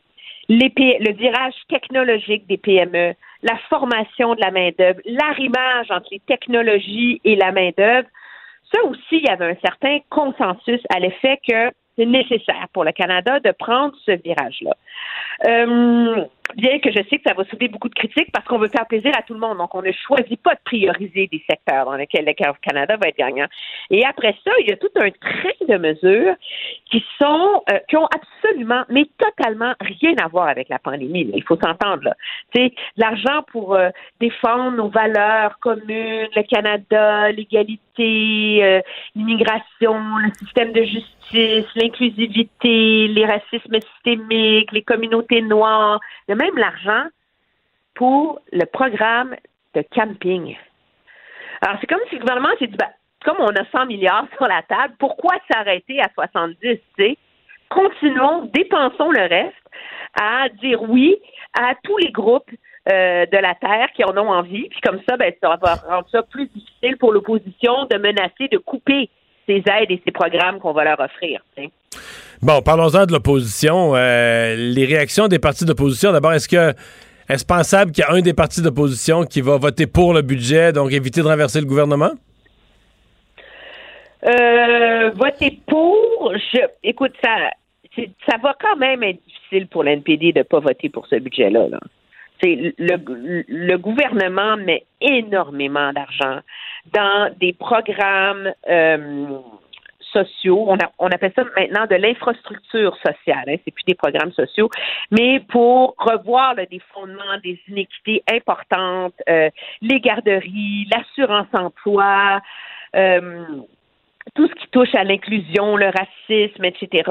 le virage technologique des PME, la formation de la main-d'œuvre, l'arrimage entre les technologies et la main-d'œuvre, ça aussi, il y avait un certain consensus à l'effet que c'est nécessaire pour le Canada de prendre ce virage-là. Euh, bien que je sais que ça va soulever beaucoup de critiques parce qu'on veut faire plaisir à tout le monde. Donc, on ne choisit pas de prioriser des secteurs dans lesquels le Canada va être gagnant. Et après ça, il y a tout un train de mesures qui sont, euh, qui ont absolument, mais totalement rien à voir avec la pandémie. Il faut s'entendre, là. Sais, l'argent pour euh, défendre nos valeurs communes, le Canada, l'égalité, euh, l'immigration, le système de justice, l'inclusivité, les racismes systémiques, les communautés noires, il y a même l'argent pour le programme de camping. Alors, c'est comme si le gouvernement s'est dit, ben, comme on a 100 milliards sur la table, pourquoi s'arrêter à 70, tu sais? Continuons, dépensons le reste à dire oui à tous les groupes euh, de la Terre qui en ont envie. Puis comme ça, ben, ça va rendre ça plus difficile pour l'opposition de menacer de couper ces aides et ces programmes qu'on va leur offrir. Bon, parlons-en de l'opposition. Euh, les réactions des partis d'opposition, d'abord, est-ce que est-ce pensable qu'il y a un des partis d'opposition qui va voter pour le budget, donc éviter de renverser le gouvernement? Euh, voter pour, je, écoute, ça, ça va quand même être difficile pour l'NPD de ne pas voter pour ce budget-là. Là. Le, le gouvernement met énormément d'argent dans des programmes euh, sociaux. On, a- on appelle ça maintenant de l'infrastructure sociale. Hein, c'est plus des programmes sociaux, mais pour revoir là, des fondements, des inéquités importantes, euh, les garderies, l'assurance emploi. euh, tout ce qui touche à l'inclusion, le racisme, etc.,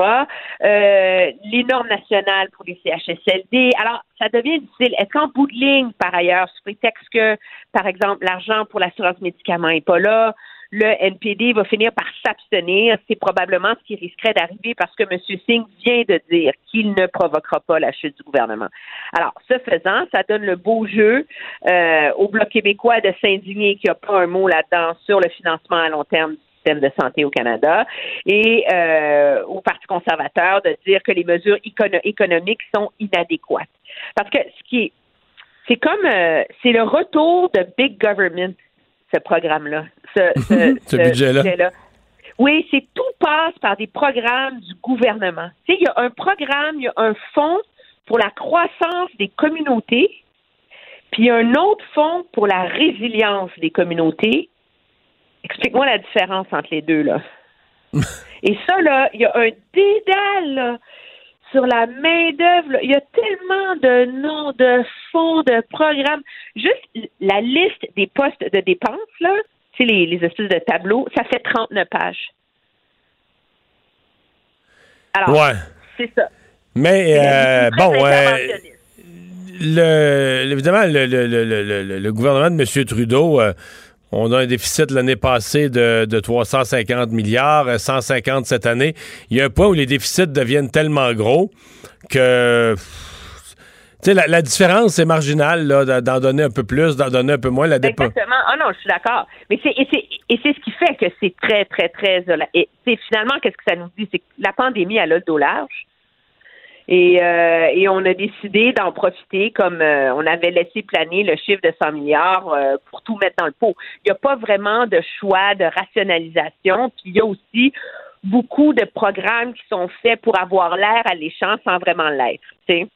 euh, les normes nationales pour les CHSLD. Alors, ça devient difficile. Est-ce qu'en bout de ligne, par ailleurs, sous prétexte que, par exemple, l'argent pour l'assurance médicaments n'est pas là, le NPD va finir par s'abstenir? C'est probablement ce qui risquerait d'arriver parce que M. Singh vient de dire qu'il ne provoquera pas la chute du gouvernement. Alors, ce faisant, ça donne le beau jeu euh, au Bloc québécois de s'indigner qu'il n'y a pas un mot là-dedans sur le financement à long terme système de santé au Canada et euh, au Parti conservateur de dire que les mesures écono- économiques sont inadéquates. Parce que ce qui est, c'est comme, euh, c'est le retour de big government, ce programme-là, ce, ce, Ce budget-là. Oui, c'est tout passe par des programmes du gouvernement. Tu sais, il y a un programme, il y a un fonds pour la croissance des communautés, puis il y a un autre fonds pour la résilience des communautés. Explique-moi la différence entre les deux, là. Et ça, là, il y a un dédale, là, sur la main-d'œuvre. Il y a tellement de noms, de fonds, de programmes. Juste la liste des postes de dépenses, là, tu sais, les, les espèces de tableaux, ça fait 39 pages. Alors, Ouais. c'est ça. Mais euh, bon, euh, le, évidemment, le, le- le- le- le- le gouvernement de M. Trudeau, euh, on a un déficit l'année passée de, de 350 milliards, euh, 150 cette année. Il y a un point où les déficits deviennent tellement gros que... La, la différence, c'est marginal, là, d'en- donner un peu plus, d'en donner un peu moins. La. Exactement. Ah non, je suis d'accord. Mais c'est et c'est ce qui fait que c'est très très très et finalement qu'est-ce que ça nous dit, c'est que la pandémie a le dos large. Et, euh, et on a décidé d'en profiter comme euh, on avait laissé planer le chiffre de 100 milliards euh, pour tout mettre dans le pot. Il n'y a pas vraiment de choix de rationalisation. Puis il y a aussi beaucoup de programmes qui sont faits pour avoir l'air alléchant sans vraiment l'être. tu sais.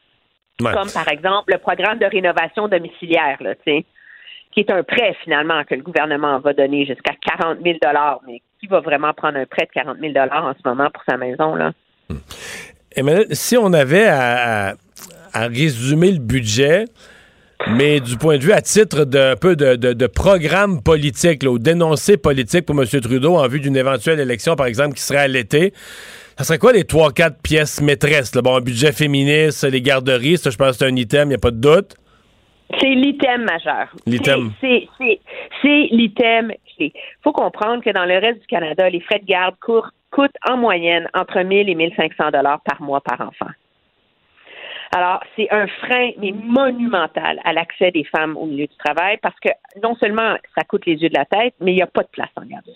Ouais. Comme par exemple le programme de rénovation domiciliaire, là, qui est un prêt finalement que le gouvernement va donner jusqu'à 40 000 mais qui va vraiment prendre un prêt de 40 000 en ce moment pour sa maison là? Emmanuel, si on avait à, à- à résumer le budget, mais du point de vue à titre d'un peu de, de- de programme politique, là, ou d'énoncé politique pour M. Trudeau en vue d'une éventuelle élection, par exemple, qui serait à l'été, ça serait quoi les trois, quatre pièces maîtresses? là? Bon, un budget féministe, les garderies, ça, je pense que c'est un item, il n'y a pas de doute. C'est l'item majeur. L'item. C'est l'item clé. Il faut comprendre que dans le reste du Canada, les frais de garde courent- coûtent en moyenne entre 1000 et 1500 dollars par mois par enfant. Alors, c'est un frein, mais monumental à l'accès des femmes au milieu du travail parce que non seulement ça coûte les yeux de la tête, mais il n'y a pas de place en garderie.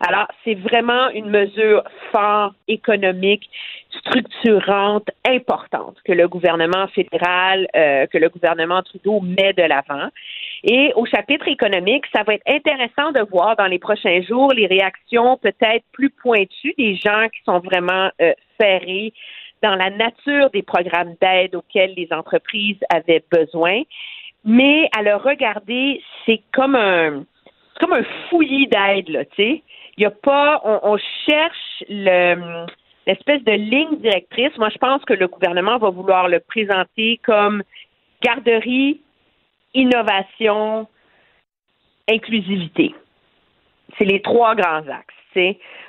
Alors, c'est vraiment une mesure fort économique, structurante, importante que le gouvernement fédéral, euh, que le gouvernement Trudeau met de l'avant. Et au chapitre économique, ça va être intéressant de voir dans les prochains jours les réactions peut-être plus pointues des gens qui sont vraiment euh, ferrés dans la nature des programmes d'aide auxquels les entreprises avaient besoin. Mais à le regarder, c'est comme un, comme un fouillis d'aide, là, tu sais. Il y a pas, on, on cherche le, l'espèce de ligne directrice. Moi, je pense que le gouvernement va vouloir le présenter comme garderie, innovation, inclusivité. C'est les trois grands axes.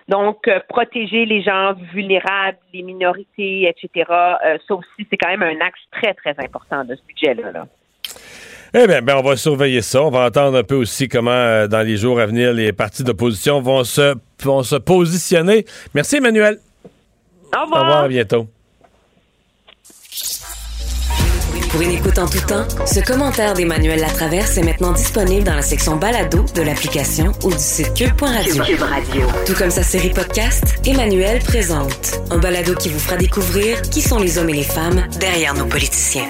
Donc, euh, protéger les gens vulnérables, les minorités, etc. Euh, ça aussi, c'est quand même un axe très, très important de ce budget-là. là. Eh bien, ben, on va surveiller ça. On va entendre un peu aussi comment, euh, dans les jours à venir, les partis d'opposition vont se, vont se positionner. Merci, Emmanuel. Au Au revoir, à bientôt. Pour une écoute en tout temps, ce commentaire d'Emmanuel Latraverse est maintenant disponible dans la section balado de l'application ou du site cube.radio. Cube Radio. Tout comme sa série podcast, Emmanuel présente un balado qui vous fera découvrir qui sont les hommes et les femmes derrière nos politiciens.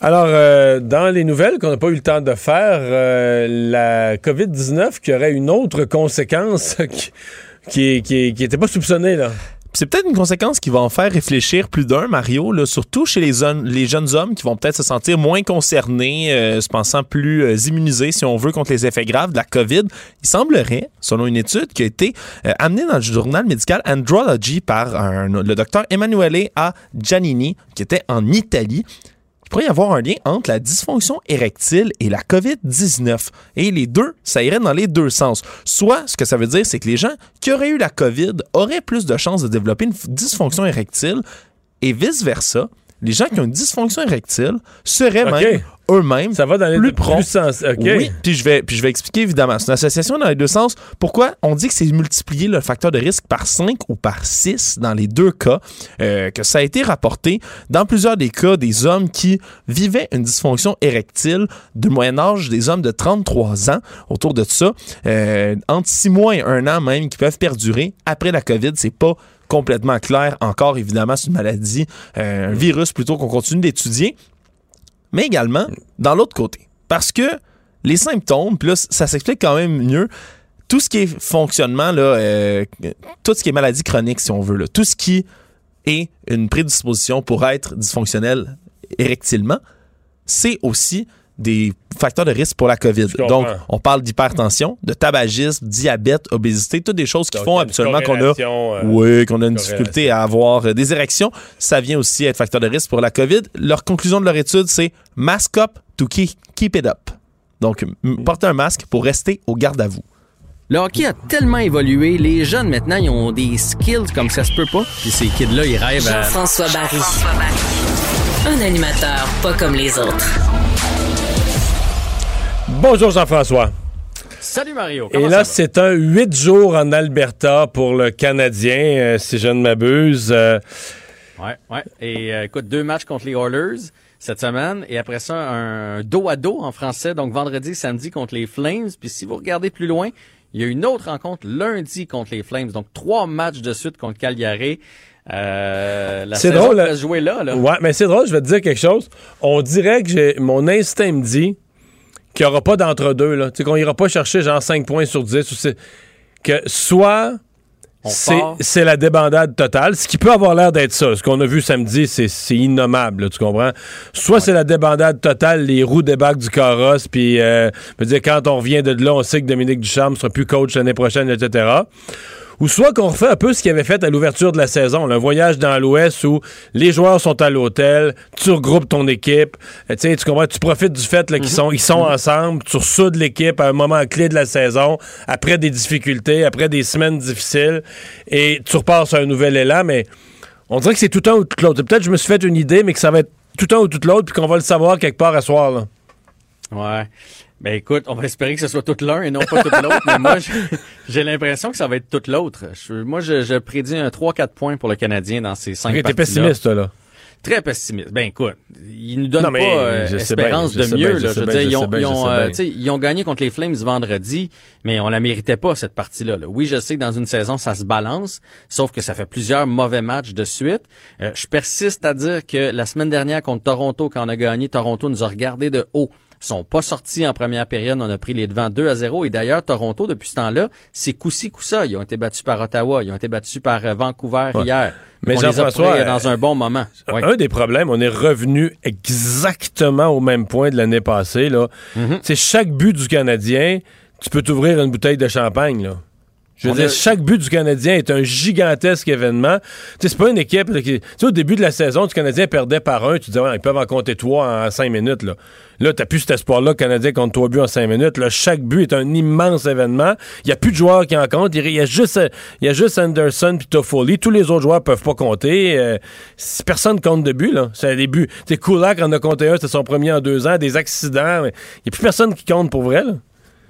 Alors, euh, dans les nouvelles qu'on n'a pas eu le temps de faire, euh, la COVID-19 qui aurait une autre conséquence qui, qui, qui, était pas soupçonnée, là. C'est peut-être une conséquence qui va en faire réfléchir plus d'un, Mario, surtout chez les, jeunes hommes qui vont peut-être se sentir moins concernés, euh, se pensant plus euh, immunisés, si on veut, contre les effets graves de la COVID. Il semblerait, selon une étude qui a été euh, amenée dans le journal médical Andrology par le docteur Emanuele A. Giannini, qui était en Italie, pourrait y avoir un lien entre la dysfonction érectile et la COVID-19. Et les deux, ça irait dans les deux sens. Soit, ce que ça veut dire, c'est que les gens qui auraient eu la COVID auraient plus de chances de développer une dysfonction érectile et vice-versa. Les gens qui ont une dysfonction érectile seraient même eux-mêmes Ça va dans les plus sens. Oui, puis je vais, puis je vais expliquer évidemment. C'est une association dans les deux sens. Pourquoi on dit que c'est multiplier le facteur de risque par 5 ou par 6 dans les deux cas, euh, que ça a été rapporté dans plusieurs des cas des hommes qui vivaient une dysfonction érectile de moyen âge des hommes de 33 ans, autour de ça, euh, entre 6 mois et 1 an même, qui peuvent perdurer après la COVID. C'est pas complètement clair encore, évidemment, c'est une maladie, euh, un virus plutôt qu'on continue d'étudier mais également dans l'autre côté. Parce que les symptômes, puis là, ça s'explique quand même mieux. Tout ce qui est fonctionnement, euh, tout ce qui est maladie chronique, si on veut, là, tout ce qui est une prédisposition pour être dysfonctionnel érectilement, c'est aussi des facteurs de risque pour la COVID. Donc, on parle d'hypertension, de tabagisme, diabète, obésité, toutes des choses qui Donc, font il y a une habituellement qu'on a, euh, oui, qu'on a une difficulté à avoir euh, des érections. Ça vient aussi être facteur de risque pour la COVID. Leur conclusion de leur étude, c'est mask up to keep, keep it up. Donc, porter un masque pour rester au garde à vous. Le hockey a tellement évolué, les jeunes maintenant, ils ont des skills comme ça se peut pas. Puis ces kids-là, ils rêvent à... Jean-François Barry. Un animateur pas comme les autres. Bonjour, Jean-François. Salut Mario. Et là, c'est un huit jours en Alberta pour le Canadien, euh, si je ne m'abuse. Euh, Ouais, ouais. Et euh, écoute, deux matchs contre les Oilers cette semaine et après ça un dos à dos en français donc vendredi samedi contre les Flames puis si vous regardez plus loin il y a une autre rencontre lundi contre les Flames donc trois matchs de suite contre Calgary euh, C'est drôle, se jouer là, là. Ouais, mais c'est drôle, je vais te dire quelque chose. On dirait que j'ai mon instinct me dit qu'il n'y aura pas d'entre-deux, là. Qu'on ira pas chercher genre 5 points sur 10 ou que soit c'est la débandade totale, ce qui peut avoir l'air d'être ça. Ce qu'on a vu samedi, c'est innommable, là, tu comprends? Soit c'est la débandade totale, les roues débarquent du carrosse, puis euh, dire, quand on revient de là, on sait que Dominique Ducharme sera plus coach l'année prochaine, etc. Ou soit qu'on refait un peu ce qu'il avait fait à l'ouverture de la saison, là, un voyage dans l'Ouest où les joueurs sont à l'hôtel, tu regroupes ton équipe, euh, tu comprends, tu profites du fait qu'ils sont, ils sont ensemble, tu ressoudes l'équipe à un moment clé de la saison, après des difficultés, après des semaines difficiles, et tu repars sur un nouvel élan, mais on dirait que c'est tout un ou tout l'autre. Peut-être que je me suis fait une idée, mais que ça va être tout un ou tout l'autre, puis qu'on va le savoir quelque part à soir. Là. Ouais. Ben écoute, on va espérer que ce soit tout l'un et non pas tout l'autre, mais moi j'ai- l'impression que ça va être tout l'autre. Je- Moi je, je prédis un 3-4 points pour le Canadien dans ces cinq parties-là. pessimiste, là. Très pessimiste. Ben écoute, ils nous donnent Non, mais pas euh, espérance bien, de mieux. bien, là. Je veux dire, ils ont, bien, ils ont, euh, bien. tu sais, ils ont gagné contre les Flames vendredi, mais on la méritait pas cette partie-là. là. Oui, je sais que dans une saison ça se balance, sauf que ça fait plusieurs mauvais matchs de suite. Euh, je persiste à dire que la semaine dernière contre Toronto, quand on a gagné, Toronto nous a regardé de haut. Ils sont pas sortis en première période, on a pris les devants 2 à 0 et d'ailleurs Toronto depuis ce temps-là, c'est coup-ci coup ça, ils ont été battus par Ottawa, ils ont été battus par euh, Vancouver Ouais. hier. Mais Jean-François, euh, euh, dans un bon moment. Ouais. Un des problèmes, on est revenu exactement au même point de l'année passée. Là. Mm-hmm. C'est chaque but du Canadien, tu peux t'ouvrir une bouteille de champagne. Là. Je veux On dire, a- chaque but du Canadien est un gigantesque événement. Tu sais, c'est pas une équipe là, qui. Tu sais, au début de la saison, du Canadien perdait par un. Tu disais, ouais, ils peuvent en compter trois en cinq minutes. Là, là t'as plus cet espoir-là, le Canadien compte trois buts en cinq minutes. Là, chaque but est un immense événement. Il y a plus de joueurs qui en comptent. Il y a juste, il y a juste Anderson puis Toffoli. Tous les autres joueurs peuvent pas compter. Euh, si personne compte de buts, là. C'est des buts. Tu sais, Kulak en a compté un, c'était son premier en deux ans. Des accidents. Il y a plus personne qui compte pour vrai, là.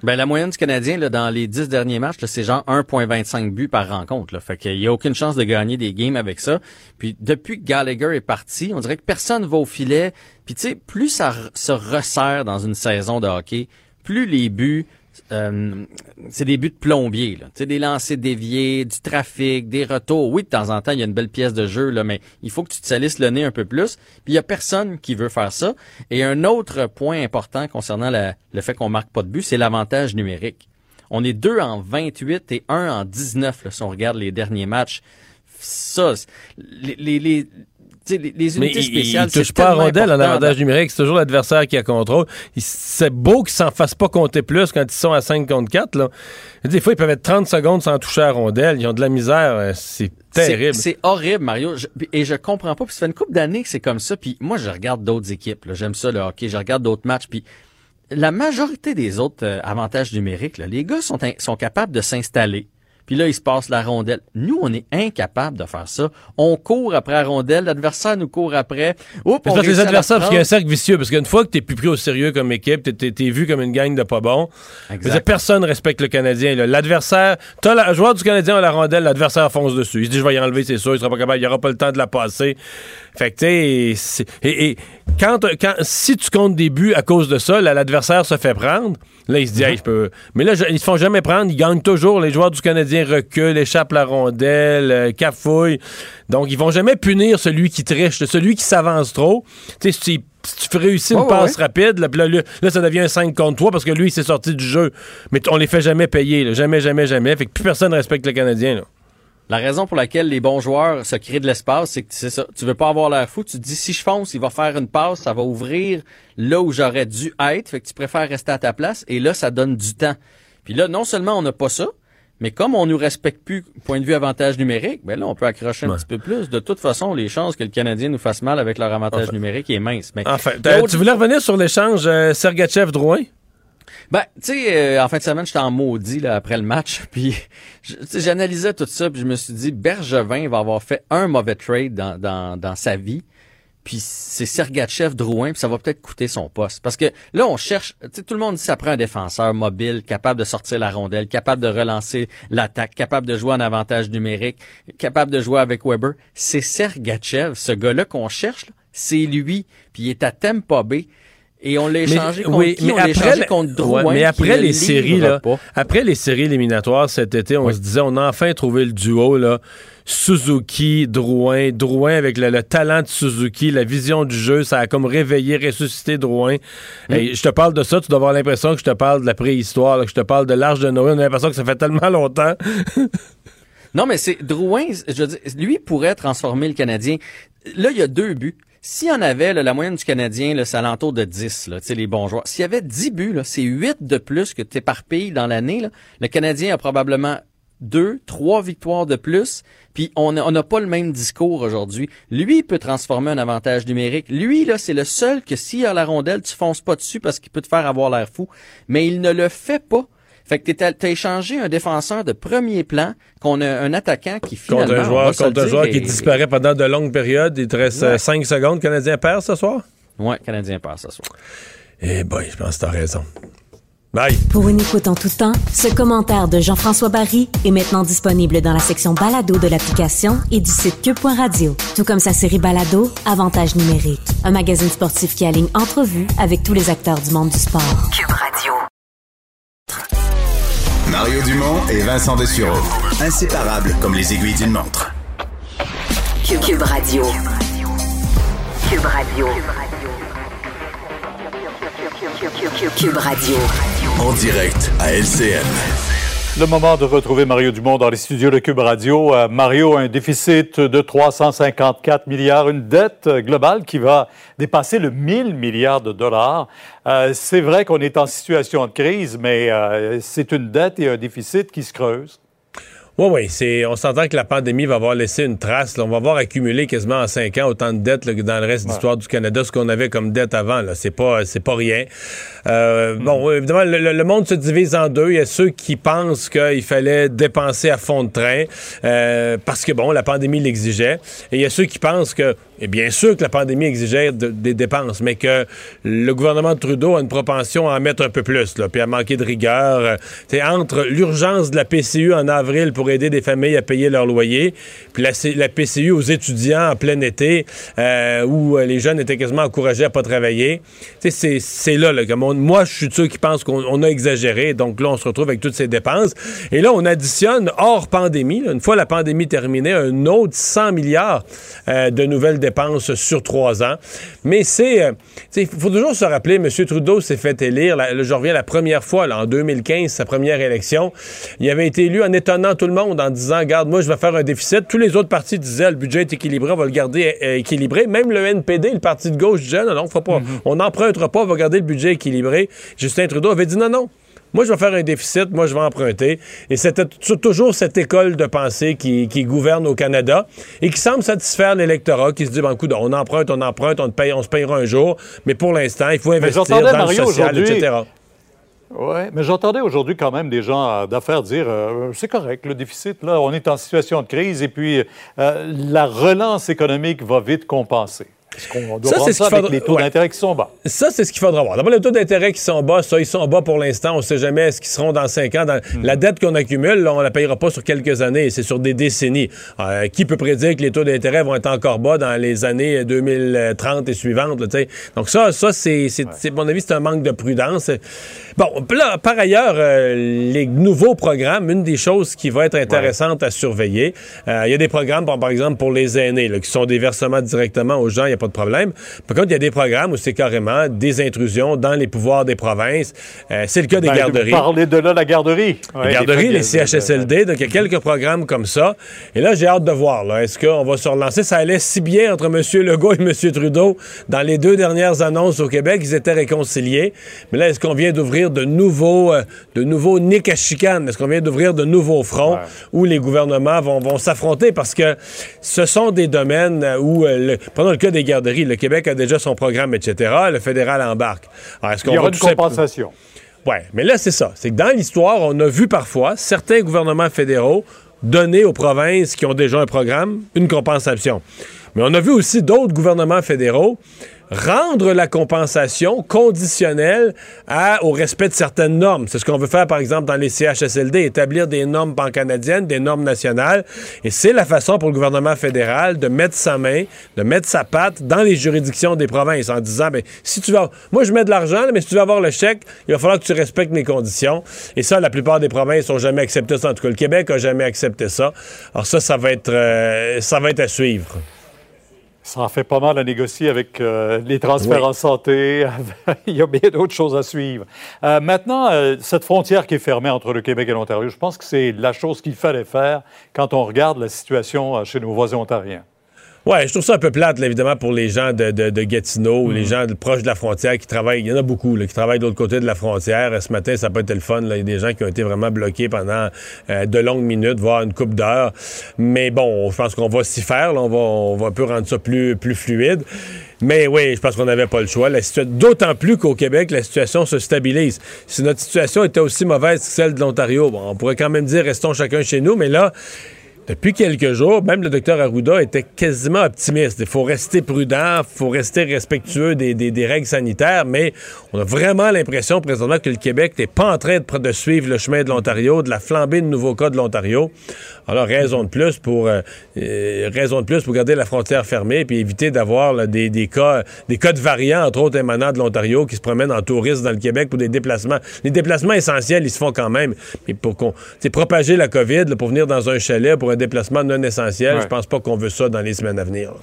Ben, la moyenne du Canadien, là, dans les 10 derniers matchs, c'est genre 1,25 buts par rencontre. Là. Fait qu'il y a aucune chance de gagner des games avec ça. Puis depuis que Gallagher est parti, on dirait que personne va au filet. Puis tu sais, plus ça se resserre dans une saison de hockey, plus les buts, euh, c'est des buts de plombier. Là. Des lancers déviés, du trafic, des retours. Oui, de temps en temps, il y a une belle pièce de jeu, là, mais il faut que tu te salisses le nez un peu plus. Puis il y a personne qui veut faire ça. Et un autre point important concernant le fait qu'on marque pas de but, c'est l'avantage numérique. On est deux en 28 et un en 19 là, si on regarde les derniers matchs. Ça, les, les- unités spéciales, il touche pas à rondelle en avantage numérique. C'est toujours l'adversaire qui a contrôle. C'est beau qu'ils s'en fassent pas compter plus quand ils sont à 5 contre 4. Là. Des fois, ils peuvent être 30 secondes sans toucher à rondelle. Ils ont de la misère. euh, C'est terrible. C'est horrible, Mario. Je- et je comprends pas. Puis ça fait une couple d'années que c'est comme ça. Puis moi, je regarde d'autres équipes. J'aime ça, le hockey. Je regarde d'autres matchs. Puis la majorité des autres euh, avantages numériques, là, les gars sont, sont capables de s'installer. Puis là, ils se passent la rondelle. Nous, on est incapable de faire ça. On court après la rondelle. L'adversaire nous court après. Oups, on parce que réussit les adversaires, parce qu'il y a un cercle vicieux. Parce qu'une fois que t'es plus pris au sérieux comme équipe, t'es- vu comme une gang de pas bons. Personne respecte le Canadien. L'adversaire, t'as la- un joueur du Canadien à la rondelle, l'adversaire fonce dessus. Il se dit, je vais y enlever, c'est sûr, il sera pas capable, il aura pas le temps de la passer. Fait que, tu sais, et, et quand, quand, si tu comptes des buts à cause de ça, l'adversaire se fait prendre. Là, il se dit, Hey, je peux. Mais là, je- ils se font jamais prendre. Ils gagnent toujours. Les joueurs du Canadien reculent, échappent la rondelle, euh, cafouillent. Donc, ils vont jamais punir celui qui triche, celui qui s'avance trop. Tu sais, si, si tu réussis une passe ouais. rapide, là, là, là, ça devient un 5 contre 3 parce que lui, il s'est sorti du jeu. Mais on les fait jamais payer. là. Jamais, jamais, jamais. Fait que plus personne respecte le Canadien. Là. La raison pour laquelle les bons joueurs se créent de l'espace, c'est que c'est ça. Tu veux pas avoir l'air fou. Tu te dis, si je fonce, il va faire une passe, ça va ouvrir là où j'aurais dû être. Fait que tu préfères rester à ta place. Et là, ça donne du temps. Puis là, non seulement on n'a pas ça, mais comme on nous respecte plus, point de vue avantage numérique, ben là, on peut accrocher un Ouais. petit peu plus. De toute façon, les chances que le Canadien nous fasse mal avec leur avantage Enfin. numérique est mince. Mais Enfin, tu voulais revenir sur l'échange euh, Sergachev-Drouin? Ben, tu sais, euh, en fin de semaine, j'étais en maudit là, après le match, puis j'analysais tout ça, puis je me suis dit, Bergevin va avoir fait un mauvais trade dans, dans, dans sa vie, puis c'est Sergachev Drouin, puis ça va peut-être coûter son poste. Parce que là, on cherche, tu sais, tout le monde dit ça prend un défenseur mobile, capable de sortir la rondelle, capable de relancer l'attaque, capable de jouer en avantage numérique, capable de jouer avec Weber. C'est Sergachev, ce gars-là qu'on cherche, là, c'est lui, puis il est à Tampa Bay. Et on l'a échangé contre oui, qui? mais on l'a après, échangé le- contre Drouin. ouais, mais après le les séries, là, pas. après les séries éliminatoires cet été, on se disait, on a enfin trouvé le duo, là. Suzuki, Drouin, Drouin avec le, le talent de Suzuki, la vision du jeu, ça a comme réveillé, ressuscité Drouin. Mm. Et je te parle de ça, tu dois avoir l'impression que je te parle de la préhistoire, là, que je te parle de l'Arche de Noé. On a l'impression que ça fait tellement longtemps. Non, mais c'est Drouin, je veux dire, lui pourrait transformer le Canadien. Là, il y a deux buts. S'il y en avait, là, la moyenne du Canadien, c'est alentour de 10, là, les bons joueurs. S'il y avait 10 buts, c'est 8 de plus que tu éparpilles dans l'année. Le Canadien a probablement deux, trois victoires de plus, puis on n'a on n'a pas le même discours aujourd'hui. Lui, il peut transformer un avantage numérique. Lui, là, c'est le seul que s'il a la rondelle, tu fonces pas dessus parce qu'il peut te faire avoir l'air fou. Mais il ne le fait pas. Fait que t'es- t'as échangé un défenseur de premier plan qu'on a un attaquant qui finalement Contre un on joueur, va contre un joueur qui disparaît pendant de longues périodes. Il te reste Ouais. 5 secondes. Canadien perd ce soir? Ouais, Canadien perd ce soir. Eh boy, je pense que t'as raison. Bye. Pour une écoute en tout temps, ce commentaire de Jean-François Barry est maintenant disponible dans la section balado de l'application et du site cube.radio. Tout comme sa série balado, Avantage numérique. Un magazine sportif qui aligne entrevues avec tous les acteurs du monde du sport. Cube Radio. Mario Dumont et Vincent Dessureau. Inséparables comme les aiguilles d'une montre. Cube, Radio. Cube Radio. Cube Radio. En direct à LCN. Le moment de retrouver Mario Dumont dans les studios de Cube Radio. Euh, Mario a un déficit de 354 milliards, une dette globale qui va dépasser le 1000 milliards de dollars. Euh, c'est vrai qu'on est en situation de crise, mais euh, c'est une dette et un déficit qui se creusent. Oui, oui, c'est, on s'entend que la pandémie va avoir laissé une trace. là. on va avoir accumulé quasiment en cinq ans autant de dettes là, que dans le reste de l'histoire du Canada, ce qu'on avait comme dette avant. Là, c'est pas, c'est pas rien. Euh, Bon, évidemment, le, le- le monde se divise en deux. Il y a ceux qui pensent qu'il fallait dépenser à fond de train euh, parce que bon, la pandémie l'exigeait, et il y a ceux qui pensent que, et bien sûr que la pandémie exigeait de- des dépenses, mais que le gouvernement de Trudeau a une propension à en mettre un peu plus, puis à manquer de rigueur. C'est entre l'urgence de la PCU en avril pour aider des familles à payer leur loyer, puis la, PCU aux étudiants en plein été, euh, où les jeunes étaient quasiment encouragés à pas travailler. C'est là, on- moi, je suis de ceux qui pensent qu'on on a exagéré. Donc là, on se retrouve avec toutes ces dépenses. Et là, on additionne, hors pandémie, une fois la pandémie terminée, un autre 100 milliards euh, de nouvelles dépenses sur trois ans. Mais c'est... euh, Il faut toujours se rappeler, M. Trudeau s'est fait élire, là, je reviens la première fois, là, en 2015, sa première élection. Il avait été élu en étonnant tout le monde, en disant, regarde, moi, je vais faire un déficit. Tous les autres partis disaient, le budget est équilibré, on va le garder euh, équilibré. Même le NPD, le parti de gauche, disait, non, non, faut pas, on n'empruntera pas, on va garder le budget équilibré. Justin Trudeau avait dit, non, non. Moi, je vais faire un déficit, moi, je vais emprunter. Et c'était toujours cette école de pensée qui, qui gouverne au Canada et qui semble satisfaire l'électorat, qui se dit, ben, coup, on emprunte, on emprunte, on, paye, on se payera un jour, mais pour l'instant, il faut investir dans le Mario social, aujourd'hui. etc. Oui, mais j'entendais aujourd'hui quand même des gens euh, d'affaires dire euh, c'est correct, le déficit, là, on est en situation de crise et puis euh, la relance économique va vite compenser. Est-ce qu'on doit Ça, c'est ça ce qu'il avec faudra- les taux ouais. d'intérêt qui sont bas? Ça, c'est ce qu'il faudra voir. D'abord, les taux d'intérêt qui sont bas, ça, ils sont bas pour l'instant. On ne sait jamais est-ce qu'ils seront dans cinq ans. Dans-. La dette qu'on accumule, là, on ne la payera pas sur quelques années, c'est sur des décennies. Euh, qui peut prédire que les taux d'intérêt vont être encore bas dans les années 2030 et suivantes? là? Donc ça, ça c'est, mon avis, c'est un manque de prudence. Bon, là, par ailleurs, euh, les nouveaux programmes, une des choses qui va être intéressante à surveiller, euh, il y a des programmes, par, exemple, pour les aînés, là, qui sont des versements directement aux gens, a pas de problème. Par contre, il y a des programmes où c'est carrément des intrusions dans les pouvoirs des provinces. Euh, c'est le cas des Ben, garderies. Vous parlez de là, la garderie. Ouais, Les garderies, les CHSLD, donc il y a quelques programmes comme ça. Et là, j'ai hâte de voir. Est-ce qu'on va se relancer? Ça allait si bien entre M. Legault et M. Trudeau dans les deux dernières annonces au Québec. Ils étaient réconciliés. Mais là, est-ce qu'on vient d'ouvrir de nouveaux, euh, de nouveaux nids à chicane? Est-ce qu'on vient d'ouvrir de nouveaux fronts où les gouvernements vont, vont s'affronter? Parce que ce sont des domaines où, euh, le- prenons le cas des garderies, le Québec a déjà son programme, etc. Le fédéral embarque. Alors, est-ce qu'on Il y aura une compensation. oui, mais là, c'est ça. C'est que dans l'histoire, on a vu parfois certains gouvernements fédéraux donner aux provinces qui ont déjà un programme une compensation. Mais on a vu aussi d'autres gouvernements fédéraux rendre la compensation conditionnelle au respect de certaines normes. C'est ce qu'on veut faire, par exemple, dans les CHSLD, établir des normes pan-canadiennes, des normes nationales. Et c'est la façon pour le gouvernement fédéral de mettre sa main, de mettre sa patte dans les juridictions des provinces en disant, ben, si tu vas, moi je mets de l'argent, mais si tu veux avoir le chèque, il va falloir que tu respectes mes conditions. Et ça, la plupart des provinces n'ont jamais accepté ça. En tout cas, le Québec a jamais accepté ça. Alors ça, ça va être, euh, ça va être à suivre. Ça en fait pas mal à négocier avec euh, les transferts Oui. en santé. Il y a bien d'autres choses à suivre. Euh, maintenant, euh, cette frontière qui est fermée entre le Québec et l'Ontario, je pense que c'est la chose qu'il fallait faire quand on regarde la situation chez nos voisins ontariens. Ouais, je trouve ça un peu plate, là, évidemment, pour les gens de, de- de Gatineau les Mhm. gens de- proches de la frontière qui travaillent. Il y en a beaucoup là, qui travaillent de l'autre côté de la frontière. Ce matin, ça n'a pas été le fun. là. Il y a des gens qui ont été vraiment bloqués pendant euh, de longues minutes, voire une coupe d'heures. Mais bon, je pense qu'on va s'y faire. là. On, va, on va un peu rendre ça plus, plus fluide. Mais oui, je pense qu'on n'avait pas le choix. D'autant plus qu'au Québec, la situation se stabilise. Si notre situation était aussi mauvaise que celle de l'Ontario, bon, on pourrait quand même dire restons chacun chez nous, mais là, depuis quelques jours, même le docteur Arruda était quasiment optimiste. Il faut rester prudent, il faut rester respectueux des, règles sanitaires, mais on a vraiment l'impression présentement que le Québec n'est pas en train de, suivre le chemin de l'Ontario, de la flambée de nouveaux cas de l'Ontario. Alors, raison de plus pour euh, euh, raison de plus pour garder la frontière fermée puis éviter d'avoir des, cas des cas de variants, entre autres émanant de l'Ontario, qui se promènent en tourisme dans le Québec pour des déplacements. Les déplacements essentiels, ils se font quand même. Mais pour qu'on propager la COVID, pour venir dans un chalet pour un déplacement non essentiel, Ouais. je pense pas qu'on veut ça dans les semaines à venir.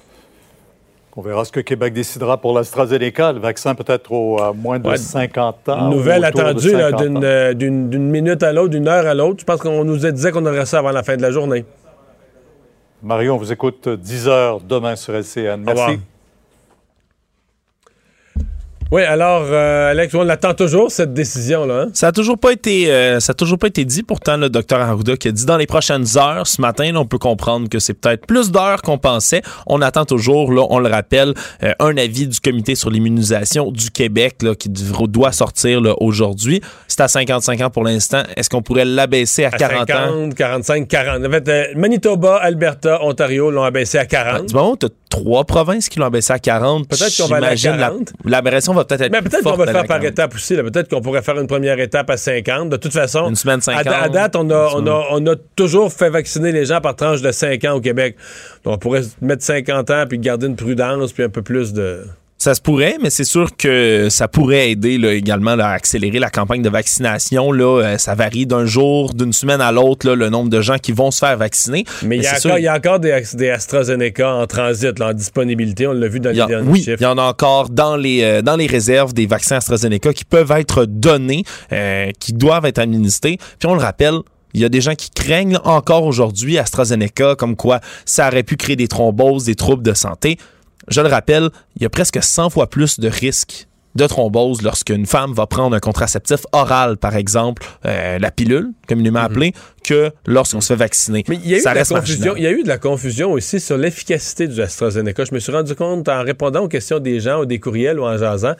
On verra ce que Québec décidera pour l'AstraZeneca, le vaccin peut-être au moins de Ouais, 50 ans. Nouvelle attendue là, 50 d'une ans. euh, d'une- minute à l'autre, d'une heure à l'autre. Je pense qu'on nous disait qu'on aurait ça avant la fin de la journée. Mario, on vous écoute 10 heures demain sur LCN. Merci. Oui, alors, euh, Alex, on attend toujours, cette décision-là. hein? Ça a toujours pas été, euh, ça a toujours pas été dit. Pourtant, le docteur Arruda qui a dit dans les prochaines heures, ce matin, là, on peut comprendre que c'est peut-être plus d'heures qu'on pensait. On attend toujours, là, on le rappelle, euh, un avis du comité sur l'immunisation du Québec là, qui doit sortir aujourd'hui. C'est à 55 ans pour l'instant. Est-ce qu'on pourrait l'abaisser à, À 40 ans? 50, 45, 40. En fait, euh, Manitoba, Alberta, Ontario l'ont abaissé à 40. Du moment où tu as trois provinces qui l'ont abaissé à 40, Peut-être qu'on va aller à j'imagine la- 40. L'aberration va peut-être être Mais peut-être qu'on va faire par 40. étapes aussi. Peut-être qu'on pourrait faire une première étape à 50. De toute façon, Une semaine 50. À, à date, on a, on, a, on a toujours fait vacciner les gens par tranche de 5 ans au Québec. Donc, on pourrait mettre 50 ans puis garder une prudence puis un peu plus de... Ça se pourrait, mais c'est sûr que ça pourrait aider là, également là, à accélérer la campagne de vaccination. Là, Euh, ça varie d'un jour, d'une semaine à l'autre, le nombre de gens qui vont se faire vacciner. Mais il y, a encore, sûr- il y a encore des, des AstraZeneca en transit, là, en disponibilité. On l'a vu dans les a- derniers oui, chiffres. il y en a encore dans les, euh, dans les réserves des vaccins AstraZeneca qui peuvent être donnés, euh, qui doivent être administrés. Puis on le rappelle, il y a des gens qui craignent encore aujourd'hui AstraZeneca, comme quoi ça aurait pu créer des thromboses, des troubles de santé. Je le rappelle, il y a presque 100 fois plus de risques de thrombose lorsqu'une femme va prendre un contraceptif oral, par exemple, euh, la pilule, communément appelée, que lorsqu'on se fait vacciner. Mais il y, a eu ça de la confusion, il y a eu de la confusion aussi sur l'efficacité du AstraZeneca. Je me suis rendu compte en répondant aux questions des gens ou des courriels ou en jasant.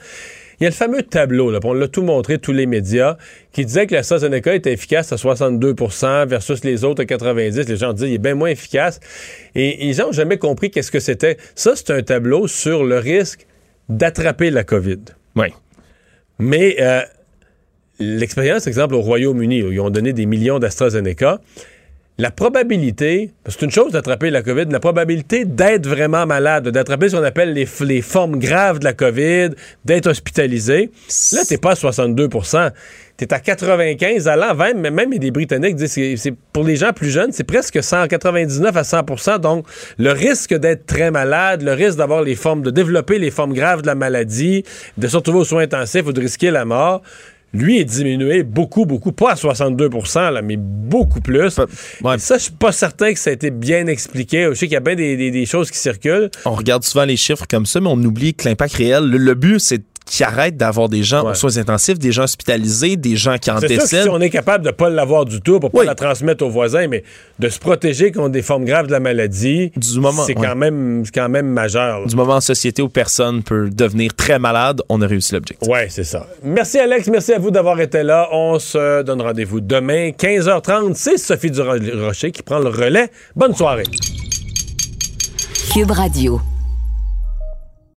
Il y a le fameux tableau, là, on l'a tout montré, tous les médias, qui disait que l'AstraZeneca était efficace à 62% versus les autres à 90 Les gens disaient il est bien moins efficace. Et, et les gens n'ont jamais compris qu'est-ce que c'était. Ça, c'est un tableau sur le risque d'attraper la COVID. Oui. Mais euh, l'expérience, exemple, au Royaume-Uni, où ils ont donné des millions d'AstraZeneca, la probabilité, c'est une chose d'attraper la COVID, la probabilité d'être vraiment malade, d'attraper ce qu'on appelle les, formes graves de la COVID, d'être hospitalisé, là, t'es pas à 62% T'es à 95 allant 20, mais même des Britanniques disent que c'est pour les gens plus jeunes, c'est presque 199 à 100% Donc, le risque d'être très malade, le risque d'avoir les formes, de développer les formes graves de la maladie, de se retrouver aux soins intensifs ou de risquer la mort, lui est diminué beaucoup, beaucoup, pas à 62 là, mais beaucoup plus. Ça, je suis pas certain que ça a été bien expliqué. Je sais qu'il y a bien des, des- des choses qui circulent. On regarde souvent les chiffres comme ça, mais on oublie que l'impact réel, le, le but, c'est qu'ils arrêtent d'avoir des gens aux soins intensifs, des gens hospitalisés, des gens qui en C'est sûr que décèdent. si on est capable de pas l'avoir du tout pour pas la transmettre aux voisins, mais de se protéger contre des formes graves de la maladie, moment, c'est ouais. quand même, c'est quand même majeur. là. Du moment en société où personne peut devenir très malade, on a réussi l'objectif. Ouais, c'est ça. Merci Alex, merci à vous d'avoir été là. On se donne rendez-vous demain, 15h30. C'est Sophie Durocher qui prend le relais. Bonne soirée. Cube Radio.